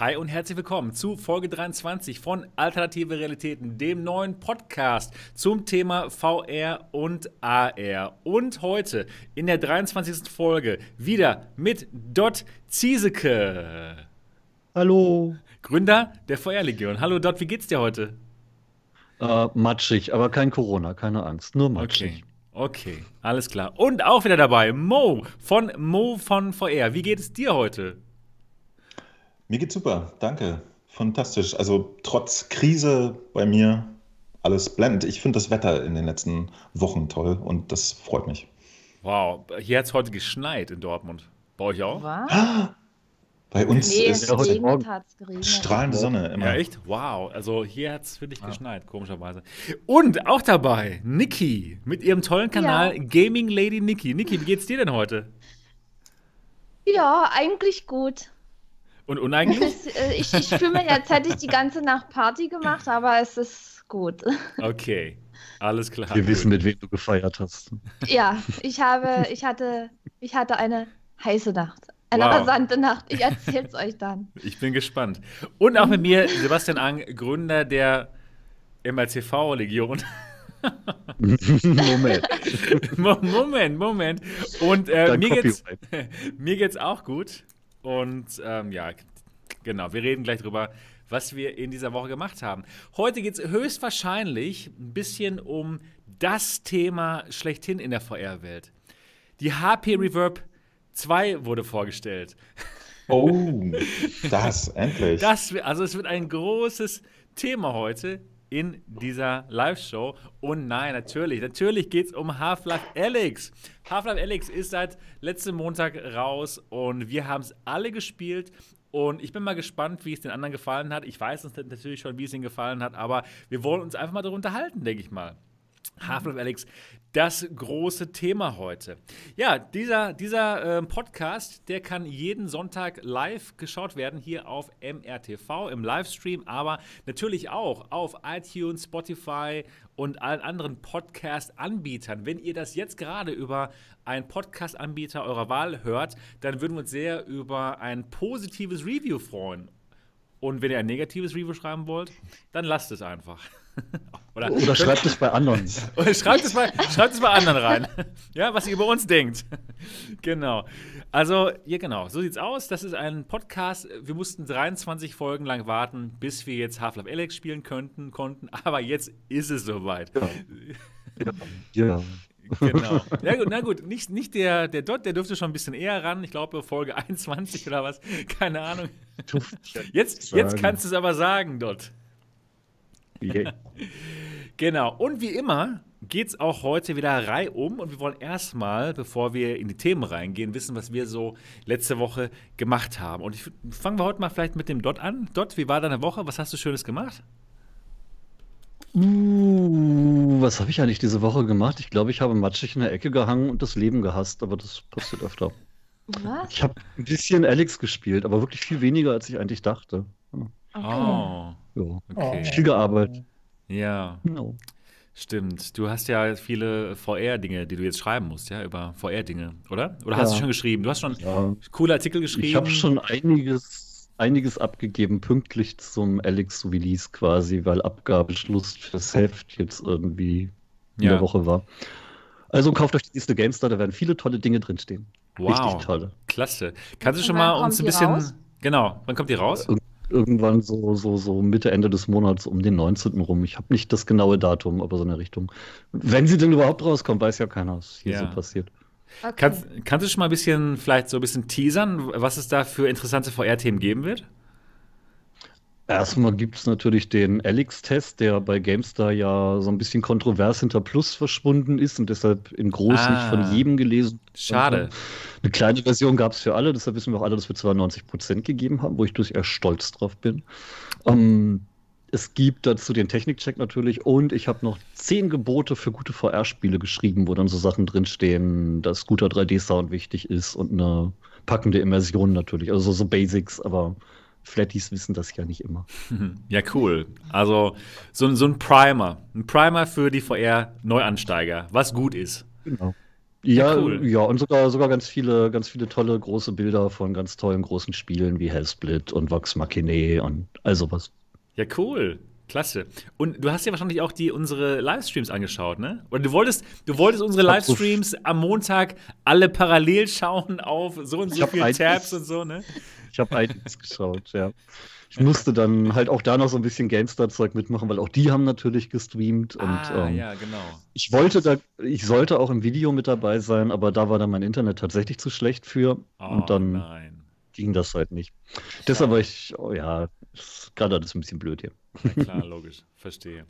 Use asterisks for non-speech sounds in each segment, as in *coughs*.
Hi und herzlich willkommen zu Folge 23 von Alternative Realitäten, dem neuen Podcast zum Thema VR und AR. Und heute in der 23. Folge wieder mit Dot Zieseke. Hallo. Gründer der VR-Legion. Hallo Dot, wie geht's dir heute? Äh, matschig, aber kein Corona, keine Angst, nur matschig. Okay. okay, alles klar. Und auch wieder dabei Mo von Mo von VR. Wie geht es dir heute? Mir geht's super, danke. Fantastisch. Also trotz Krise bei mir alles blendend. Ich finde das Wetter in den letzten Wochen toll und das freut mich. Wow, hier hat es heute geschneit in Dortmund. Bei euch auch? Was? *gasps* Bei uns nee, ist heute Morgen strahlende Sonne immer. Ja, echt? Wow. Also hier hat es wirklich ja. geschneit, komischerweise. Und auch dabei Niki mit ihrem tollen Kanal ja. Gaming Lady Niki. Niki, wie geht's dir denn heute? Ja, eigentlich gut. Und uneigentlich? Äh, ich, ich fühle mich, als hätte ich die ganze Nacht Party gemacht, aber es ist gut. Okay, alles klar. Wir gut. wissen, mit wem du gefeiert hast. Ja, ich habe, ich hatte, ich hatte eine heiße Nacht. Eine wow. rasante Nacht. Ich erzähl's euch dann. Ich bin gespannt. Und auch mit mir, Sebastian Ang, Gründer der MLCV-Legion. *laughs* Moment. Moment, Moment. Und äh, mir, geht's, *laughs* mir geht's auch gut. Und ähm, ja, genau, wir reden gleich drüber, was wir in dieser Woche gemacht haben. Heute geht es höchstwahrscheinlich ein bisschen um das Thema schlechthin in der VR-Welt. Die HP Reverb 2 wurde vorgestellt. Oh, *laughs* das endlich. Das, also es wird ein großes Thema heute in dieser Live-Show. Und nein, natürlich, natürlich geht es um Half-Life Alyx. Half-Life Alyx ist seit letztem Montag raus und wir haben es alle gespielt. Und ich bin mal gespannt, wie es den anderen gefallen hat. Ich weiß natürlich schon, wie es ihnen gefallen hat, aber wir wollen uns einfach mal darüber unterhalten, denke ich mal. Half-Life Alex, das große Thema heute. Ja, dieser, dieser äh, Podcast, der kann jeden Sonntag live geschaut werden hier auf MRTV im Livestream, aber natürlich auch auf iTunes, Spotify und allen anderen Podcast-Anbietern. Wenn ihr das jetzt gerade über einen Podcast-Anbieter eurer Wahl hört, dann würden wir uns sehr über ein positives Review freuen. Und wenn ihr ein negatives Review schreiben wollt, dann lasst es einfach. *laughs* Oder, Oder schreibt es bei anderen. *laughs* Oder schreibt es bei, schreibt es bei anderen rein. Ja, was ihr über uns denkt. *laughs* Genau. Also, ja, genau. So sieht's aus. Das ist ein Podcast. Wir mussten 23 Folgen lang warten, bis wir jetzt Half-Life Alex spielen könnten, konnten. Aber jetzt ist es soweit. Ja. ja. Genau. Ja, gut, na gut, nicht, nicht der, der Dot, der dürfte schon ein bisschen eher ran. Ich glaube, Folge 21 oder was. Keine Ahnung. Jetzt, jetzt kannst du es aber sagen, Dot. Yeah. *laughs* genau. Und wie immer geht es auch heute wieder reihum und wir wollen erstmal, bevor wir in die Themen reingehen, wissen, was wir so letzte Woche gemacht haben. Und ich, fangen wir heute mal vielleicht mit dem Dot an. Dot, wie war deine Woche? Was hast du Schönes gemacht? Uh, was habe ich eigentlich diese Woche gemacht? Ich glaube, ich habe matschig in der Ecke gehangen und das Leben gehasst, aber das passiert öfter. Was? Ich habe ein bisschen Alex gespielt, aber wirklich viel weniger, als ich eigentlich dachte. Okay. Oh. Ja. Okay. Viel gearbeitet. Ja. No. Stimmt. Du hast ja viele VR-Dinge, die du jetzt schreiben musst, ja, über VR-Dinge, oder? Oder ja. hast du schon geschrieben? Du hast schon ja. coole Artikel geschrieben. Ich habe schon einiges, einiges abgegeben, pünktlich zum Alex-Release quasi, weil Abgabeschluss fürs Heft jetzt irgendwie in ja. der Woche war. Also kauft euch die nächste GameStar, da werden viele tolle Dinge drinstehen. Wow. Richtig tolle. Klasse. Kannst du schon mal uns ein bisschen. Raus? Genau, wann kommt die raus? Irgendwann so, so, so Mitte, Ende des Monats um den 19. rum. Ich habe nicht das genaue Datum, aber so eine Richtung. Wenn sie denn überhaupt rauskommt, weiß ja keiner, was hier ja. so passiert. Okay. Kannst, kannst du schon mal ein bisschen, vielleicht so ein bisschen teasern, was es da für interessante VR-Themen geben wird? Erstmal gibt es natürlich den Alex-Test, der bei GameStar ja so ein bisschen kontrovers hinter Plus verschwunden ist und deshalb in groß ah, nicht von ah. jedem gelesen. Schade. Eine kleine Version gab es für alle, deshalb wissen wir auch alle, dass wir 92 Prozent gegeben haben, wo ich durchaus stolz drauf bin. Ähm, es gibt dazu den Technikcheck natürlich und ich habe noch zehn Gebote für gute VR-Spiele geschrieben, wo dann so Sachen drinstehen, dass guter 3D-Sound wichtig ist und eine packende Immersion natürlich. Also so Basics, aber Flatties wissen das ja nicht immer. *laughs* Ja, cool. Also so, so ein Primer. Ein Primer für die VR-Neuansteiger, was gut ist. Genau. Ja, ja, cool. ja, und sogar, sogar ganz viele, ganz viele tolle große Bilder von ganz tollen großen Spielen wie Hellsplit und Vox Machine und all sowas. Ja, cool. Klasse. Und du hast ja wahrscheinlich auch die unsere Livestreams angeschaut, ne? Oder du wolltest, du wolltest unsere Livestreams am Montag alle parallel schauen auf so und so viele Tabs und so, ne? *laughs* Ich habe einiges geschaut, ja. Ich musste dann halt auch da noch so ein bisschen GameStar-Zeug mitmachen, weil auch die haben natürlich gestreamt. Und, ah, ähm, ja, genau. Ich wollte da, ich sollte auch im Video mit dabei sein, aber da war dann mein Internet tatsächlich zu schlecht für. Oh, und dann nein. ging das halt nicht. Deshalb war ich, oh ja, gerade alles ein bisschen blöd hier. Na klar, logisch. Verstehe.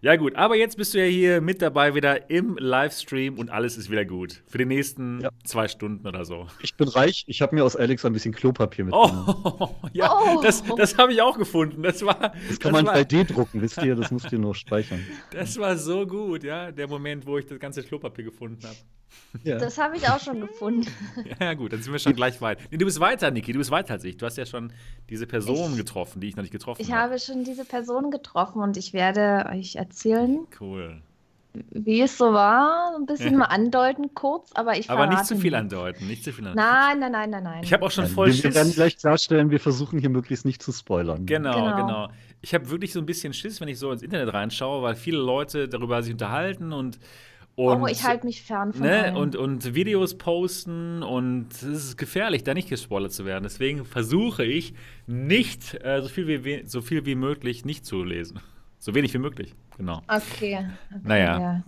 Ja, gut, aber jetzt bist du ja hier mit dabei wieder im Livestream und alles ist wieder gut. Für die nächsten ja. zwei Stunden oder so. Ich bin reich, ich habe mir aus Alex ein bisschen Klopapier mitgenommen. Oh, *laughs* ja, oh. das, das habe ich auch gefunden. Das war. Das kann das man 3D drucken, wisst ihr, das musst ihr nur speichern. Das war so gut, ja, der Moment, wo ich das ganze Klopapier gefunden habe. Ja. Das habe ich auch schon gefunden. *laughs* Ja, gut, dann sind wir schon gleich weit. Nee, du bist weiter, Niki, du bist weiter als ich. Du hast ja schon diese Person ich, getroffen, die ich noch nicht getroffen habe. Ich habe schon diese Person getroffen und ich werde euch erzählen. Cool. Wie es so war, ein bisschen *laughs* mal andeuten kurz, aber ich Aber nicht zu viel andeuten, nicht zu viel andeuten. Nein, nein, nein, nein, nein. Ich habe auch schon voll wir, Schiss. Wir werden gleich klarstellen, wir versuchen hier möglichst nicht zu spoilern. Genau, genau. genau. Ich habe wirklich so ein bisschen Schiss, wenn ich so ins Internet reinschaue, weil viele Leute darüber sich unterhalten und und, oh, ich halte mich fern von ne, und, und Videos posten und es ist gefährlich, da nicht gespoilert zu werden. Deswegen versuche ich nicht äh, so, viel wie, so viel wie möglich nicht zu lesen. So wenig wie möglich, genau. Okay. okay naja. Ja.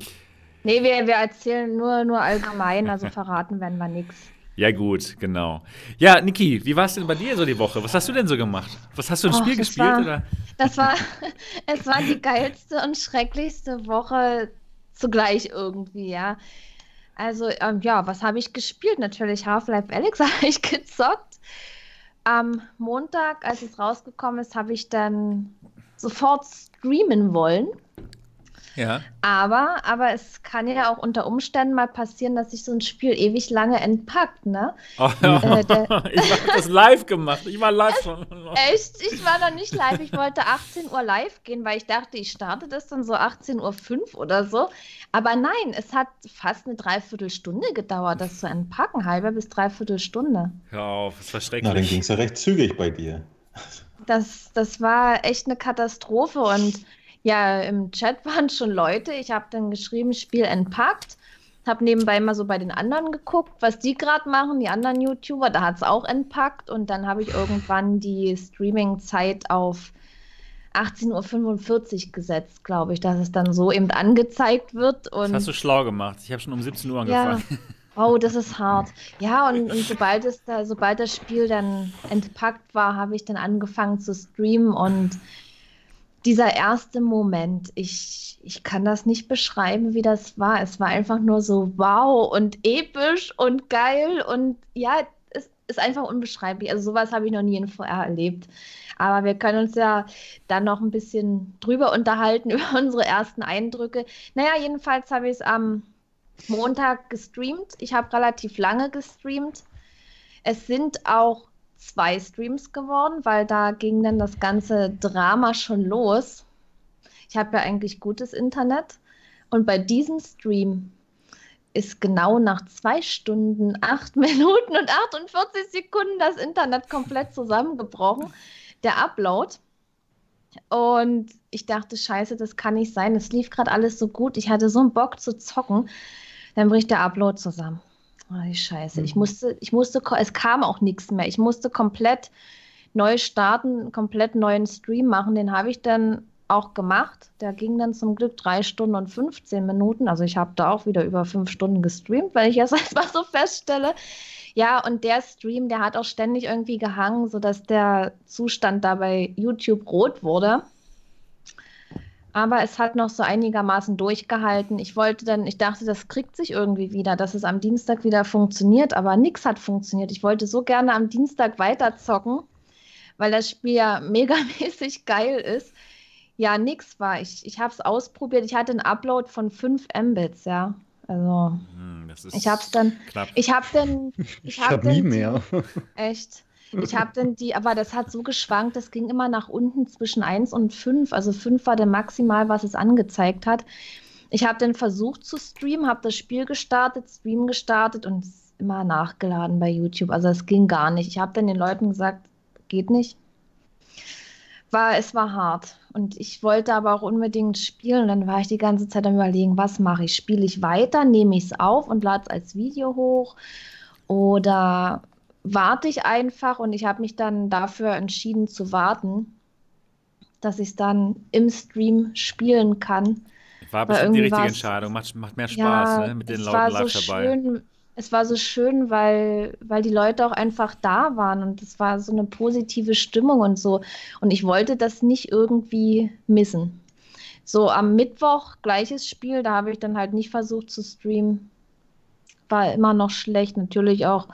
Nee, wir, wir erzählen nur, nur allgemein, also *laughs* verraten werden wir nichts. Ja, gut, genau. Ja, Niki, wie war es denn bei dir so die Woche? Was hast du denn so gemacht? Was hast du ein oh, Spiel gespielt? War, oder? Das war, *laughs* es war die geilste und schrecklichste Woche zugleich irgendwie, ja. Also, ähm, ja, was habe ich gespielt? Natürlich Half-Life Alex *laughs* habe ich gezockt. Am Montag, als es rausgekommen ist, habe ich dann sofort streamen wollen. Ja. Aber, aber es kann ja auch unter Umständen mal passieren, dass sich so ein Spiel ewig lange entpackt, ne? Oh, ja. äh, *laughs* ich habe das live gemacht. Ich war live. Echt? Ich war noch nicht live. Ich wollte 18 Uhr live gehen, weil ich dachte, ich starte das dann so 18.05 Uhr oder so. Aber nein, es hat fast eine Dreiviertelstunde gedauert, das zu entpacken. Halbe bis dreiviertel Stunde. Hör auf, das war schrecklich. Na, dann ging es ja recht zügig bei dir. Das, das war echt eine Katastrophe und ja, im Chat *laughs* waren schon Leute. Ich habe dann geschrieben, Spiel entpackt. Habe nebenbei mal so bei den anderen geguckt, was die gerade machen, die anderen YouTuber. Da hat es auch entpackt. Und dann habe ich irgendwann die Streaming-Zeit auf 18.45 Uhr gesetzt, glaube ich, dass es dann so eben angezeigt wird. Und das hast du schlau gemacht. Ich habe schon um 17 Uhr angefangen. Ja. *laughs* Oh, das ist hart. Ja, und, und sobald, es da, sobald das Spiel dann entpackt war, habe ich dann angefangen zu streamen und dieser erste Moment, ich, ich kann das nicht beschreiben, wie das war. Es war einfach nur so wow und episch und geil und ja, es ist einfach unbeschreiblich. Also sowas habe ich noch nie in VR erlebt. Aber wir können uns ja dann noch ein bisschen drüber unterhalten, *laughs* über unsere ersten Eindrücke. Naja, jedenfalls habe ich es am Montag gestreamt. Ich habe relativ lange gestreamt. Es sind auch zwei Streams geworden, weil da ging dann das ganze Drama schon los. Ich habe ja eigentlich gutes Internet. Und bei diesem Stream ist genau nach zwei Stunden, acht *laughs* Minuten und 48 Sekunden das Internet komplett zusammengebrochen. Der Upload. Und ich dachte, scheiße, das kann nicht sein. Es lief gerade alles so gut. Ich hatte so einen Bock zu zocken. Dann bricht der Upload zusammen. Oh, die Scheiße. Ich mhm. musste, ich musste, es kam auch nichts mehr. Ich musste komplett neu starten, komplett neuen Stream machen. Den habe ich dann auch gemacht. Der ging dann zum Glück drei Stunden und 15 Minuten. Also ich habe da auch wieder über fünf Stunden gestreamt, weil ich *laughs* das erstmal so feststelle. Ja, und der Stream, der hat auch ständig irgendwie gehangen, sodass der Zustand da bei YouTube rot wurde. Aber es hat noch so einigermaßen durchgehalten. Ich wollte dann, ich dachte, das kriegt sich irgendwie wieder, dass es am Dienstag wieder funktioniert, aber nichts hat funktioniert. Ich wollte so gerne am Dienstag weiterzocken, weil das Spiel ja *laughs* megamäßig geil ist. Ja, nix war. Ich, ich habe es ausprobiert. Ich hatte einen Upload von 5 Mbits, ja. Also, hm, ich habe es dann. Knapp. Ich habe dann. *laughs* Ich, ich habe hab nie mehr. Echt. Ich habe dann die, aber das hat so geschwankt, das ging immer nach unten zwischen 1 und 5. Also 5 war der maximal, was es angezeigt hat. Ich habe dann versucht zu streamen, habe das Spiel gestartet, Stream gestartet und immer nachgeladen bei YouTube. Also es ging gar nicht. Ich habe dann den Leuten gesagt, geht nicht. War, es war hart. Und ich wollte aber auch unbedingt spielen. Und dann war ich die ganze Zeit am überlegen, was mache ich? Spiele ich weiter, nehme ich es auf und lade es als Video hoch? Oder warte ich einfach? Und ich habe mich dann dafür entschieden zu warten, dass ich es dann im Stream spielen kann. War bestimmt die richtige Entscheidung. Macht, macht mehr Spaß ja, ne? mit den Leuten live so dabei. Schön, es war so schön, weil, weil die Leute auch einfach da waren und es war so eine positive Stimmung und so. Und ich wollte das nicht irgendwie missen. So am Mittwoch gleiches Spiel, da habe ich dann halt nicht versucht zu streamen. War immer noch schlecht, natürlich auch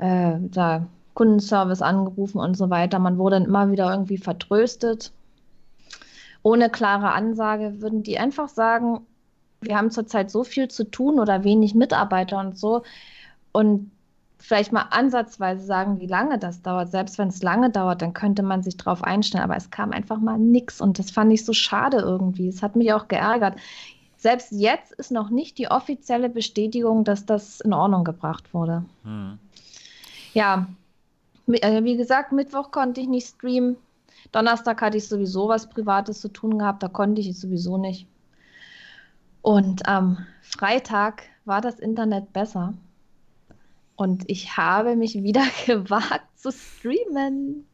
äh, da Kundenservice angerufen und so weiter. Man wurde dann immer wieder irgendwie vertröstet. Ohne klare Ansage würden die einfach sagen, wir haben zurzeit so viel zu tun oder wenig Mitarbeiter und so. Und vielleicht mal ansatzweise sagen, wie lange das dauert. Selbst wenn es lange dauert, dann könnte man sich darauf einstellen. Aber es kam einfach mal nichts und das fand ich so schade irgendwie. Es hat mich auch geärgert. Selbst jetzt ist noch nicht die offizielle Bestätigung, dass das in Ordnung gebracht wurde. Hm. Ja, äh, wie gesagt, Mittwoch konnte ich nicht streamen. Donnerstag hatte ich sowieso was Privates zu tun gehabt, da konnte ich es sowieso nicht. Und am Freitag war das Internet besser. Und ich habe mich wieder *laughs* gewagt zu streamen.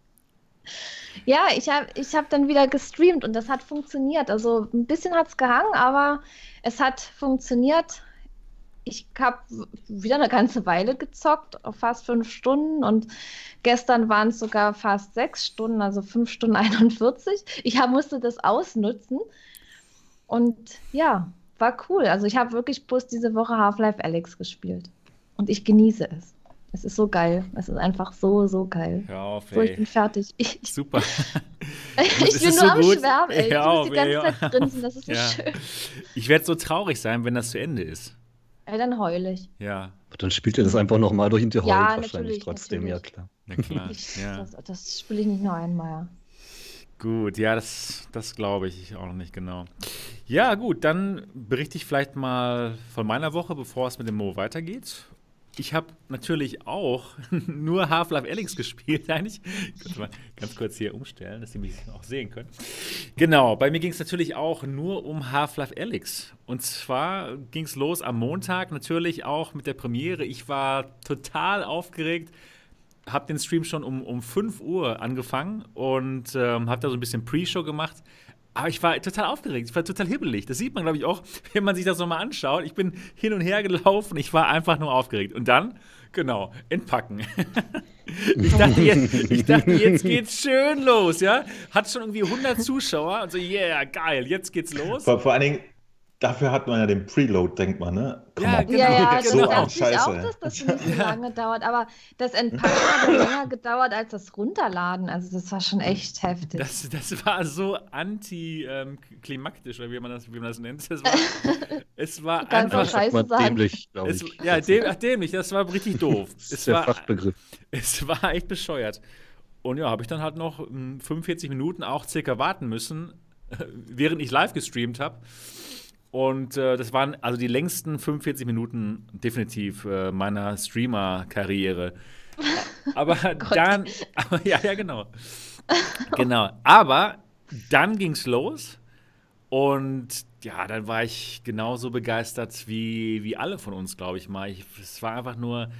Ja, ich habe ich hab dann wieder gestreamt und das hat funktioniert. Also ein bisschen hat es gehangen, aber es hat funktioniert. Ich habe wieder eine ganze Weile gezockt, fast fünf Stunden und gestern waren es sogar fast sechs Stunden, also fünf Stunden *laughs* 41. Ich hab, musste das ausnutzen. Und ja, war cool. Also ich habe wirklich bloß diese Woche Half-Life Alex gespielt. Und ich genieße es. Es ist so geil. Es ist einfach so, so geil. Hör auf, ey. So, ich bin fertig. Ich, *laughs* Super. *laughs* ich bin nur so am gut. Schwärmen, ey. Hör ich auf, muss die ganze ja. Zeit grinsen. Das ist so ja. schön. Ich werde so traurig sein, wenn das zu Ende ist. Ey, dann heul ich. Ja. Dann spielt ihr das einfach nochmal durch und ihr heult ja, wahrscheinlich trotzdem. Natürlich. Ja, klar. Na klar. Ich, ja. Das, das spiele ich nicht nur einmal. Gut, ja, das, das glaube ich auch noch nicht genau. Ja, gut, dann berichte ich vielleicht mal von meiner Woche, bevor es mit dem Mo weitergeht. Ich habe natürlich auch *laughs* nur Half-Life Alyx gespielt, *laughs* eigentlich. Ich könnte mal ganz kurz hier umstellen, dass Sie mich auch sehen können. Genau, bei mir ging es natürlich auch nur um Half-Life Alyx. Und zwar ging es los am Montag, natürlich auch mit der Premiere. Ich war total aufgeregt habe den Stream schon um, um 5 Uhr angefangen und ähm, habe da so ein bisschen Pre-Show gemacht. Aber ich war total aufgeregt, ich war total hibbelig. Das sieht man, glaube ich, auch, *laughs* wenn man sich das nochmal anschaut. Ich bin hin und her gelaufen, ich war einfach nur aufgeregt. Und dann, genau, entpacken. *laughs* ich, dachte, jetzt, ich dachte, jetzt geht's schön los, ja? Hat schon irgendwie 100 Zuschauer und so, yeah, geil, jetzt geht's los. Vor, vor allen Dingen, Dafür hat man ja den Preload, denkt man, ne? Komm ja, genau. ja, ja, so das dachte ich auch, dass das nicht so *laughs* lange dauert. Aber das Entpacken hat länger *laughs* gedauert als das Runterladen. Also das war schon echt heftig. Das, das war so antiklimaktisch, oder wie man das, wie man das nennt. Das war, *laughs* es war einfach scheiße sagen. dämlich, glaube ich. Es, ja, däm, ach, dämlich, das war richtig doof. das ist es der war, Fachbegriff. Es war echt bescheuert. Und ja, habe ich dann halt noch 45 hm, Minuten auch circa warten müssen, während ich live gestreamt habe. Und äh, das waren also die längsten 45 Minuten definitiv äh, meiner Streamer-Karriere. *laughs* Aber dann, aber, ja, ja, genau. genau. Aber dann ging es los und ja, dann war ich genauso begeistert wie, wie alle von uns, glaube ich mal. Ich, es war einfach nur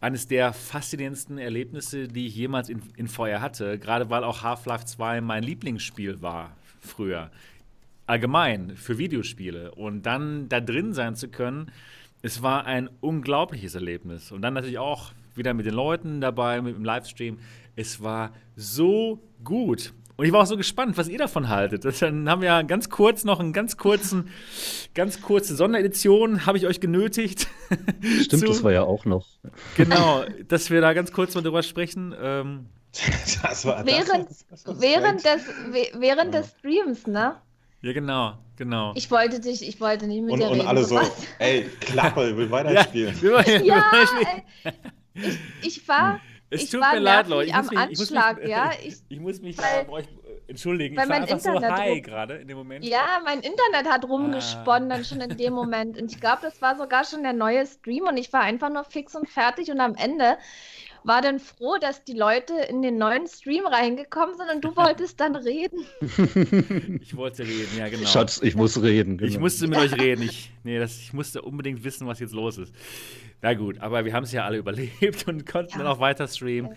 eines der faszinierendsten Erlebnisse, die ich jemals in, in Feuer hatte. Gerade weil auch Half-Life 2 mein Lieblingsspiel war früher allgemein für Videospiele und dann da drin sein zu können, es war ein unglaubliches Erlebnis. Und dann natürlich auch wieder mit den Leuten dabei, mit dem Livestream. Es war so gut. Und ich war auch so gespannt, was ihr davon haltet. Das, dann haben wir ganz kurz noch einen ganz kurzen, ganz kurze Sonderedition, habe ich euch genötigt. *laughs* Stimmt, zu, das war ja auch noch. Genau, dass wir da ganz kurz mal drüber sprechen. Ähm, *laughs* das war, während, das, das während, des, während des Streams, ne? Ja, genau, genau. Ich wollte dich, ich wollte nicht mit und, dir und reden. Und alle so, *laughs* ey, Klappe, ich will *laughs* weiterspielen. Ja, ja ich, ich war, es ich tut war mir leid, Leute. Ich am mich, Anschlag, ich mich, ja. *laughs* Ich, ich, muss mich da bei euch entschuldigen, Weil ich war mein einfach so Internet high rum- gerade in dem Moment. Ja, mein Internet hat rumgesponnen Ah. dann schon in dem Moment. Und ich glaube, das war sogar schon der neue Stream und ich war einfach nur fix und fertig. Und am Ende war dann froh, dass die Leute in den neuen Stream reingekommen sind und du wolltest dann reden. *laughs* Ich wollte reden, ja genau. Schatz, ich muss reden. Ich genau. musste mit euch reden. Ich, nee, das, ich musste unbedingt wissen, was jetzt los ist. Na gut, aber wir haben es ja alle *laughs* überlebt und konnten Ja. dann auch weiter streamen.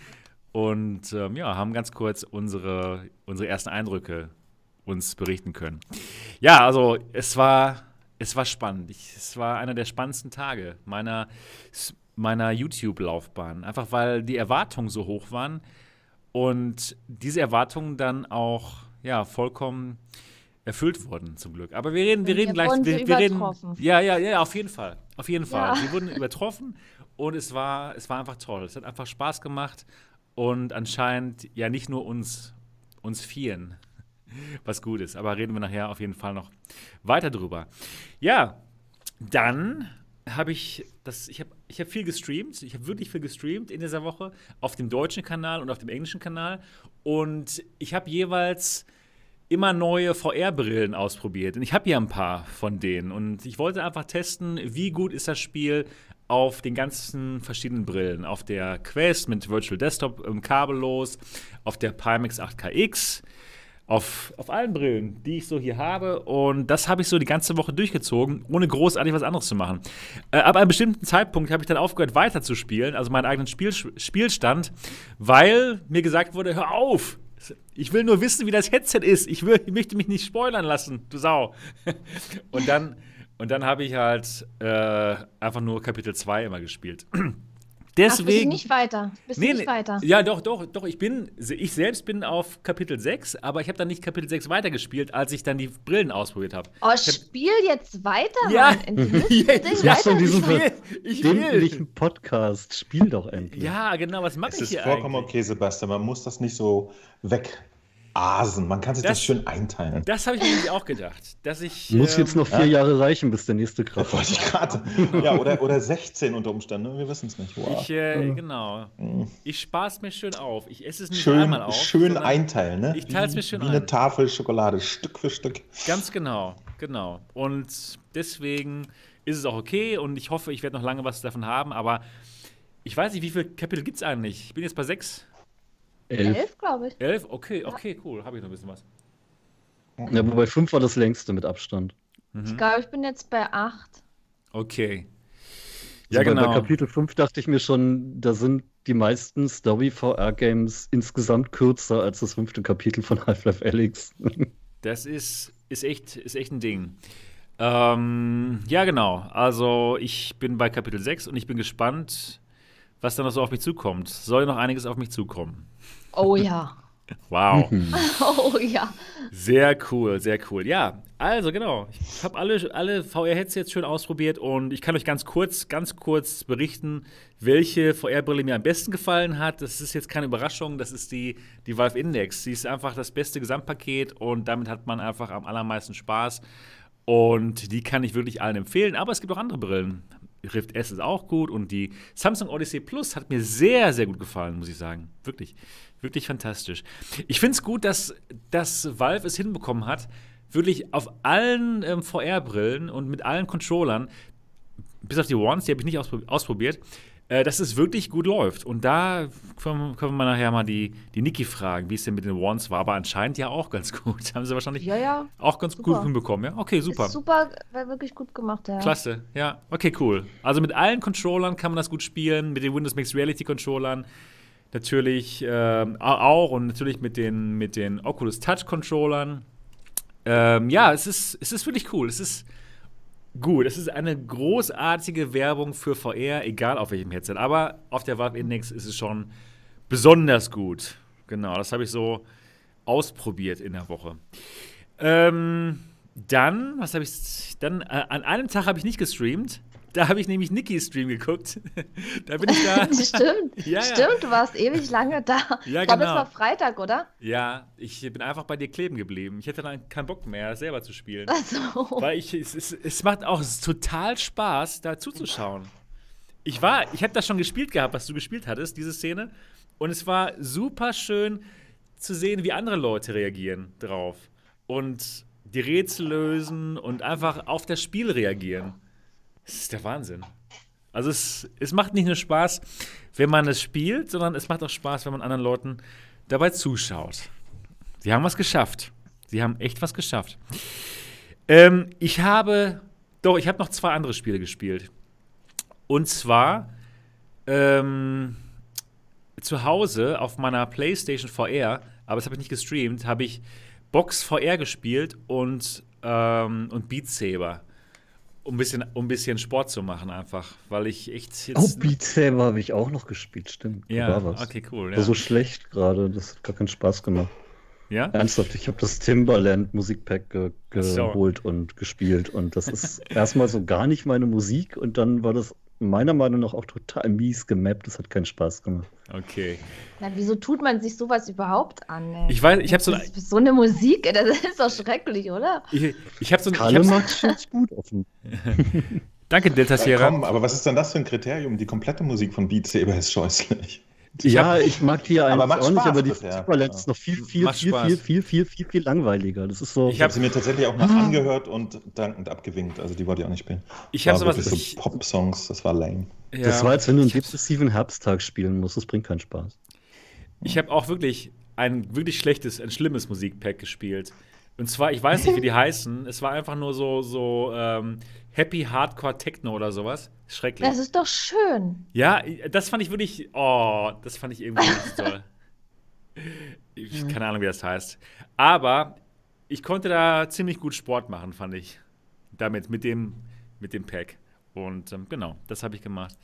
Und ähm, ja, haben ganz kurz unsere, unsere ersten Eindrücke uns berichten können. Ja, also es war, es war spannend. Ich, es war einer der spannendsten Tage meiner, meiner YouTube-Laufbahn. Einfach weil die Erwartungen so hoch waren und diese Erwartungen dann auch ja, vollkommen erfüllt wurden, zum Glück. Aber wir reden, wir reden wir gleich. Wir, wir reden, übertroffen. ja, ja, ja, auf jeden Fall. Auf jeden Fall. Ja. Sie wurden übertroffen und es war, es war einfach toll. Es hat einfach Spaß gemacht und anscheinend ja nicht nur uns, uns Vieren, *laughs* was gut ist. Aber reden wir nachher auf jeden Fall noch weiter drüber. Ja, dann habe ich das, ich habe ich hab viel gestreamt, ich habe wirklich viel gestreamt in dieser Woche auf dem deutschen Kanal und auf dem englischen Kanal. Und ich habe jeweils immer neue VR-Brillen ausprobiert. Und ich habe hier ein paar von denen. Und ich wollte einfach testen, wie gut ist das Spiel auf den ganzen verschiedenen Brillen, auf der Quest mit Virtual Desktop ähm, kabellos, auf der Pimax 8KX, auf, auf allen Brillen, die ich so hier habe. Und das habe ich so die ganze Woche durchgezogen, ohne großartig was anderes zu machen. Äh, ab einem bestimmten Zeitpunkt habe ich dann aufgehört, weiterzuspielen, also meinen eigenen Spiel, Spielstand, weil mir gesagt wurde: Hör auf! Ich will nur wissen, wie das Headset ist. Ich, will, ich möchte mich nicht spoilern lassen, du Sau. *laughs* Und dann, und dann habe ich halt äh, einfach nur Kapitel 2 immer gespielt. *clears throat* Ach, bist du Deswegen. nicht weiter. Bist du nicht weiter. Ja, doch, doch, doch. Ich bin, ich selbst bin auf Kapitel 6, aber ich habe dann nicht Kapitel 6 weitergespielt, als ich dann die Brillen ausprobiert habe. Oh, spiel jetzt weiter, Ja. Mann. Entwickel *laughs* Ja, dich ja, schon diesen Ich will, ich will. Dämlichen Podcast. Spiel doch endlich. Ja, genau, was mache Es ich ist hier vollkommen eigentlich? okay, Sebastian. Man muss das nicht so wegasen. Man kann sich das, Das- schön einteilen. Das habe ich mir nämlich auch gedacht, dass ich. Muss ähm, jetzt noch vier ja. Jahre reichen, bis der nächste Kraft. wollte ich gerade. Ja, oder, oder 16 unter Umständen. ne? Wir wissen es nicht. Wow. Ich, äh, genau. Ich spare es mir schön auf. Ich esse es nicht schön einmal auf. schön einteilen, ne? ich teil's Wie- mir schön Wie ein. eine Tafel Schokolade, Stück für Stück. Ganz genau, genau. Und deswegen ist es auch okay und ich hoffe, ich werde noch lange was davon haben, aber ich weiß nicht, wie viele Kapitel gibt es eigentlich? Ich bin jetzt bei sechs. Elf. Elf, glaube ich. Elf? Okay, okay, cool. Habe ich noch ein bisschen was. Ja, wobei fünf war das längste mit Abstand. Mhm. Ich glaube, ich bin jetzt bei acht. Okay. Also Ja, bei- genau. Bei Kapitel 5 dachte ich mir schon, da sind die meisten Story-VR-Games insgesamt kürzer als das fünfte Kapitel von Half-Life Alyx. *laughs* Das ist, ist, echt, ist echt ein Ding. Ähm, ja, genau. Also, ich bin bei Kapitel 6 und ich bin gespannt, was da noch so auf mich zukommt. Soll noch einiges auf mich zukommen. Oh ja. Wow. *laughs* Oh ja. Sehr cool, sehr cool. Ja, also genau. Ich habe alle, alle VR-Headsets schön ausprobiert und ich kann euch ganz kurz, ganz kurz berichten, welche VR-Brille mir am besten gefallen hat. Das ist jetzt keine Überraschung, das ist die, die Valve Index. Sie ist einfach das beste Gesamtpaket und damit hat man einfach am allermeisten Spaß. Und die kann ich wirklich allen empfehlen. Aber es gibt auch andere Brillen. Rift S ist auch gut und die Samsung Odyssey Plus hat mir sehr, sehr gut gefallen, muss ich sagen. Wirklich, wirklich fantastisch. Ich finde es gut, dass, dass Valve es hinbekommen hat, wirklich auf allen ähm, VR-Brillen und mit allen Controllern, bis auf die Ones, die habe ich nicht auspro ausprobiert, äh, dass es wirklich gut läuft. Und da können, können wir nachher mal die, die Niki fragen, wie es denn mit den Ones war. Aber anscheinend ja auch ganz *laughs* gut. Haben sie wahrscheinlich Ja, ja. auch ganz Super. gut hinbekommen, ja? Okay, super. Ist super, war wirklich gut gemacht, ja. Klasse, ja. Okay, cool. Also mit allen Controllern kann man das gut spielen, mit den Windows Mixed Reality Controllern natürlich au- auch und natürlich mit den, mit den Oculus Touch Controllern. Ähm, ja, es ist, es ist wirklich cool. Es ist gut. Es ist eine großartige Werbung für VR, egal auf welchem Headset. Aber auf der Valve Index ist es schon besonders gut. Genau, das habe ich so ausprobiert in der Woche. Ähm, dann, was habe ich dann? Äh, an einem Tag habe ich nicht gestreamt. Da habe ich nämlich Nikis Stream geguckt. *laughs* da bin ich da. *laughs* Stimmt, *laughs* Ja, ja. stimmt, du warst ewig lange da. Ja, ich glaube, genau. es war Freitag, oder? ja, ich bin einfach bei dir kleben geblieben. Ich hätte dann keinen Bock mehr, selber zu spielen. Also, Weil ich, es, es, es macht auch total Spaß, da zuzuschauen. Ich war, ich habe das schon gespielt gehabt, was du gespielt hattest, diese Szene. Und es war super schön zu sehen, wie andere Leute reagieren drauf. Und die Rätsel lösen und einfach auf das Spiel reagieren. Das ist der Wahnsinn. Also es, es macht nicht nur Spaß, wenn man es spielt, sondern es macht auch Spaß, wenn man anderen Leuten dabei zuschaut. Sie haben was geschafft. Sie haben echt was geschafft. Ähm, ich habe, doch, ich habe noch zwei andere Spiele gespielt. Und zwar ähm, zu Hause auf meiner PlayStation VR, aber das habe ich nicht gestreamt, habe ich Box VR gespielt und, ähm, und Beat Saber. Um ein, bisschen, um ein bisschen Sport zu machen, einfach. Weil ich echt jetzt. Oh, Beat Saber habe ich auch noch gespielt, stimmt. Ja, war was. okay, cool. Ja. War so schlecht gerade, das hat gar keinen Spaß gemacht. ja? Ernsthaft, ich habe das Timberland Musikpack ge So. geholt und gespielt und das ist erstmal so gar nicht meine Musik und dann war das meiner Meinung nach auch total mies gemappt, das hat keinen Spaß gemacht. Okay. Na, wieso tut man sich sowas überhaupt an? ey? Ich weiß, ich habe so, Das ist so eine Musik, das ist doch schrecklich, oder? ich, ich hab so Kalle hab's, macht gut offen. *laughs* danke, Delta Ja, Sierra. komm, aber was ist denn das für ein Kriterium? Die komplette Musik von Beat Saber ist scheußlich. Ja, ich mag die ja Aber auch nicht, aber die Ja. ist noch viel, viel, viel, viel, viel, viel, viel, viel langweiliger. Das ist so. Ich habe hab- sie mir tatsächlich auch noch angehört und dankend abgewinkt. Also die wollte ich auch nicht spielen. Ich hab War sowas- so Pop-Songs, das war lame. Ja. das war, als wenn du einen depressiven Herbsttag spielen musst. Das bringt keinen Spaß. Ich habe auch wirklich ein wirklich schlechtes, ein schlimmes Musikpack gespielt. Und zwar, ich weiß nicht, wie die *laughs* heißen. Es war einfach nur so, so ähm, Happy Hardcore Techno oder sowas. Schrecklich. Das ist doch schön. ja, das fand ich wirklich. Oh, das fand ich irgendwie nicht toll. *laughs* Ich, keine Ahnung, wie das heißt. Aber ich konnte da ziemlich gut Sport machen, fand ich. Damit, mit dem, mit dem Pack. Und ähm, genau, das habe ich gemacht.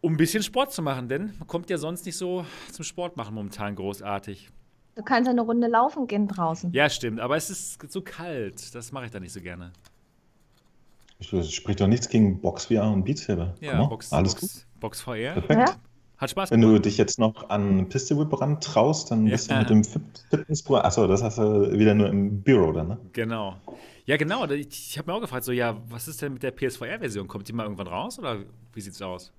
Um ein bisschen Sport zu machen, denn man kommt ja sonst nicht so zum Sport machen momentan großartig. Du kannst eine Runde laufen gehen draußen. Ja, stimmt, aber es ist so kalt. Das mache ich da nicht so gerne. Spricht doch nichts gegen Box VR und Beat Saber. Ja, Komm on, Box, alles Box, gut. Box VR. Perfekt. Ja? Hat Spaß Wenn gemacht. du dich jetzt noch an Pistol Whip ran traust, dann bist Ja. du mit dem Fit Fitnessprogramm. Achso, das hast du wieder nur im Büro dann, ne? Genau. Ja, genau. Ich, ich habe mir auch gefragt, so, ja, was ist denn mit der PSVR-Version? Kommt die mal irgendwann raus oder wie sieht's aus?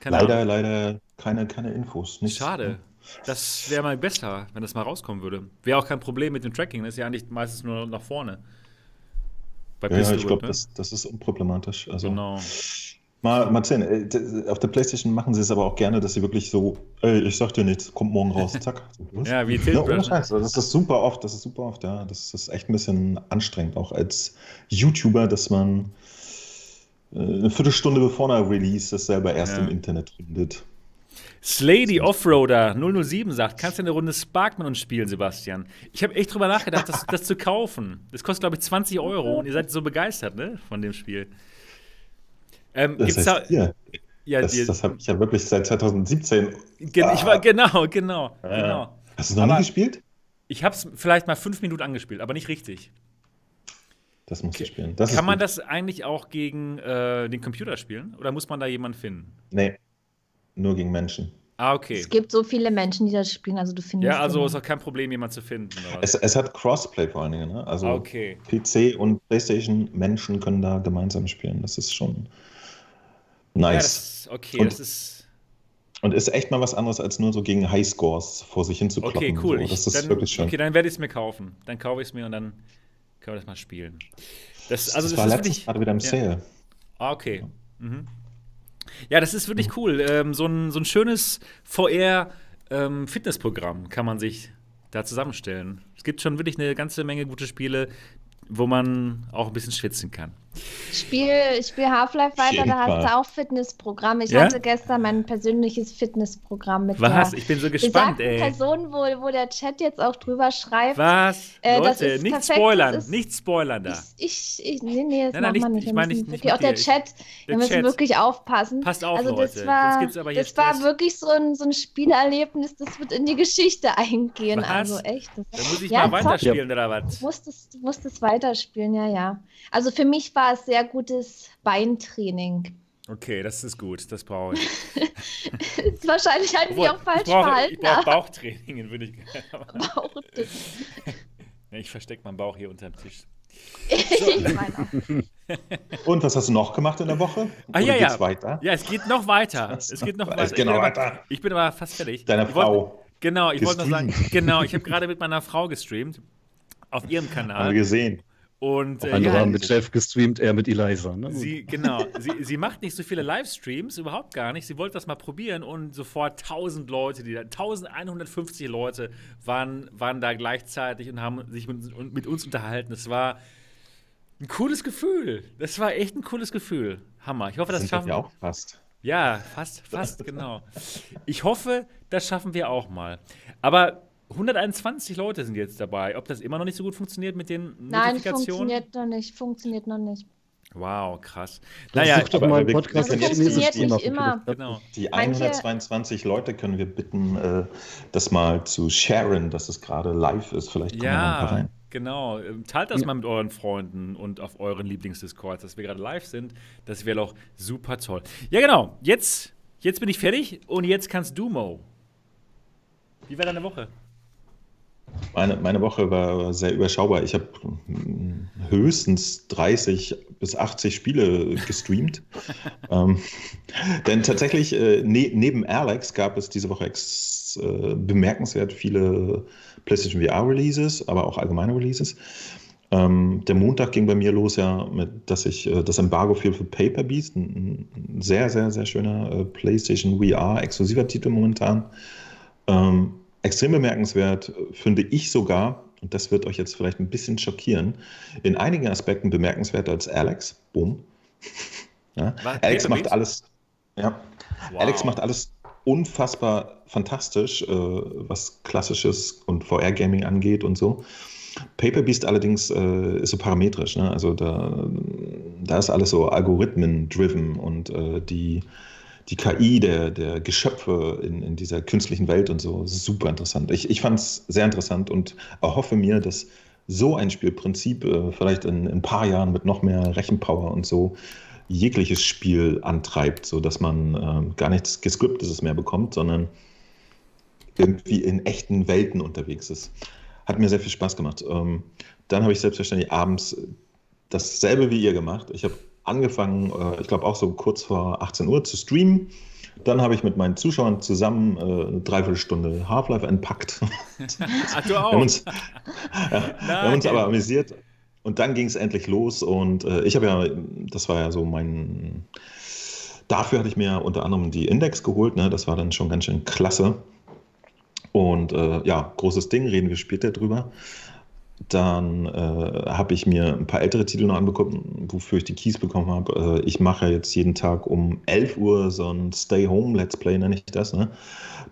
Keine leider, Ahnung. leider keine, keine Infos. Nichts. Schade. Das wäre mal besser, wenn das mal rauskommen würde. Wäre auch kein Problem mit dem Tracking. Das ist ja eigentlich meistens nur nach vorne. Bei Ja, ja, Pistol ich glaube, ne? das, das ist unproblematisch. Also, Genau. mal, mal sehen. Äh, Auf der Playstation machen sie es aber auch gerne, dass sie wirklich so, ey, ich sag dir nichts, kommt morgen raus, zack. *laughs* Ja, wie Ja, Tilt ohne Scheiß. Das ist super oft, das ist super oft, ja. Das ist echt ein bisschen anstrengend, auch als YouTuber, dass man äh, eine Viertelstunde bevor einer Release das selber erst Ja. im Internet findet. Slady Offroader 007 sagt, kannst du eine Runde Spark mit uns spielen, Sebastian? Ich habe echt drüber nachgedacht, das, das zu kaufen. Das kostet, glaube ich, 20 Euro und ihr seid so begeistert, ne, von dem Spiel. Ähm, Das gibt's heißt, da, ihr, ja, das, das habe ich ja wirklich seit 2017. gen, ich war, genau, genau, Ja. genau. Hast du noch Aber- nie gespielt? Ich habe es vielleicht mal fünf Minuten angespielt, aber nicht richtig. Das musst du spielen. Das Kann man gut. das eigentlich auch gegen äh, den Computer spielen? Oder muss man da jemanden finden? Nee, nur gegen Menschen. Ah, okay. Es gibt so viele Menschen, die das spielen, also du findest. Ja, also immer. ist auch kein Problem, jemanden zu finden. Es, es hat Crossplay vor allen Dingen. Ne? Also Ah, okay. PC und PlayStation Menschen können da gemeinsam spielen. Das ist schon Ja, nice. das, okay, Und- das ist. und ist echt mal was anderes, als nur so gegen Highscores vor sich hin zu kloppen. Okay, cool. So. Ich, Das ist dann, wirklich schön. Okay, dann werde ich es mir kaufen. Dann kaufe ich es mir und dann können wir das mal spielen. Das, also das, das, war ist letztens gerade wieder im ja. Sale. Ah, okay. Mhm. Ja, das ist wirklich cool. Ähm, so, ein, so ein schönes VR-Fitnessprogramm kann man sich da zusammenstellen. Es gibt schon wirklich eine ganze Menge gute Spiele, wo man auch ein bisschen schwitzen kann. Spiel, ich spiele Half-Life weiter, da hast du auch Fitnessprogramm. Ich Ja? hatte gestern mein persönliches Fitnessprogramm mit Was? der Ich bin so gespannt, ey. Person, wo, wo der Chat jetzt auch drüber schreibt. Was? Äh, das Leute, ist nicht perfekt, spoilern, das ist- nicht spoilern da. Ich, ich, ich, nee, nee, das Nein, nein, nicht- nicht. ich Wir meine nicht- nicht wirklich, auch mit der. Chat, wir müssen Chat. wirklich aufpassen. Passt auf, also das Leute, war, sonst gibt's aber hier das war Stress. wirklich so ein, so ein Spielerlebnis, das wird in die Geschichte eingehen. Was? Also echt. Das Da muss ich Ja, mal weiterspielen, oder was? Du musstest, du musstest weiterspielen, ja, ja. Also für mich war es sehr gutes Beintraining. Okay, das ist gut, das brauche ich. *laughs* Ist wahrscheinlich halt Obwohl, mich auch falsch ich brauche, verhalten. ich brauche Bauchtraining, würde ich aber auch das- Ja, Ich verstecke meinen Bauch hier unterm Tisch. *laughs* ich meine auch. Und was hast du noch gemacht in der Woche? Ah, Oder ja, ja. weiter? Ja, es geht noch weiter. Es geht noch weiter. geht ich, bin noch aber, weiter. ich bin aber fast fertig. Deine Ich wollte- Frau. Genau, ich wollte noch sagen, genau, ich habe gerade mit meiner Frau gestreamt auf ihrem Kanal. Haben wir gesehen. Und äh, Andere ja, haben mit Jeff gestreamt, er mit Eliza. Ne? Sie, genau, sie, sie macht nicht so viele Livestreams, überhaupt gar nicht. Sie wollte das mal probieren und sofort 1000 Leute, die da, 1150 Leute waren, waren da gleichzeitig und haben sich mit, mit uns unterhalten. Es war ein cooles Gefühl. Das war echt ein cooles Gefühl. Hammer. Ich hoffe, das Sind schaffen wir wir. auch fast. Ja, fast, fast, genau. Ich hoffe, das schaffen wir auch mal. Aber 121 Leute sind jetzt dabei. Ob das immer noch nicht so gut funktioniert mit den Nein, Notifikationen? funktioniert noch nicht. Funktioniert noch nicht. Wow, krass. Naja, Naja, Such doch mal Podcast jetzt- Thema nicht immer. genau. Die Manche- 122 Leute können wir bitten, äh, das mal zu sharen, dass es gerade live ist. Vielleicht kommen ja. noch ein paar Ja, rein. genau. Ähm, Teilt das mal mit euren Freunden und auf euren Lieblingsdiscords, dass wir gerade live sind. Das wäre doch super toll. Ja, genau. Jetzt, jetzt bin ich fertig und jetzt kannst du, Mo. Wie war deine Woche? Meine, meine Woche war sehr überschaubar. Ich habe höchstens 30 bis 80 Spiele gestreamt. *laughs* ähm, denn tatsächlich, äh, ne, neben Alex gab es diese Woche ex, äh, bemerkenswert viele PlayStation VR-Releases, aber auch allgemeine Releases. Ähm, der Montag ging bei mir los, ja, mit, dass ich äh, das Embargo fiel für Paper Beast, ein, ein sehr, sehr, sehr schöner äh, PlayStation VR-exklusiver Titel momentan. Ähm, extrem bemerkenswert äh, finde ich sogar, und das wird euch jetzt vielleicht ein bisschen schockieren, in einigen Aspekten bemerkenswerter als Alex. Boom. *laughs* ja. Alex macht alles. Ja. Wow. Alex macht alles unfassbar fantastisch, äh, was klassisches und VR-Gaming angeht und so. Paper Beast allerdings äh, ist so parametrisch, ne? also da, da ist alles so Algorithmen-driven und äh, die, die KI der, der Geschöpfe in, in dieser künstlichen Welt und so super interessant. Ich, ich fand es sehr interessant und erhoffe mir, dass so ein Spielprinzip äh, vielleicht in, in ein paar Jahren mit noch mehr Rechenpower und so jegliches Spiel antreibt, sodass man ähm, gar nichts Gescriptetes mehr bekommt, sondern irgendwie in echten Welten unterwegs ist. Hat mir sehr viel Spaß gemacht. Ähm, dann habe ich selbstverständlich abends dasselbe wie ihr gemacht. Ich habe angefangen, äh, ich glaube auch so kurz vor 18 Uhr zu streamen. Dann habe ich mit meinen Zuschauern zusammen äh, eine Dreiviertelstunde Half-Life entpackt. *laughs* Ach, du Wir auch. haben uns, *laughs* ja, wir haben uns aber amüsiert. Und dann ging es endlich los. Und äh, ich habe ja, das war ja so mein. Dafür hatte ich mir unter anderem die Index geholt. Ne? Das war dann schon ganz schön klasse. Und äh, ja, großes Ding, reden wir später drüber. Dann äh, habe ich mir ein paar ältere Titel noch angeguckt, wofür ich die Keys bekommen habe. Äh, ich mache jetzt jeden Tag um 11 Uhr so ein Stay-Home-Let's Play, nenne ich das. Ne?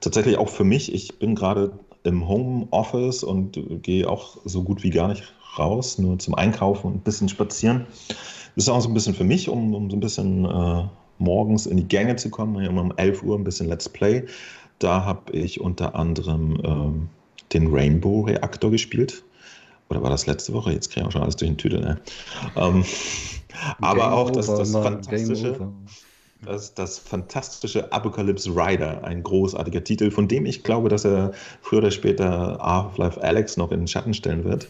Tatsächlich auch für mich. Ich bin gerade im Homeoffice und gehe auch so gut wie gar nicht raus, nur zum Einkaufen und ein bisschen spazieren. Das ist auch so ein bisschen für mich, um, um so ein bisschen äh, morgens in die Gänge zu kommen. Um um 11 Uhr ein bisschen Let's Play. Da habe ich unter anderem ähm, den Rainbow-Reaktor gespielt. Oder war das letzte Woche? Jetzt kriege ich auch schon alles durch den Tüdel. Ne? Ähm, aber auch das, das fantastische. Das, das fantastische Apocalypse Rider, ein großartiger Titel, von dem ich glaube, dass er früher oder später Half-Life Alex noch in den Schatten stellen wird.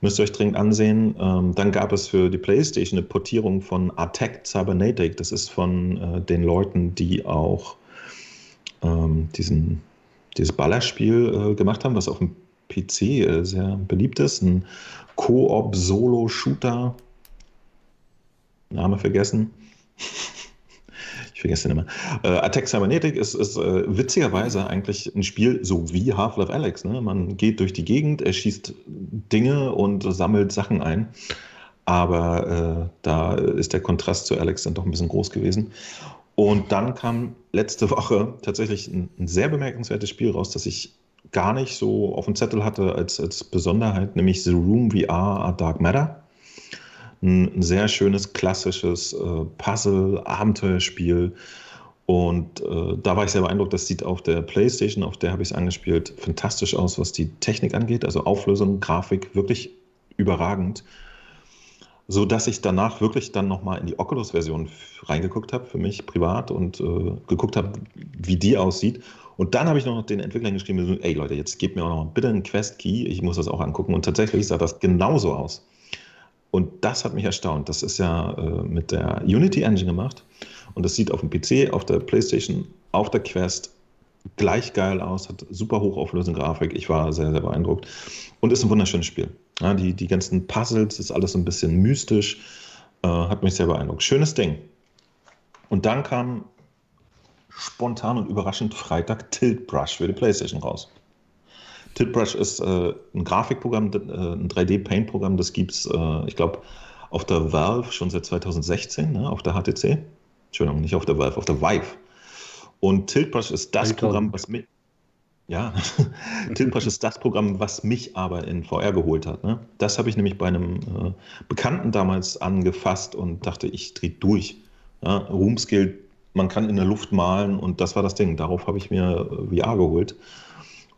Müsst ihr euch dringend ansehen. Ähm, dann gab es für die PlayStation eine Portierung von Attack Cybernetic. Das ist von äh, den Leuten, die auch ähm, diesen, dieses Ballerspiel äh, gemacht haben, was auf dem PC äh, sehr beliebt ist. Ein Koop-Solo-Shooter. Name vergessen. *laughs* Ich vergesse den immer. Äh, Attack Cybernetic ist, ist äh, witzigerweise eigentlich ein Spiel so wie Half-Life Alex. Ne? Man geht durch die Gegend, erschießt Dinge und sammelt Sachen ein. Aber äh, da ist der Kontrast zu Alex dann doch ein bisschen groß gewesen. Und dann kam letzte Woche tatsächlich ein, ein sehr bemerkenswertes Spiel raus, das ich gar nicht so auf dem Zettel hatte als, als Besonderheit, nämlich The Room VR Dark Matter. Ein, ein sehr schönes, klassisches äh, Puzzle-Abenteuerspiel. Und äh, da war ich sehr beeindruckt. Das sieht auf der PlayStation, auf der habe ich es angespielt, fantastisch aus, was die Technik angeht. Also Auflösung, Grafik, wirklich überragend. So dass ich danach wirklich dann nochmal in die Oculus-Version reingeguckt habe, für mich privat, und äh, geguckt habe, wie die aussieht. Und dann habe ich noch den Entwicklern geschrieben, ey Leute, jetzt gebt mir auch noch bitte einen Quest-Key, ich muss das auch angucken. Und tatsächlich sah das genauso aus. Und das hat mich erstaunt. Das ist ja äh, mit der Unity Engine gemacht. Und das sieht auf dem PC, auf der PlayStation, auf der Quest gleich geil aus, hat super hochauflösende Grafik. Ich war sehr, sehr beeindruckt. Und ist ein wunderschönes Spiel. Ja, die, die ganzen Puzzles, ist alles ein bisschen mystisch. Äh, hat mich sehr beeindruckt. Schönes Ding. Und dann kam spontan und überraschend Freitag Tilt Brush für die PlayStation raus. Tilt Brush ist äh, ein Grafikprogramm, äh, ein 3D-Paint-Programm, das gibt es, äh, ich glaube, auf der Valve schon seit 2016, ne, auf der HTC. Entschuldigung, nicht auf der Valve, auf der Vive. Und Tiltbrush ist das Programm, was mich. Ja, *laughs* Tiltbrush ist das Programm, was mich aber in VR geholt hat. Ne? Das habe ich nämlich bei einem äh, Bekannten damals angefasst und dachte, ich drehe durch. Ja, Roomscale, man kann in der Luft malen und das war das Ding. Darauf habe ich mir äh, VR geholt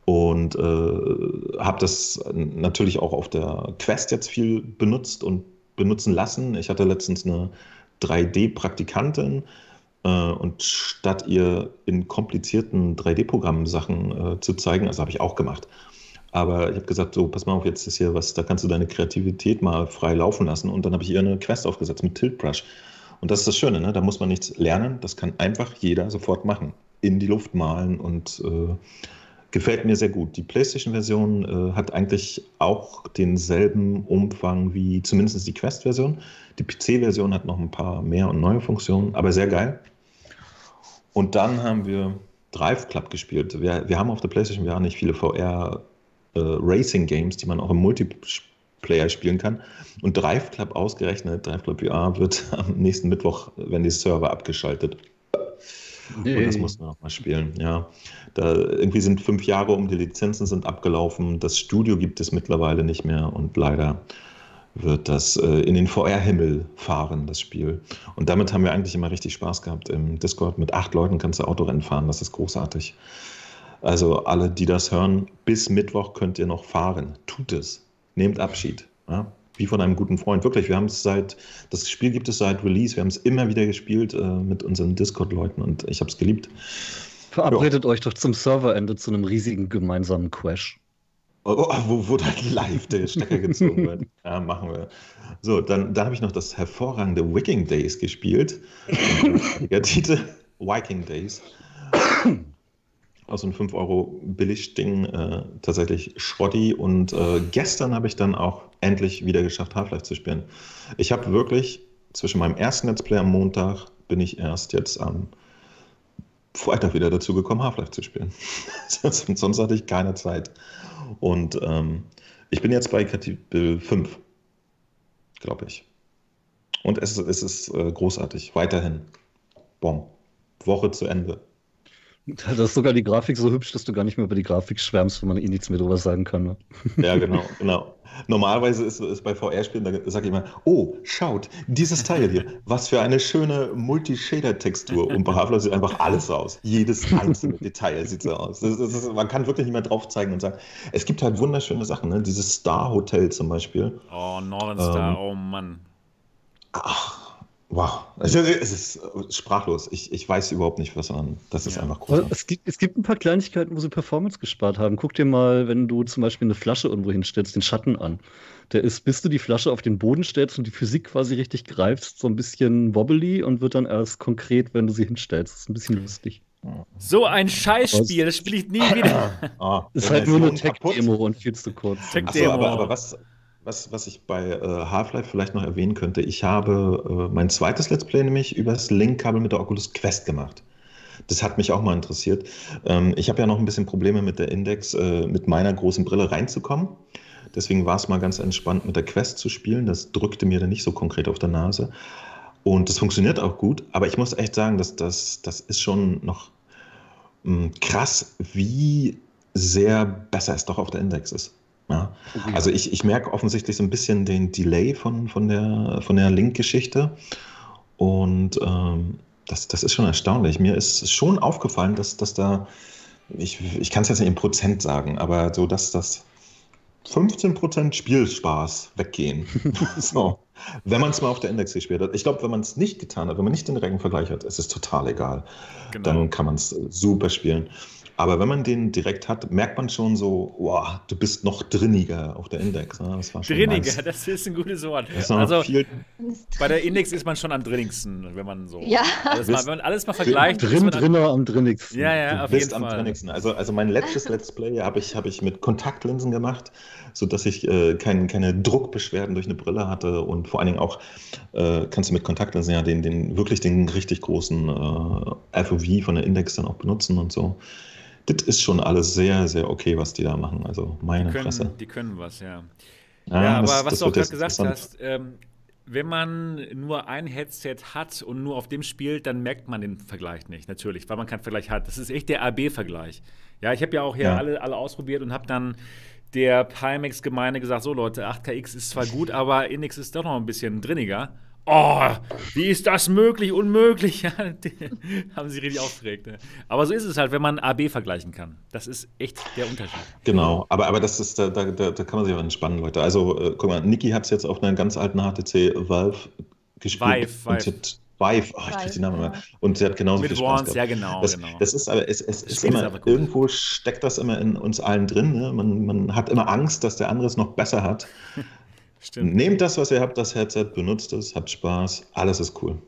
und äh, habe das natürlich auch auf der Quest jetzt viel benutzt und benutzen lassen. Ich hatte letztens eine 3D-Praktikantin, äh, und statt ihr in komplizierten 3D-Programmen Sachen äh, zu zeigen, also habe ich auch gemacht. Aber ich habe gesagt, so, pass mal auf, jetzt ist hier was, da kannst du deine Kreativität mal frei laufen lassen. Und dann habe ich ihr eine Quest aufgesetzt mit Tilt Brush. Und das ist das Schöne, ne? da muss man nichts lernen, das kann einfach jeder sofort machen. In die Luft malen und äh, gefällt mir sehr gut. Die PlayStation-Version äh, hat eigentlich auch denselben Umfang wie zumindest die Quest-Version. Die PC-Version hat noch ein paar mehr und neue Funktionen, aber sehr geil. Und dann haben wir Drive Club gespielt. Wir, wir haben auf der PlayStation VR nicht viele VR äh, die man auch im Multiplayer spielen kann. Und Drive Club ausgerechnet, Drive Club VR wird *laughs* am nächsten Mittwoch, wenn die Server abgeschaltet. Nee. Und das muss man auch mal spielen, ja. Da irgendwie sind fünf Jahre um, die Lizenzen sind abgelaufen, das Studio gibt es mittlerweile nicht mehr und leider wird das äh, in den VR-Himmel fahren, das Spiel. Und damit haben wir eigentlich immer richtig Spaß gehabt. Im Discord mit acht Leuten kannst du Autorennen fahren, das ist großartig. Also alle, die das hören, bis Mittwoch könnt ihr noch fahren. Tut es. Nehmt Abschied. Ja? Wie von einem guten Freund. Wirklich, wir haben es seit, das Spiel gibt es seit Release, wir haben es immer wieder gespielt äh, mit unseren Discord-Leuten und ich habe es geliebt. Verabredet jo. euch doch zum Serverende zu einem riesigen gemeinsamen Crash. Oh, wo, wo dann *laughs* live der Stecker gezogen wird. Ja, machen wir. So, dann, dann habe ich noch das hervorragende Viking Days gespielt. *laughs* Der Titel Viking Days. Aus einem 5 Euro Billigding, äh, tatsächlich Schrotti. Und äh, gestern habe ich dann auch endlich wieder geschafft, Half-Life zu spielen. Ich habe wirklich zwischen meinem ersten Let's Play am Montag bin ich erst jetzt am Freitag wieder dazu gekommen, Half-Life zu spielen. *laughs* Sonst hatte ich keine Zeit. Und ähm, ich bin jetzt bei Kapitel 5, glaube ich. Und es, es ist äh, großartig. Weiterhin. Bom. Woche zu Ende. Das ist sogar die Grafik so hübsch, dass du gar nicht mehr über die Grafik schwärmst, wenn man eh nichts mehr drüber sagen kann. Ne? Ja, genau, genau. Normalerweise ist es bei VR-Spielen, da sage ich immer, oh, schaut, dieses Teil hier, was für eine schöne Multi-Shader-Textur. Und bei Half-Life sieht einfach alles aus. Jedes einzelne Detail sieht so aus. Das, das ist, man kann wirklich nicht mehr drauf zeigen und sagen, es gibt halt wunderschöne Sachen, ne? Dieses Star-Hotel zum Beispiel. Oh, Northern Star, ähm, oh Mann. Ach, Wow, es ist sprachlos. Ich, ich weiß überhaupt nicht, was man. Das ist ja. einfach cool. Es gibt, es gibt ein paar Kleinigkeiten, wo sie Performance gespart haben. Guck dir mal, wenn du zum Beispiel eine Flasche irgendwo hinstellst, den Schatten an. Der ist, bis du die Flasche auf den Boden stellst und die Physik quasi richtig greifst, so ein bisschen wobbly und wird dann erst konkret, wenn du sie hinstellst. Das ist ein bisschen lustig. So ein Scheißspiel, das spiele ich nie *laughs* wieder. oh, ist halt nur eine Tech-Demo und viel zu kurz. Tech-Demo. Aber, aber was, was, was ich bei äh, Half-Life vielleicht noch erwähnen könnte, ich habe äh, mein zweites Let's Play nämlich über das Link-Kabel mit der Oculus Quest gemacht. Das hat mich auch mal interessiert. Ähm, ich habe ja noch ein bisschen Probleme mit der Index, äh, mit meiner großen Brille reinzukommen. Deswegen war es mal ganz entspannt, mit der Quest zu spielen. Das drückte mir dann nicht so konkret auf der Nase. Und das funktioniert auch gut. Aber ich muss echt sagen, dass das, das ist schon noch mh, hm, krass, wie sehr besser es doch auf der Index ist. Ja. Also ich, ich merke offensichtlich so ein bisschen den Delay von, von der, von der Link-Geschichte. Und ähm, das, das ist schon erstaunlich. Mir ist schon aufgefallen, dass, dass da, ich, ich kann es jetzt nicht in Prozent sagen, aber so, dass das 15% Spielspaß weggehen. *laughs* so. Wenn man es mal auf der Index gespielt hat. Ich glaube, wenn man es nicht getan hat, wenn man nicht den direkten Vergleich hat, ist es total egal. Genau. Dann kann man es super spielen. Aber wenn man den direkt hat, merkt man schon so, wow, du bist noch drinniger auf der Index. Ne? Das drinniger, nice. das ist ein gutes Wort. Also bei der Index ist man schon am drinnigsten, wenn man so ja. alles mal, wenn man alles mal vergleicht. Drin, drinner am drinnigsten. Ja, ja, du auf bist jeden am Fall. drinnigsten. Also, also mein letztes *laughs* Let's Play habe ich, hab ich mit Kontaktlinsen gemacht, sodass ich äh, kein, keine Druckbeschwerden durch eine Brille hatte und vor allen Dingen auch äh, kannst du mit Kontaktlinsen ja den, den wirklich den richtig großen äh, FOV von der Index dann auch benutzen und so. Das ist schon alles sehr, sehr okay, was die da machen. Also meine die können, Fresse. Die können was, ja. Ja, Ja, das- aber was du auch gerade gesagt hast, ähm, wenn man nur ein Headset hat und nur auf dem spielt, dann merkt man den Vergleich nicht, natürlich, weil man keinen Vergleich hat. Das ist echt der AB-Vergleich. Ja, ich habe ja auch hier Ja. alle, alle ausprobiert und habe dann der Pimax-Gemeinde gesagt, so Leute, 8KX ist zwar gut, aber Index ist doch noch ein bisschen drinniger. Oh, wie ist das möglich? Unmöglich. *laughs* Haben sie richtig aufgeregt. Ne? Aber so ist es halt, wenn man AB vergleichen kann. Das ist echt der Unterschied. Genau, aber, aber das ist, da, da, da da kann man sich auch entspannen, Leute. Also, äh, guck mal, Niki hat es jetzt auf einer ganz alten HTC Valve gespielt. Vive, und Vive. sie hat- Vive, oh, ich krieg die Namen immer. Und sie hat genauso Mit viel Spaß Wands, gehabt. ja genau, Das, genau. das ist aber, es, es ist immer, gut. irgendwo steckt das immer in uns allen drin. Ne? Man, man hat immer Angst, dass der andere es noch besser hat. Stimmt. Nehmt das, was ihr habt, das Headset, benutzt es, habt Spaß, alles ist cool.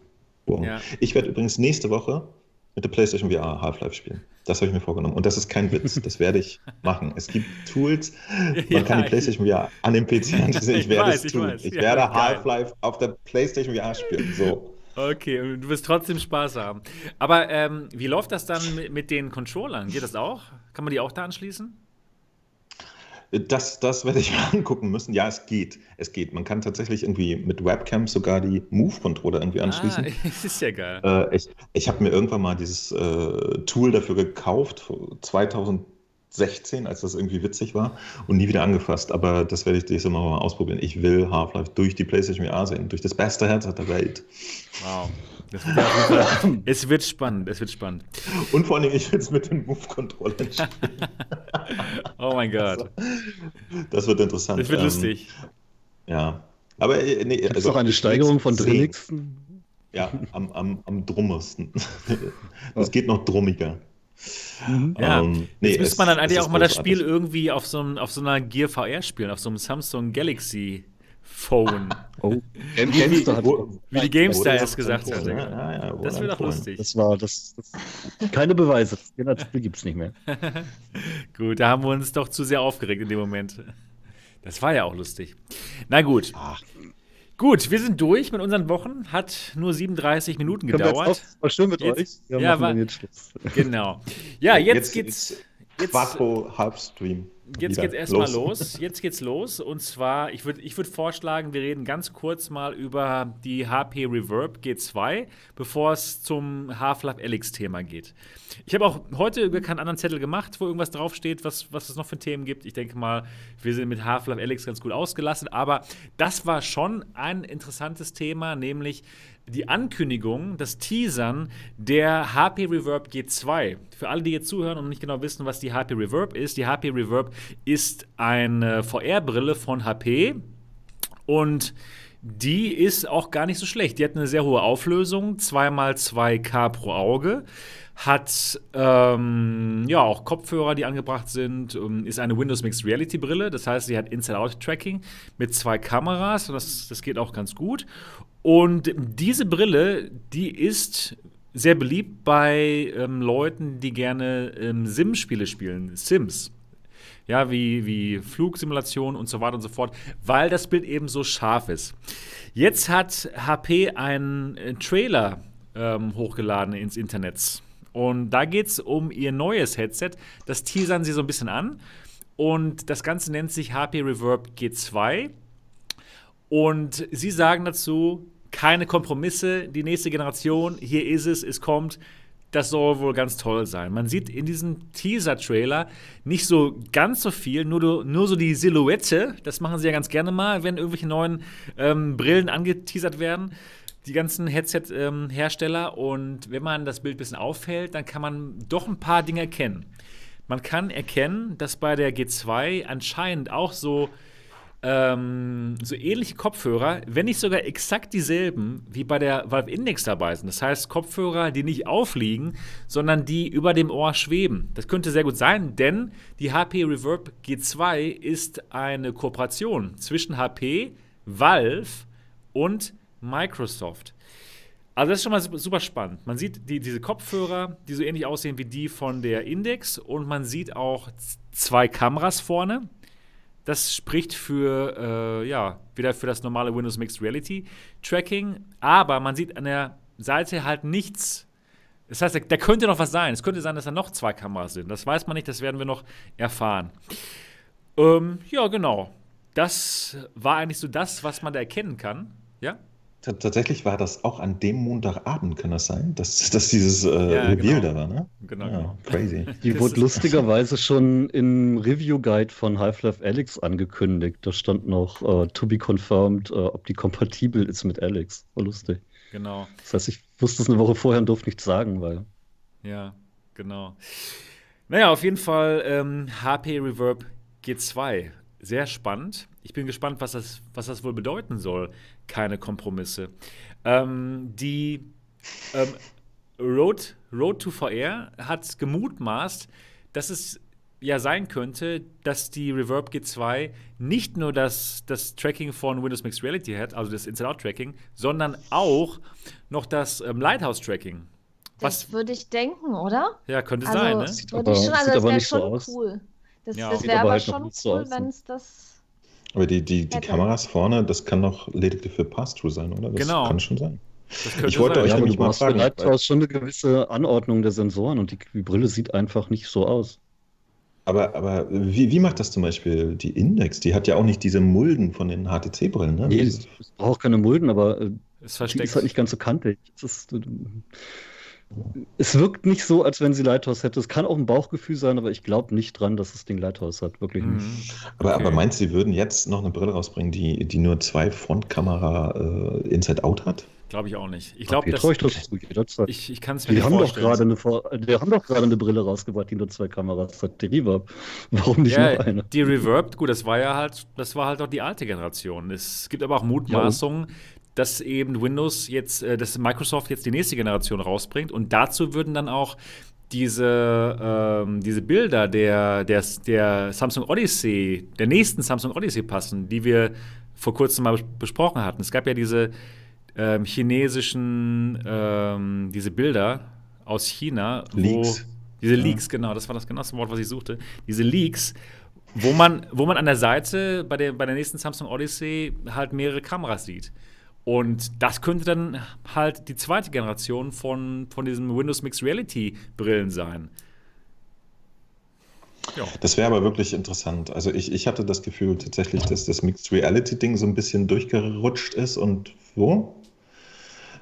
Boom. Ja. Ich werde übrigens nächste Woche mit der PlayStation VR Half-Life spielen. Das habe ich mir vorgenommen. Und das ist kein Witz. Das werde ich machen. Es gibt Tools, *laughs* man Ja, kann die ich- PlayStation VR an dem PC anschließen. Ich Ich werde weiß, es ich tun. weiß. Ich Ja, werde. Half-Life auf der PlayStation VR spielen. So. Okay, und du wirst trotzdem Spaß haben. Aber ähm, wie läuft das dann mit, mit den Controllern? Geht das auch? Kann man die auch da anschließen? Das, das werde ich *laughs* mir angucken müssen. Ja, es geht. Es geht. Man kann tatsächlich irgendwie mit Webcam sogar die Move-Controller irgendwie anschließen. Ah, *laughs* das ist ja geil. Äh, ich ich habe mir irgendwann mal dieses äh, Tool dafür gekauft, 2016, als das irgendwie witzig war und nie wieder angefasst. Aber das werde ich dieses Mal mal ausprobieren. Ich will Half-Life durch die PlayStation VR sehen, durch das beste Headset der Welt. Wow. Das wird *laughs* es wird spannend, es wird spannend. Und vor allen Dingen, ich will es mit den Move-Controllern *laughs* spielen. Oh mein Gott. Das wird interessant. Das wird Ähm, lustig. Ja. Aber äh, nee, Gibt es also, noch eine Steigerung von sehen. drinnigsten? Ja, am, am, am drummesten. *laughs* Es geht noch drummiger. Ja. Ähm, nee, Jetzt es- müsste man dann eigentlich auch mal das. Spiel irgendwie auf so, einem- auf so einer Gear VR spielen, auf so einem Samsung Galaxy Phone. *laughs* Oh, Game Gamestar hat Wo- Wie die GameStar erst gesagt hat. Ja, ja, ja, Das auch empfohlen. lustig. Das war das, das keine Beweise. Das Spiel *laughs* gibt es nicht mehr. *laughs* Gut, da haben wir uns doch zu sehr aufgeregt in dem Moment. Das war ja auch lustig. Na gut. Ach. Gut, wir sind durch mit unseren Wochen. Hat nur 37 Minuten jetzt gedauert. war schön mit Jetzt- euch. Wir ja, machen war- jetzt Schluss. Genau. Ja, jetzt, geht's. Jetzt, Quattro Halbstream. Jetzt wieder. geht's erstmal los. Jetzt geht's los. Und zwar, ich würde ich würd vorschlagen, wir reden ganz kurz mal über die HP Reverb G2, bevor es zum Half-Life Alyx-Thema geht. Ich habe auch heute über keinen anderen Zettel gemacht, wo irgendwas draufsteht, was, was es noch für Themen gibt. Ich denke mal, wir sind mit Half-Life Alyx ganz gut ausgelassen. Aber das war schon ein interessantes Thema, nämlich die Ankündigung, das Teasern der HP Reverb G2. Für alle, die jetzt zuhören und nicht genau wissen, was die HP Reverb ist, die HP Reverb ist eine VR-Brille von HP und die ist auch gar nicht so schlecht. Die hat eine sehr hohe Auflösung, 2x2K pro Auge, hat ähm, ja auch Kopfhörer, die angebracht sind, ähm, ist eine Windows Mixed Reality Brille, das heißt, sie hat Inside-Out-Tracking mit zwei Kameras, das, das geht auch ganz gut. Und diese Brille, die ist sehr beliebt bei ähm, Leuten, die gerne ähm, Sim-Spiele spielen, Sims. Ja, wie, wie Flugsimulation und so weiter und so fort, weil das Bild eben so scharf ist. Jetzt hat HP einen äh, Trailer ähm, hochgeladen ins Internet. Und da geht es um ihr neues Headset. Das teasern sie so ein bisschen an. Und das Ganze nennt sich HP Reverb G2. Und sie sagen dazu, keine Kompromisse, die nächste Generation, hier ist es, es kommt. Das soll wohl ganz toll sein. Man sieht in diesem Teaser-Trailer nicht so ganz so viel, nur, nur so die Silhouette. Das machen sie ja ganz gerne mal, wenn irgendwelche neuen ähm, Brillen angeteasert werden. Die ganzen Headset-Hersteller. und wenn man das Bild ein bisschen aufhält, dann kann man doch ein paar Dinge erkennen. Man kann erkennen, dass bei der G2 anscheinend auch so ähm, so ähnliche Kopfhörer, wenn nicht sogar exakt dieselben, wie bei der Valve Index dabei sind. Das heißt, Kopfhörer, die nicht aufliegen, sondern die über dem Ohr schweben. Das könnte sehr gut sein, denn die HP Reverb G2 ist eine Kooperation zwischen HP, Valve und Microsoft. Also das ist schon mal super spannend. Man sieht die, diese Kopfhörer, die so ähnlich aussehen wie die von der Index und man sieht auch zwei Kameras vorne. Das spricht für, äh, ja, wieder für das normale Windows Mixed Reality Tracking. Aber man sieht an der Seite halt nichts. Das heißt, da könnte noch was sein. Es könnte sein, dass da noch zwei Kameras sind. Das weiß man nicht, das werden wir noch erfahren. Ähm, ja, genau. Das war eigentlich so das, was man da erkennen kann. Ja? Tatsächlich war das auch an dem Montagabend, kann das sein, dass, *laughs* dass dieses äh, Ja, Reveal genau. da war, ne? Genau. Ja, genau. crazy. *laughs* Die wurde lustigerweise schon im Review-Guide von Half-Life Alyx angekündigt. Da stand noch äh, to be confirmed, äh, ob die kompatibel ist mit Alyx. War lustig. Genau. Das heißt, ich wusste es eine Woche vorher und durfte nichts sagen, weil Ja, genau. Naja, auf jeden Fall ähm, HP Reverb G2. Sehr spannend. Ich bin gespannt, was das, was das wohl bedeuten soll. Keine Kompromisse. Ähm, die ähm, Road, Road to VR hat gemutmaßt, dass es ja sein könnte, dass die Reverb G2 nicht nur das, das Tracking von Windows Mixed Reality hat, also das Inside-Out-Tracking, sondern auch noch das ähm, Lighthouse-Tracking. Das Was, würde ich denken, oder? ja, könnte Also, sein, ne? Würde ich aber- schon, also sieht das aber wäre nicht so schon aus. cool. Das, Ja. das wäre aber aber halt schon so cool, ne? wenn es das. Aber die, die, die. Kameras vorne, das kann doch lediglich für Pass-Through sein, oder? Das Genau. kann schon sein. Ich wollte sein. euch ja, nämlich mal fragen, Lighthouse schon eine gewisse Anordnung der Sensoren und die, die Brille sieht einfach nicht so aus. Aber, aber wie, wie macht das zum Beispiel die Index? Die hat ja auch nicht diese Mulden von den HTC-Brillen, ne? Nee, es, es braucht keine Mulden, aber äh, Ist die versteckt. ist halt nicht ganz so kantig. Es, ist, äh, es wirkt nicht so, als wenn sie Lighthouse hätte. Es kann auch ein Bauchgefühl sein, aber ich glaube nicht dran, dass das Ding Lighthouse hat. Wirklich nicht. Mhm. Aber, Okay. aber meinst du, sie würden jetzt noch eine Brille rausbringen, die, die nur zwei Frontkamera äh, Inside-Out hat? Glaube ich auch nicht. Ich glaube, Okay, ich das zu jederzeit. Ich, ich kann es mir Die nicht haben, doch vorstellen. gerade eine, Vor- die haben doch gerade eine Brille rausgebracht, die nur zwei Kameras hat. Die Reverb. *laughs* Warum nicht ja, nur eine? die Reverb, gut, das war ja halt, das war halt auch die alte Generation. Es gibt aber auch Mutmaßungen, dass eben Windows jetzt, äh, dass Microsoft jetzt die nächste Generation rausbringt und dazu würden dann auch diese, ähm, diese Bilder der, der, der Samsung Odyssey, der nächsten Samsung Odyssey passen, die wir vor kurzem mal bes- besprochen hatten. Es gab ja diese ähm, chinesischen, ähm, diese Bilder aus China, Leaks. wo diese Ja. Leaks, genau, das war das genau das Wort, was ich suchte. Diese Leaks, wo man, wo man an der Seite bei der, bei der nächsten Samsung Odyssey halt mehrere Kameras sieht. Und das könnte dann halt die zweite Generation von, von diesen Windows Mixed Reality Brillen sein. Ja. Das wäre aber wirklich interessant. Also ich, ich hatte das Gefühl tatsächlich, dass das Mixed Reality-Ding so ein bisschen durchgerutscht ist und wo?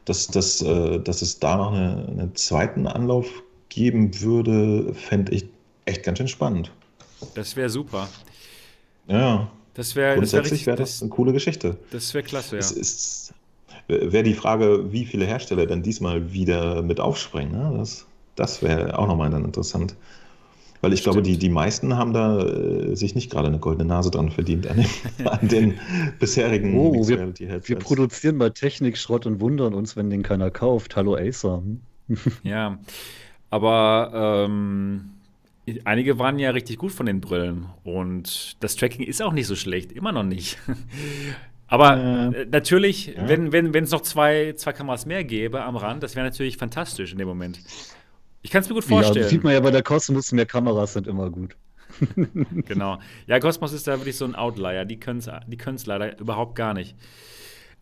Dass, dass, äh, dass es da noch eine, einen zweiten Anlauf geben würde, fände ich echt ganz schön spannend. Das wäre super. Ja, Das wäre das wär grundsätzlich wäre das eine coole Geschichte. das wäre klasse, ja. Es ist, wäre die Frage, wie viele Hersteller dann diesmal wieder mit aufspringen. Ne? Das, das wäre auch nochmal dann interessant. Weil ich glaube, die, Stimmt. die meisten haben da äh, sich nicht gerade eine goldene Nase dran verdient an den, *laughs* an den bisherigen Oh, Mixed wir, Reality Headsets. wir produzieren bei Technik Schrott und wundern uns, wenn den keiner kauft. Hallo Acer. *laughs* Ja, aber ähm, einige waren ja richtig gut von den Brillen und das Tracking ist auch nicht so schlecht, immer noch nicht. Aber Ja. äh, natürlich, Ja. wenn wenn wenn, es noch zwei, zwei Kameras mehr gäbe am Rand, das wäre natürlich fantastisch in dem Moment. Ich kann es mir gut Ja, vorstellen. das sieht man ja bei der Cosmos, mehr Kameras sind immer gut. *laughs* *laughs* Genau. Ja, Cosmos ist da wirklich so ein Outlier. Die können es die können's leider überhaupt gar nicht.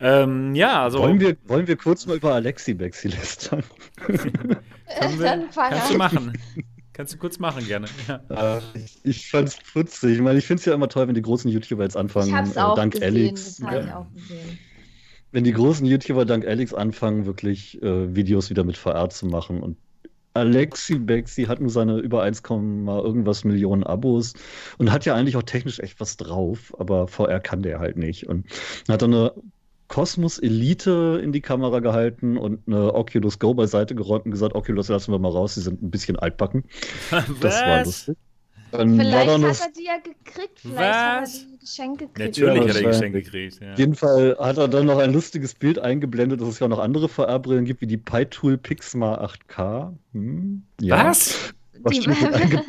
Ähm, ja, also. Wollen, wir, wollen wir kurz mal über Alexi Bexi lästern? *laughs* können wir, Dann fang kannst du machen. Kannst du kurz machen, gerne. Ja. Äh, ich fand's putzig. Ich meine, ich finde es ja immer toll, wenn die großen YouTuber jetzt anfangen, Ich hab's äh, auch dank gesehen, Alex. das habe ich Ja. auch gesehen. Wenn die großen YouTuber dank Alex anfangen, wirklich äh, Videos wieder mit VR zu machen. Und Alexi Bexi hat nur seine über 1, irgendwas Millionen Abos und hat ja eigentlich auch technisch echt was drauf, aber VR kann der halt nicht. Und hat dann eine Cosmos Elite in die Kamera gehalten und eine Oculus Go beiseite geräumt und gesagt, Oculus lassen wir mal raus, die sind ein bisschen altbacken. *laughs* Das war Was? lustig. Dann Vielleicht hat er die ja gekriegt. Vielleicht hat er Was? die Geschenk gekriegt. Natürlich Ja, hat er Geschenk wahrscheinlich. gekriegt. Ja. auf jeden Fall hat er dann noch ein lustiges Bild eingeblendet, dass es ja auch noch andere VR-Brillen gibt, wie die PyTool Pixma 8K. Hm? Ja. Was? Was Die- steht mit eingeblendet?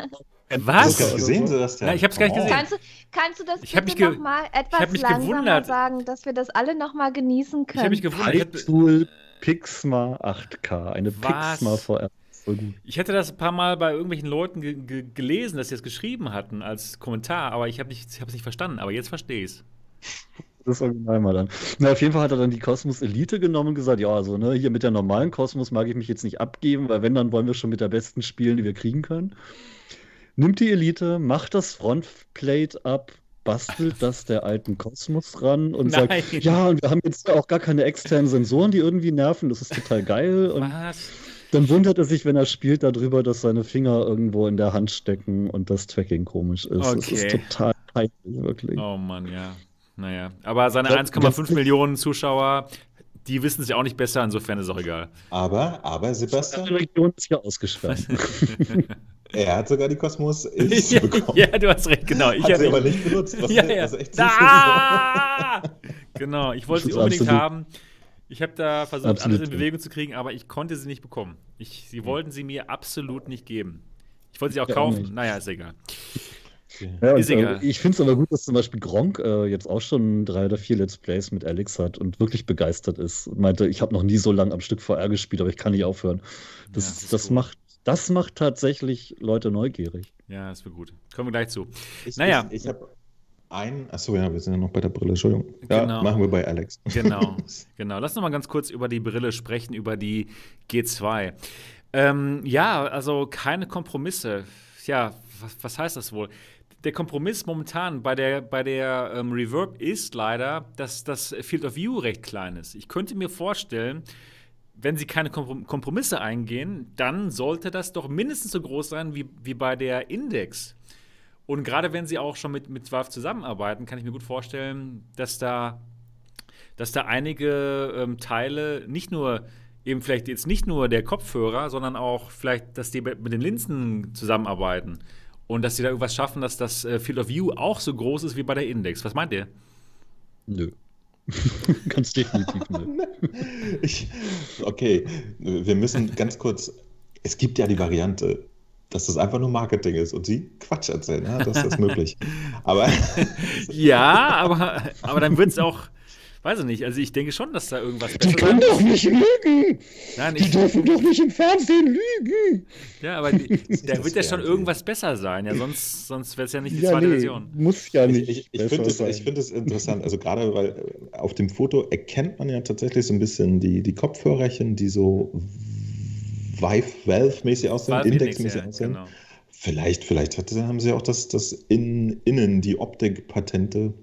Was? Oder so. Sehen Sie das denn? Nein, ich hab's gar nicht Oh. gesehen. Kannst du, kannst du das Ich hab bitte mich ge- noch mal hab etwas mich langsamer gewundert. sagen, dass wir das alle noch mal genießen Ich habe mich können? gewundert. Ich hätte, PyTool Pixma 8K. Eine Was? Pixma VR. Voll gut. ich hätte das ein paar Mal bei irgendwelchen Leuten ge ge gelesen, dass sie das geschrieben hatten als Kommentar, aber ich habe es nicht verstanden. Aber jetzt verstehe ich es. Das Original mal dann. Na, auf jeden Fall hat er dann die Cosmos Elite genommen und gesagt, ja, also ne, hier mit der normalen Cosmos mag ich mich jetzt nicht abgeben, weil wenn, dann wollen wir schon mit der besten spielen, die wir kriegen können. Nimmt die Elite, macht das Frontplate ab, bastelt *laughs* das der alten Cosmos ran und Nein. sagt, ja, und wir haben jetzt auch gar keine externen Sensoren, die irgendwie nerven, das ist total geil. Und Was? dann wundert er sich, wenn er spielt, darüber, dass seine Finger irgendwo in der Hand stecken und das Tracking komisch ist. Das ist Okay. total peinlich, wirklich. Oh Mann, ja. Naja. Aber seine Ja, 1,5 ganz- Millionen Zuschauer, die wissen es ja auch nicht besser, insofern ist es auch egal. Aber, aber Die Sebastian, Region ist ja ausgesperrt. *laughs* *laughs* er hat sogar die Kosmos *laughs* Elite ja, bekommen. ja, du hast recht, genau. Ich hat sie aber nicht benutzt, was, ja, ja. was echt süß *laughs* genau, ich wollte sie unbedingt absolut- haben. Ich habe da versucht, Absolut, alles in. Bewegung zu kriegen, aber ich konnte sie nicht bekommen. Ich, sie wollten sie mir absolut nicht geben. Ich wollte sie auch Ja, auch kaufen. nicht. naja, ist egal. Ja, und, Ist egal. Äh, ich finde es aber gut, dass zum Beispiel Gronk äh, jetzt auch schon drei oder vier Let's Plays mit Alex hat und wirklich begeistert ist. Meinte, ich habe noch nie so lange am Stück VR gespielt, aber ich kann nicht aufhören. Das, Ja, das das, macht, das macht tatsächlich Leute neugierig. Ja, das wird gut. Kommen wir gleich zu. Ich, Naja. ich, ich habe ein. Achso, ja, wir sind ja noch bei der Brille, Entschuldigung. Ja, Genau. machen wir bei Alex. Genau, *laughs* genau. Lass noch mal ganz kurz über die Brille sprechen, über die G2. Ähm, ja, also keine Kompromisse. Ja, was, was heißt das wohl? Der Kompromiss momentan bei der, bei der ähm, Reverb ist leider, dass das Field of View recht klein ist. Ich könnte mir vorstellen, wenn sie keine Komprom- Kompromisse eingehen, dann sollte das doch mindestens so groß sein wie, wie bei der Index. Und gerade wenn sie auch schon mit, mit Valve zusammenarbeiten, kann ich mir gut vorstellen, dass da, dass da einige ähm, Teile nicht nur, eben vielleicht jetzt nicht nur der Kopfhörer, sondern auch vielleicht, dass die mit den Linsen zusammenarbeiten. Und dass sie da irgendwas schaffen, dass das äh, Field of View auch so groß ist wie bei der Index. Was meint ihr? Nö. *laughs* Ganz definitiv nö. *laughs* Ich, okay, wir müssen ganz kurz. Es gibt ja die Variante, dass das einfach nur Marketing ist und sie Quatsch erzählen. Ja, das ist möglich. *laughs* Aber Ja, aber, aber dann wird es auch, weiß ich nicht, also ich denke schon, dass da irgendwas Die besser können doch nicht lügen! Nein, Die ich, dürfen doch nicht im Fernsehen lügen! ja, aber die, *laughs* da wird ja schon irgendwas besser sein. Ja, sonst, sonst wäre es ja nicht die Ja, zweite nee, Version. muss ja ich, nicht. ich, ich besser finde es, ich find es interessant. Also gerade weil äh, auf dem Foto erkennt man ja tatsächlich so ein bisschen die, die Kopfhörerchen, die so Vive, Valve-mäßig aussehen, Valve Index-mäßig ja, aussehen. genau. Vielleicht, vielleicht hat, haben sie auch das, das in, innen, die Optik-Patente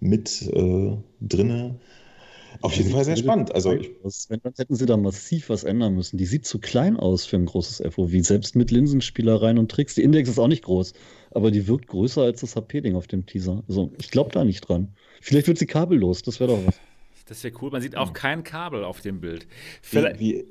mit äh, drinne. Auf jeden Fall sehr spannend. Also ich. Wenn, dann hätten sie da massiv was ändern müssen. Die sieht zu klein aus für ein großes FOV, selbst mit Linsenspielereien und Tricks. Die Index ist auch nicht groß, aber die wirkt größer als das HP-Ding auf dem Teaser. Also ich glaube da nicht dran. Vielleicht wird sie kabellos, das wäre doch was. Das wäre cool. Man sieht auch kein Kabel auf dem Bild. wie, Vielleicht, wie,